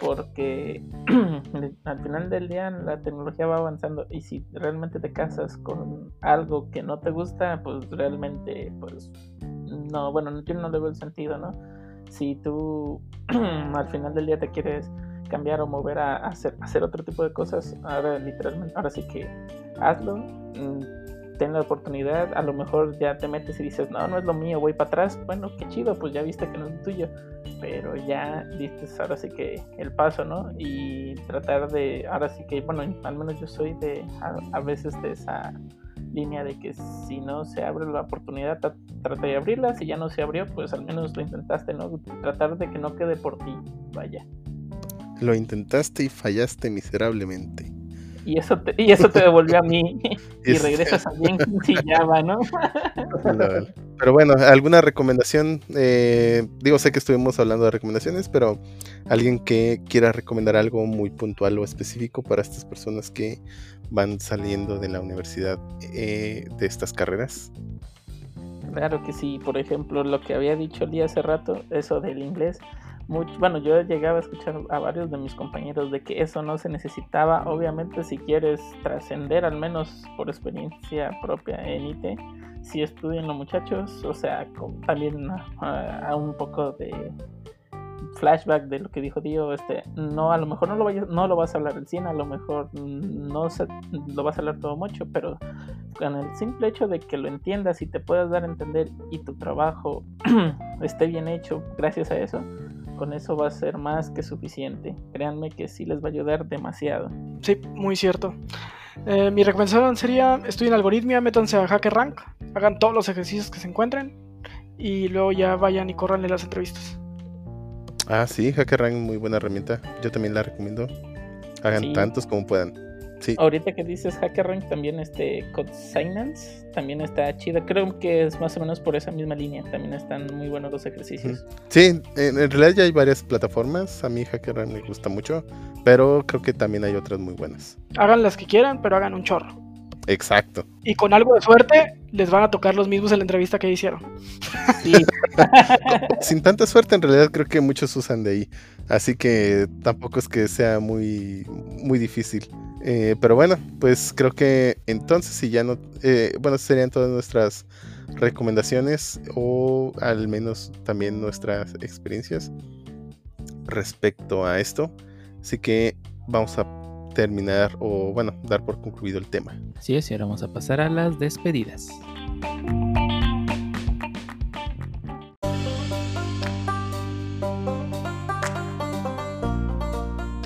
porque al final del día la tecnología va avanzando y si realmente te casas con algo que no te gusta, pues realmente, pues no, bueno, yo no le veo el sentido, ¿no? Si tú al final del día te quieres cambiar o mover a, hacer, hacer otro tipo de cosas, ahora literalmente, ahora sí que hazlo, mm, ten la oportunidad, a lo mejor ya te metes y dices, no, no es lo mío, voy para atrás, bueno, qué chido, pues ya viste que no es tuyo, pero ya diste ahora sí que el paso, ¿no? Y tratar de, ahora sí que, bueno, al menos yo soy de, a, veces de esa línea de que si no se abre la oportunidad, trata de abrirla, si ya no se abrió, pues al menos lo intentaste, ¿no? Tratar de que no quede por ti, vaya. Lo intentaste y fallaste miserablemente y eso te, y eso te devolvió a mí y regresas a bien va, ¿no? Pero bueno, ¿alguna recomendación? Eh, digo, sé que estuvimos hablando de recomendaciones, pero alguien que quiera recomendar algo muy puntual o específico para estas personas que van saliendo de la universidad eh, de estas carreras. Claro que sí, por ejemplo, lo que había dicho Lee hace rato, eso del inglés, bueno, yo llegaba a escuchar a varios de mis compañeros de que eso no se necesitaba. Obviamente, si quieres trascender, al menos por experiencia propia en IT, si estudian los muchachos, o sea, también a, un poco de flashback de lo que dijo Dio, este, no, a lo mejor no lo, vayas, no lo vas a hablar el 100, a lo mejor no se, lo vas a hablar todo mucho, pero con el simple hecho de que lo entiendas y te puedas dar a entender y tu trabajo esté bien hecho gracias a eso, con eso va a ser más que suficiente. Créanme que sí les va a ayudar demasiado. Sí, muy cierto. Eh, mi recomendación sería estudien algoritmia, métanse a HackerRank, hagan todos los ejercicios que se encuentren y luego ya vayan y corran en las entrevistas. Ah, sí, HackerRank muy buena herramienta. Yo también la recomiendo. Hagan tantos como puedan. Ahorita que dices HackerRank, también este CodeScience también está chida. Creo que es más o menos por esa misma línea. También están muy buenos los ejercicios. Sí, en, realidad ya hay varias plataformas. A mí HackerRank me gusta mucho, pero creo que también hay otras muy buenas. Hagan las que quieran, pero hagan un chorro. Exacto. Y con algo de suerte, les van a tocar los mismos en la entrevista que hicieron. Sí. Sin tanta suerte, en realidad creo que muchos usan de ahí. Así que tampoco es que sea muy, muy difícil. Eh, pero bueno, pues creo que entonces si ya no, eh, bueno, serían todas nuestras recomendaciones o al menos también nuestras experiencias respecto a esto. Así que vamos a terminar o bueno, dar por concluido el tema. Así es, y ahora vamos a pasar a las despedidas.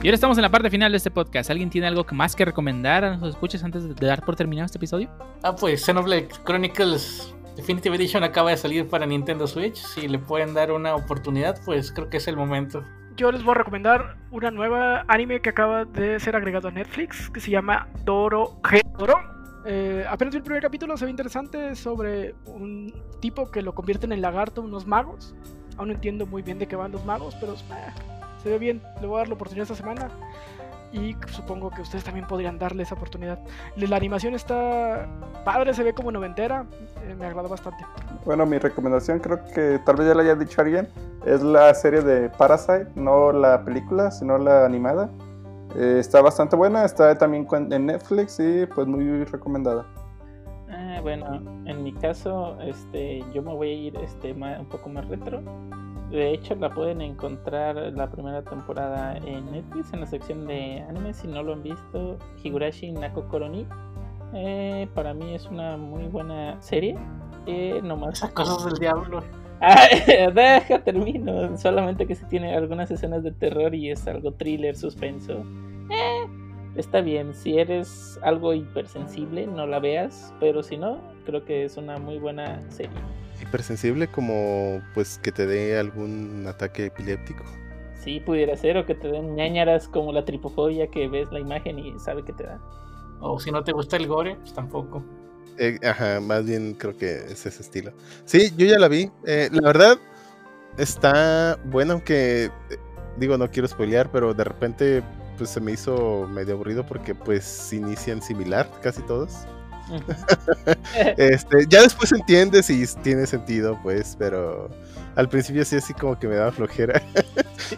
Y ahora estamos en la parte final de este podcast. ¿Alguien tiene algo más que recomendar a nuestros escuchas antes de dar por terminado este episodio? Ah, pues Xenoblade Chronicles Definitive Edition acaba de salir para Nintendo Switch. Si le pueden dar una oportunidad, pues creo que es el momento. Yo les voy a recomendar una nueva anime que acaba de ser agregado a Netflix que se llama Doro G. Doro. Eh, apenas vi el primer capítulo, se ve interesante sobre un tipo que lo convierten en lagarto, unos magos. Aún no entiendo muy bien de qué van los magos, pero eh, se ve bien, le voy a dar la oportunidad esta semana y supongo que ustedes también podrían darle esa oportunidad. La animación está padre, se ve como noventera, eh, me agrada bastante. Bueno, mi recomendación creo que tal vez ya la haya dicho alguien, es la serie de Parasite, no la película, sino la animada. Eh, está bastante buena, está también en Netflix y pues muy recomendada. Ah, bueno, en mi caso, este, yo me voy a ir este, un poco más retro. De hecho, la pueden encontrar la primera temporada en Netflix, en la sección de anime. Si no lo han visto, Higurashi Nako Koroni. Eh, para mí es una muy buena serie. Eh, nomás. Cosas del diablo. Ah, deja, termino. Solamente que si tiene algunas escenas de terror y es algo thriller, suspenso. Eh, está bien. Si eres algo hipersensible, no la veas. Pero si no, creo que es una muy buena serie hipersensible como pues que te dé algún ataque epiléptico. Sí, pudiera ser, o que te den ñañaras como la tripofobia que ves la imagen y sabe que te da. O si no te gusta el gore, pues tampoco. Eh, ajá, más bien creo que es ese estilo. Sí, yo ya la vi. Eh, la verdad, está bueno, aunque eh, digo, no quiero spoilear, pero de repente pues se me hizo medio aburrido porque pues inician similar casi todos. este, ya después entiendes y tiene sentido, pues, pero al principio sí así como que me daba flojera.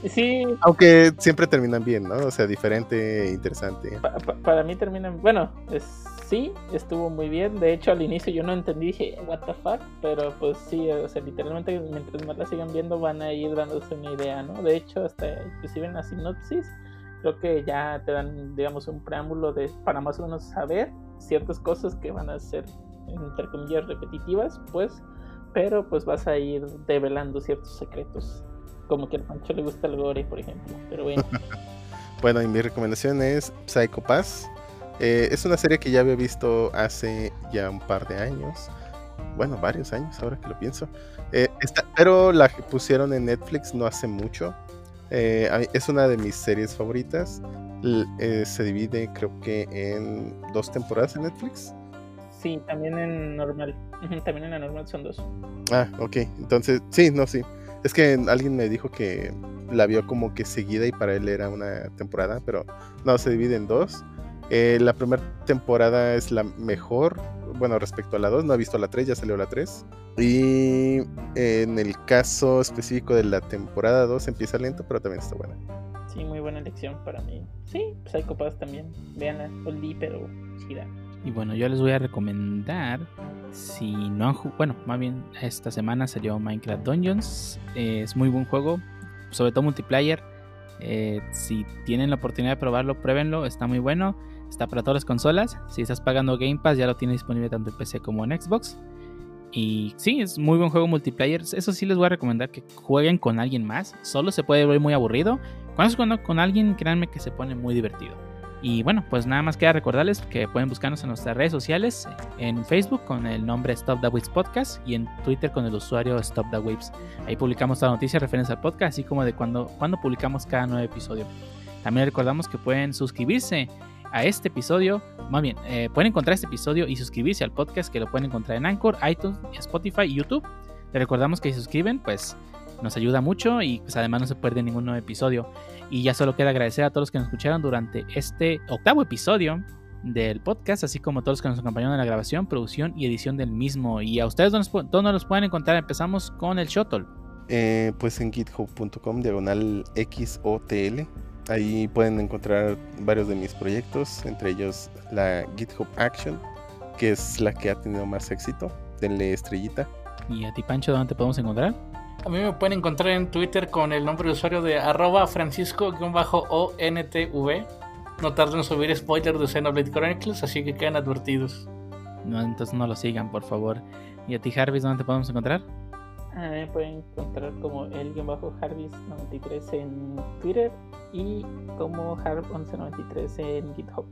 Sí, Aunque siempre terminan bien, ¿no? O sea, diferente e interesante. pa- pa- para mí terminan. Bueno, es- sí, estuvo muy bien. De hecho, al inicio yo no entendí, dije, ¿What the fuck? Pero pues sí, o sea, literalmente mientras más la sigan viendo, van a ir dándose una idea, ¿no? De hecho, hasta inclusive en la sinopsis, creo que ya te dan, digamos, un preámbulo de para más o menos saber ciertas cosas que van a ser, entre comillas, repetitivas, pues. Pero pues vas a ir develando ciertos secretos. Como que al Pancho le gusta el gore, por ejemplo. Pero bueno. Bueno, y mi recomendación es Psycho Pass. Eh, es una serie que ya había visto hace ya un par de años. Bueno, varios años, ahora que lo pienso. Eh, está- pero la que pusieron en Netflix no hace mucho. Eh, es una de mis series favoritas. L- eh, se divide, creo que, en dos temporadas en Netflix. Sí, también en normal. También en la normal son dos. Ah, ok. Entonces, sí, no, sí. Es que alguien me dijo que la vio como que seguida y para él era una temporada, pero no, se divide en dos. Eh, la primera temporada es la mejor, bueno, respecto a la 2, no he visto la 3, ya salió la 3. Y en el caso específico de la temporada 2 empieza lento, pero también está buena. Sí, muy buena elección para mí. Sí, Psycho Pass también. Veanla, oldie, pero chida. Y bueno, yo les voy a recomendar, si no han jugado, bueno, más bien esta semana salió Minecraft Dungeons, eh, es muy buen juego, sobre todo multiplayer, eh, si tienen la oportunidad de probarlo, pruébenlo, está muy bueno, está para todas las consolas, si estás pagando Game Pass ya lo tienes disponible tanto en PC como en Xbox. Y sí, es muy buen juego multiplayer. Eso sí les voy a recomendar que jueguen con alguien más. Solo se puede ver muy aburrido. Cuando es jugando con alguien, créanme que se pone muy divertido. Y bueno, pues nada más queda recordarles que pueden buscarnos en nuestras redes sociales, en Facebook con el nombre Stop the Waves Podcast y en Twitter con el usuario Stop the Waves. Ahí publicamos las noticias referentes al podcast, así como de cuando, cuando publicamos cada nuevo episodio. También recordamos que pueden suscribirse a este episodio, más bien, eh, pueden encontrar este episodio y suscribirse al podcast que lo pueden encontrar en Anchor, iTunes, Spotify y YouTube. Les recordamos que si suscriben, pues nos ayuda mucho y pues además no se pierde ningún nuevo episodio. Y ya solo queda agradecer a todos los que nos escucharon durante este octavo episodio del podcast, así como a todos los que nos acompañaron en la grabación, producción y edición del mismo. Y a ustedes, ¿dónde, nos pu- dónde los pueden encontrar? Empezamos con el Shuttle. Eh, pues en github.com, diagonal XOTL. Ahí pueden encontrar varios de mis proyectos, entre ellos la GitHub Action, que es la que ha tenido más éxito. Denle estrellita. Y a ti, Pancho, ¿dónde te podemos encontrar? A mí me pueden encontrar en Twitter con el nombre de usuario de arroba francisco-ontv. No tardo en subir spoilers de Xenoblade Chronicles, así que quedan advertidos. No, entonces no lo sigan, por favor. Y a ti, Jarvis, ¿dónde te podemos encontrar? A mí me pueden encontrar como el guion bajo Harvis93 en Twitter y como Harv1193 en GitHub.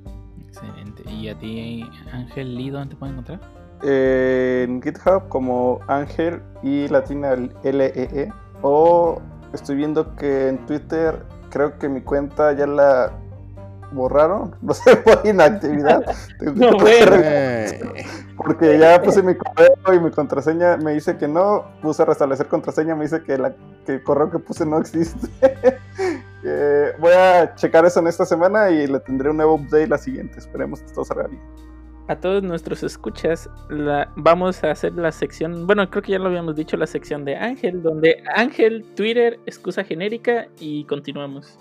Excelente. ¿Y a ti, Ángel Lee, dónde te pueden encontrar? en GitHub como Ángel y Latina LEE. O estoy viendo que en Twitter creo que mi cuenta ya la borraron. No sé, fue inactividad. No, bueno. Porque ya puse mi correo y mi contraseña me dice que no. Puse restablecer contraseña, me dice que, la, que el correo que puse no existe. Eh, voy a checar eso en esta semana y le tendré un nuevo update la siguiente. Esperemos que todo salga bien. A todos nuestros escuchas, la, vamos a hacer la sección, bueno, creo que ya lo habíamos dicho, la sección de Ángel, donde Ángel, Twitter, excusa genérica y continuamos.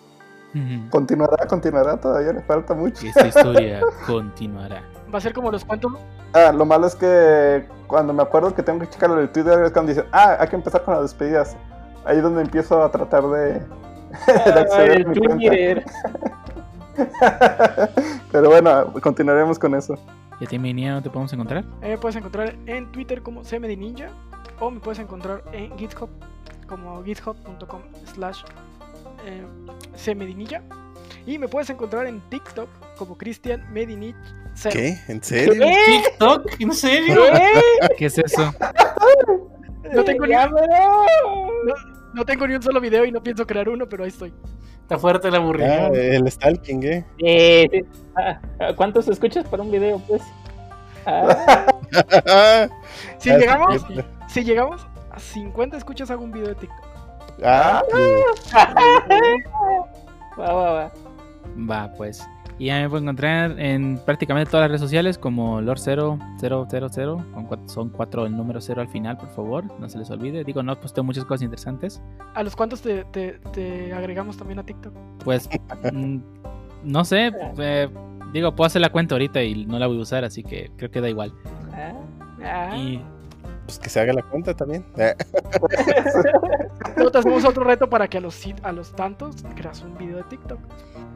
Continuará, continuará, todavía le falta mucho. Esta historia continuará. Va a ser como los cuantos. Ah, lo malo es que cuando me acuerdo que tengo que checarlo del Twitter es cuando dicen, ah, hay que empezar con las despedidas. Ahí es donde empiezo a tratar de, de acceder Ay, a mi cuenta. Twitter. Pero bueno, continuaremos con eso. ¿Y a ti, Minia, dónde te podemos encontrar? Eh, me puedes encontrar en Twitter como CMDNinja o me puedes encontrar en GitHub como github.com slash eh, CMDNinja y me puedes encontrar en TikTok como Cristian Medinich. ¿Qué? ¿En serio? ¿TikTok? ¿En serio? ¿Qué es eso? No tengo, ni, no tengo ni un solo video y no pienso crear uno, pero ahí estoy. Está fuerte la Ah, aburrimiento. el stalking, ¿eh? Eh, sí. Ah, ah, ¿Cuántos escuchas para un video? Pues Ah, Si Ah, llegamos, si llegamos a 50 escuchas, hago un video de TikTok. Ah, va, va, va. Va, pues. Y ya me puedo encontrar en prácticamente todas las redes sociales como Lord0000. Con cuatro- son cuatro el número cero al final, por favor. No se les olvide. Digo, no posteo muchas cosas interesantes. ¿A los cuantos te, te, te agregamos también a TikTok? Pues, mm, no sé. eh, digo, puedo hacer la cuenta ahorita y no la voy a usar, así que creo que da igual. Ah, Ah, Y pues que se haga la cuenta también. Luego te hacemos otro reto para que a los, a los tantos creas un video de TikTok.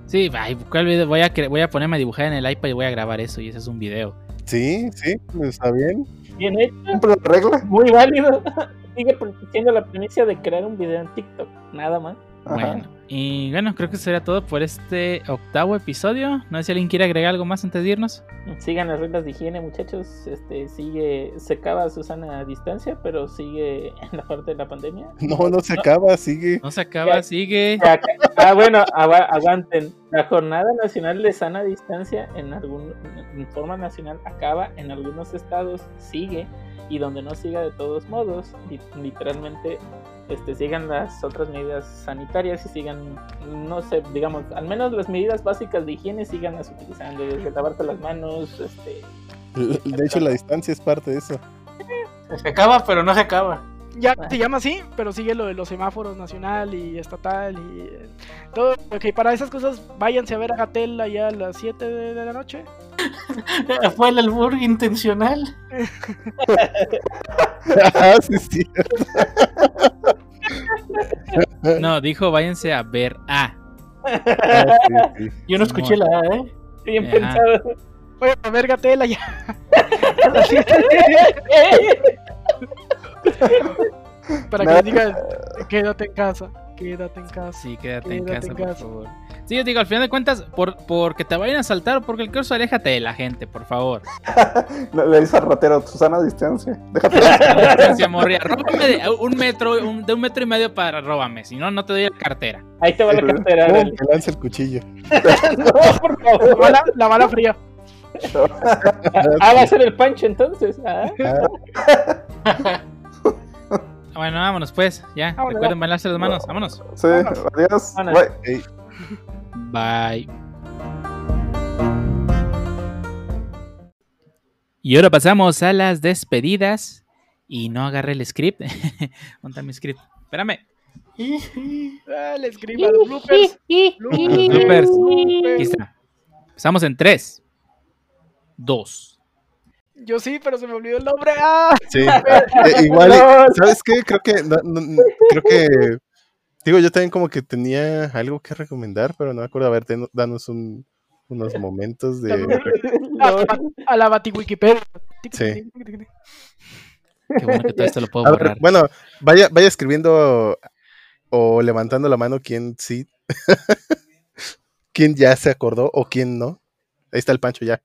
sí, ay, ¿cuál video? Voy, a, voy a ponerme a dibujar en el iPad y voy a grabar eso. Y ese es un video. Sí, sí, está bien. Bien hecho, regla. muy válido. Sigue siendo la primicia de crear un video en TikTok, nada más. Ajá. Bueno, y bueno, creo que eso sería todo por este octavo episodio. No sé si alguien quiere agregar algo más antes de irnos. Sigan las reglas de higiene, muchachos. Este sigue, se acaba Susana a distancia, pero sigue en la parte de la pandemia. No, no se acaba, sigue. No se acaba, Ya. sigue. Ya, Ah, bueno, agua- aguanten. La jornada nacional de sana distancia en algún en forma nacional acaba en algunos estados, sigue y donde no siga de todos modos, li- literalmente este sigan las otras medidas sanitarias y sigan no sé, digamos, al menos las medidas básicas de higiene síganlas utilizando, desde lavarte las manos, este De hecho, la distancia es parte de eso. Se acaba, pero no se acaba. Ya se llama así, pero sigue lo de los semáforos nacional y estatal y eh, todo. Ok, para esas cosas, váyanse a ver a Gatel allá a las 7 de, de la noche. Fue el albur intencional. Ah, sí, sí. No, dijo váyanse a ver a. Ah, sí, sí. Yo no escuché la A, ¿eh? bien Ajá. pensado. Vayan a ver Gatel allá. para que No. digan, quédate en casa, quédate en casa. Sí, quédate en casa, en por favor. Sí, yo digo, al final de cuentas, por, porque te vayan a saltar o porque el curso, aléjate de la gente, por favor. Le, dice al ratero, Susana a distancia. Déjate. Distancia, morria. Róbame de un metro, un- de un metro y medio para róbame, si no, no te doy la cartera. Ahí te va la cartera. Que lance el cuchillo. No, por La favor. bala, la bala fría. Ah, va a ser el pancho entonces. Ah. Bueno, vámonos pues, ya. Vámonos, Recuerden bailarse las manos, vámonos. Sí, adiós. Vámonos. Bye. Bye. Y ahora pasamos a las despedidas. Y no agarré el script. ¿Dónde está mi script? Espérame. Ah, le escriba los bloopers. Los bloopers. Aquí está. Empezamos en 3, 2. Yo sí, pero se me olvidó el nombre. ¡Ah! sí. Eh, igual, No. ¿sabes qué? Creo que, no- no- no, creo que, digo, yo también como que tenía algo que recomendar, pero no me acuerdo. A ver, ten- danos un, unos momentos de... A, la- a la Bati Wikipedia. Sí. Qué bueno que todo esto lo puedo ver, borrar. bueno, vaya, vaya escribiendo o levantando la mano quién sí, quién ya se acordó o quién no. Ahí está el Pancho ya.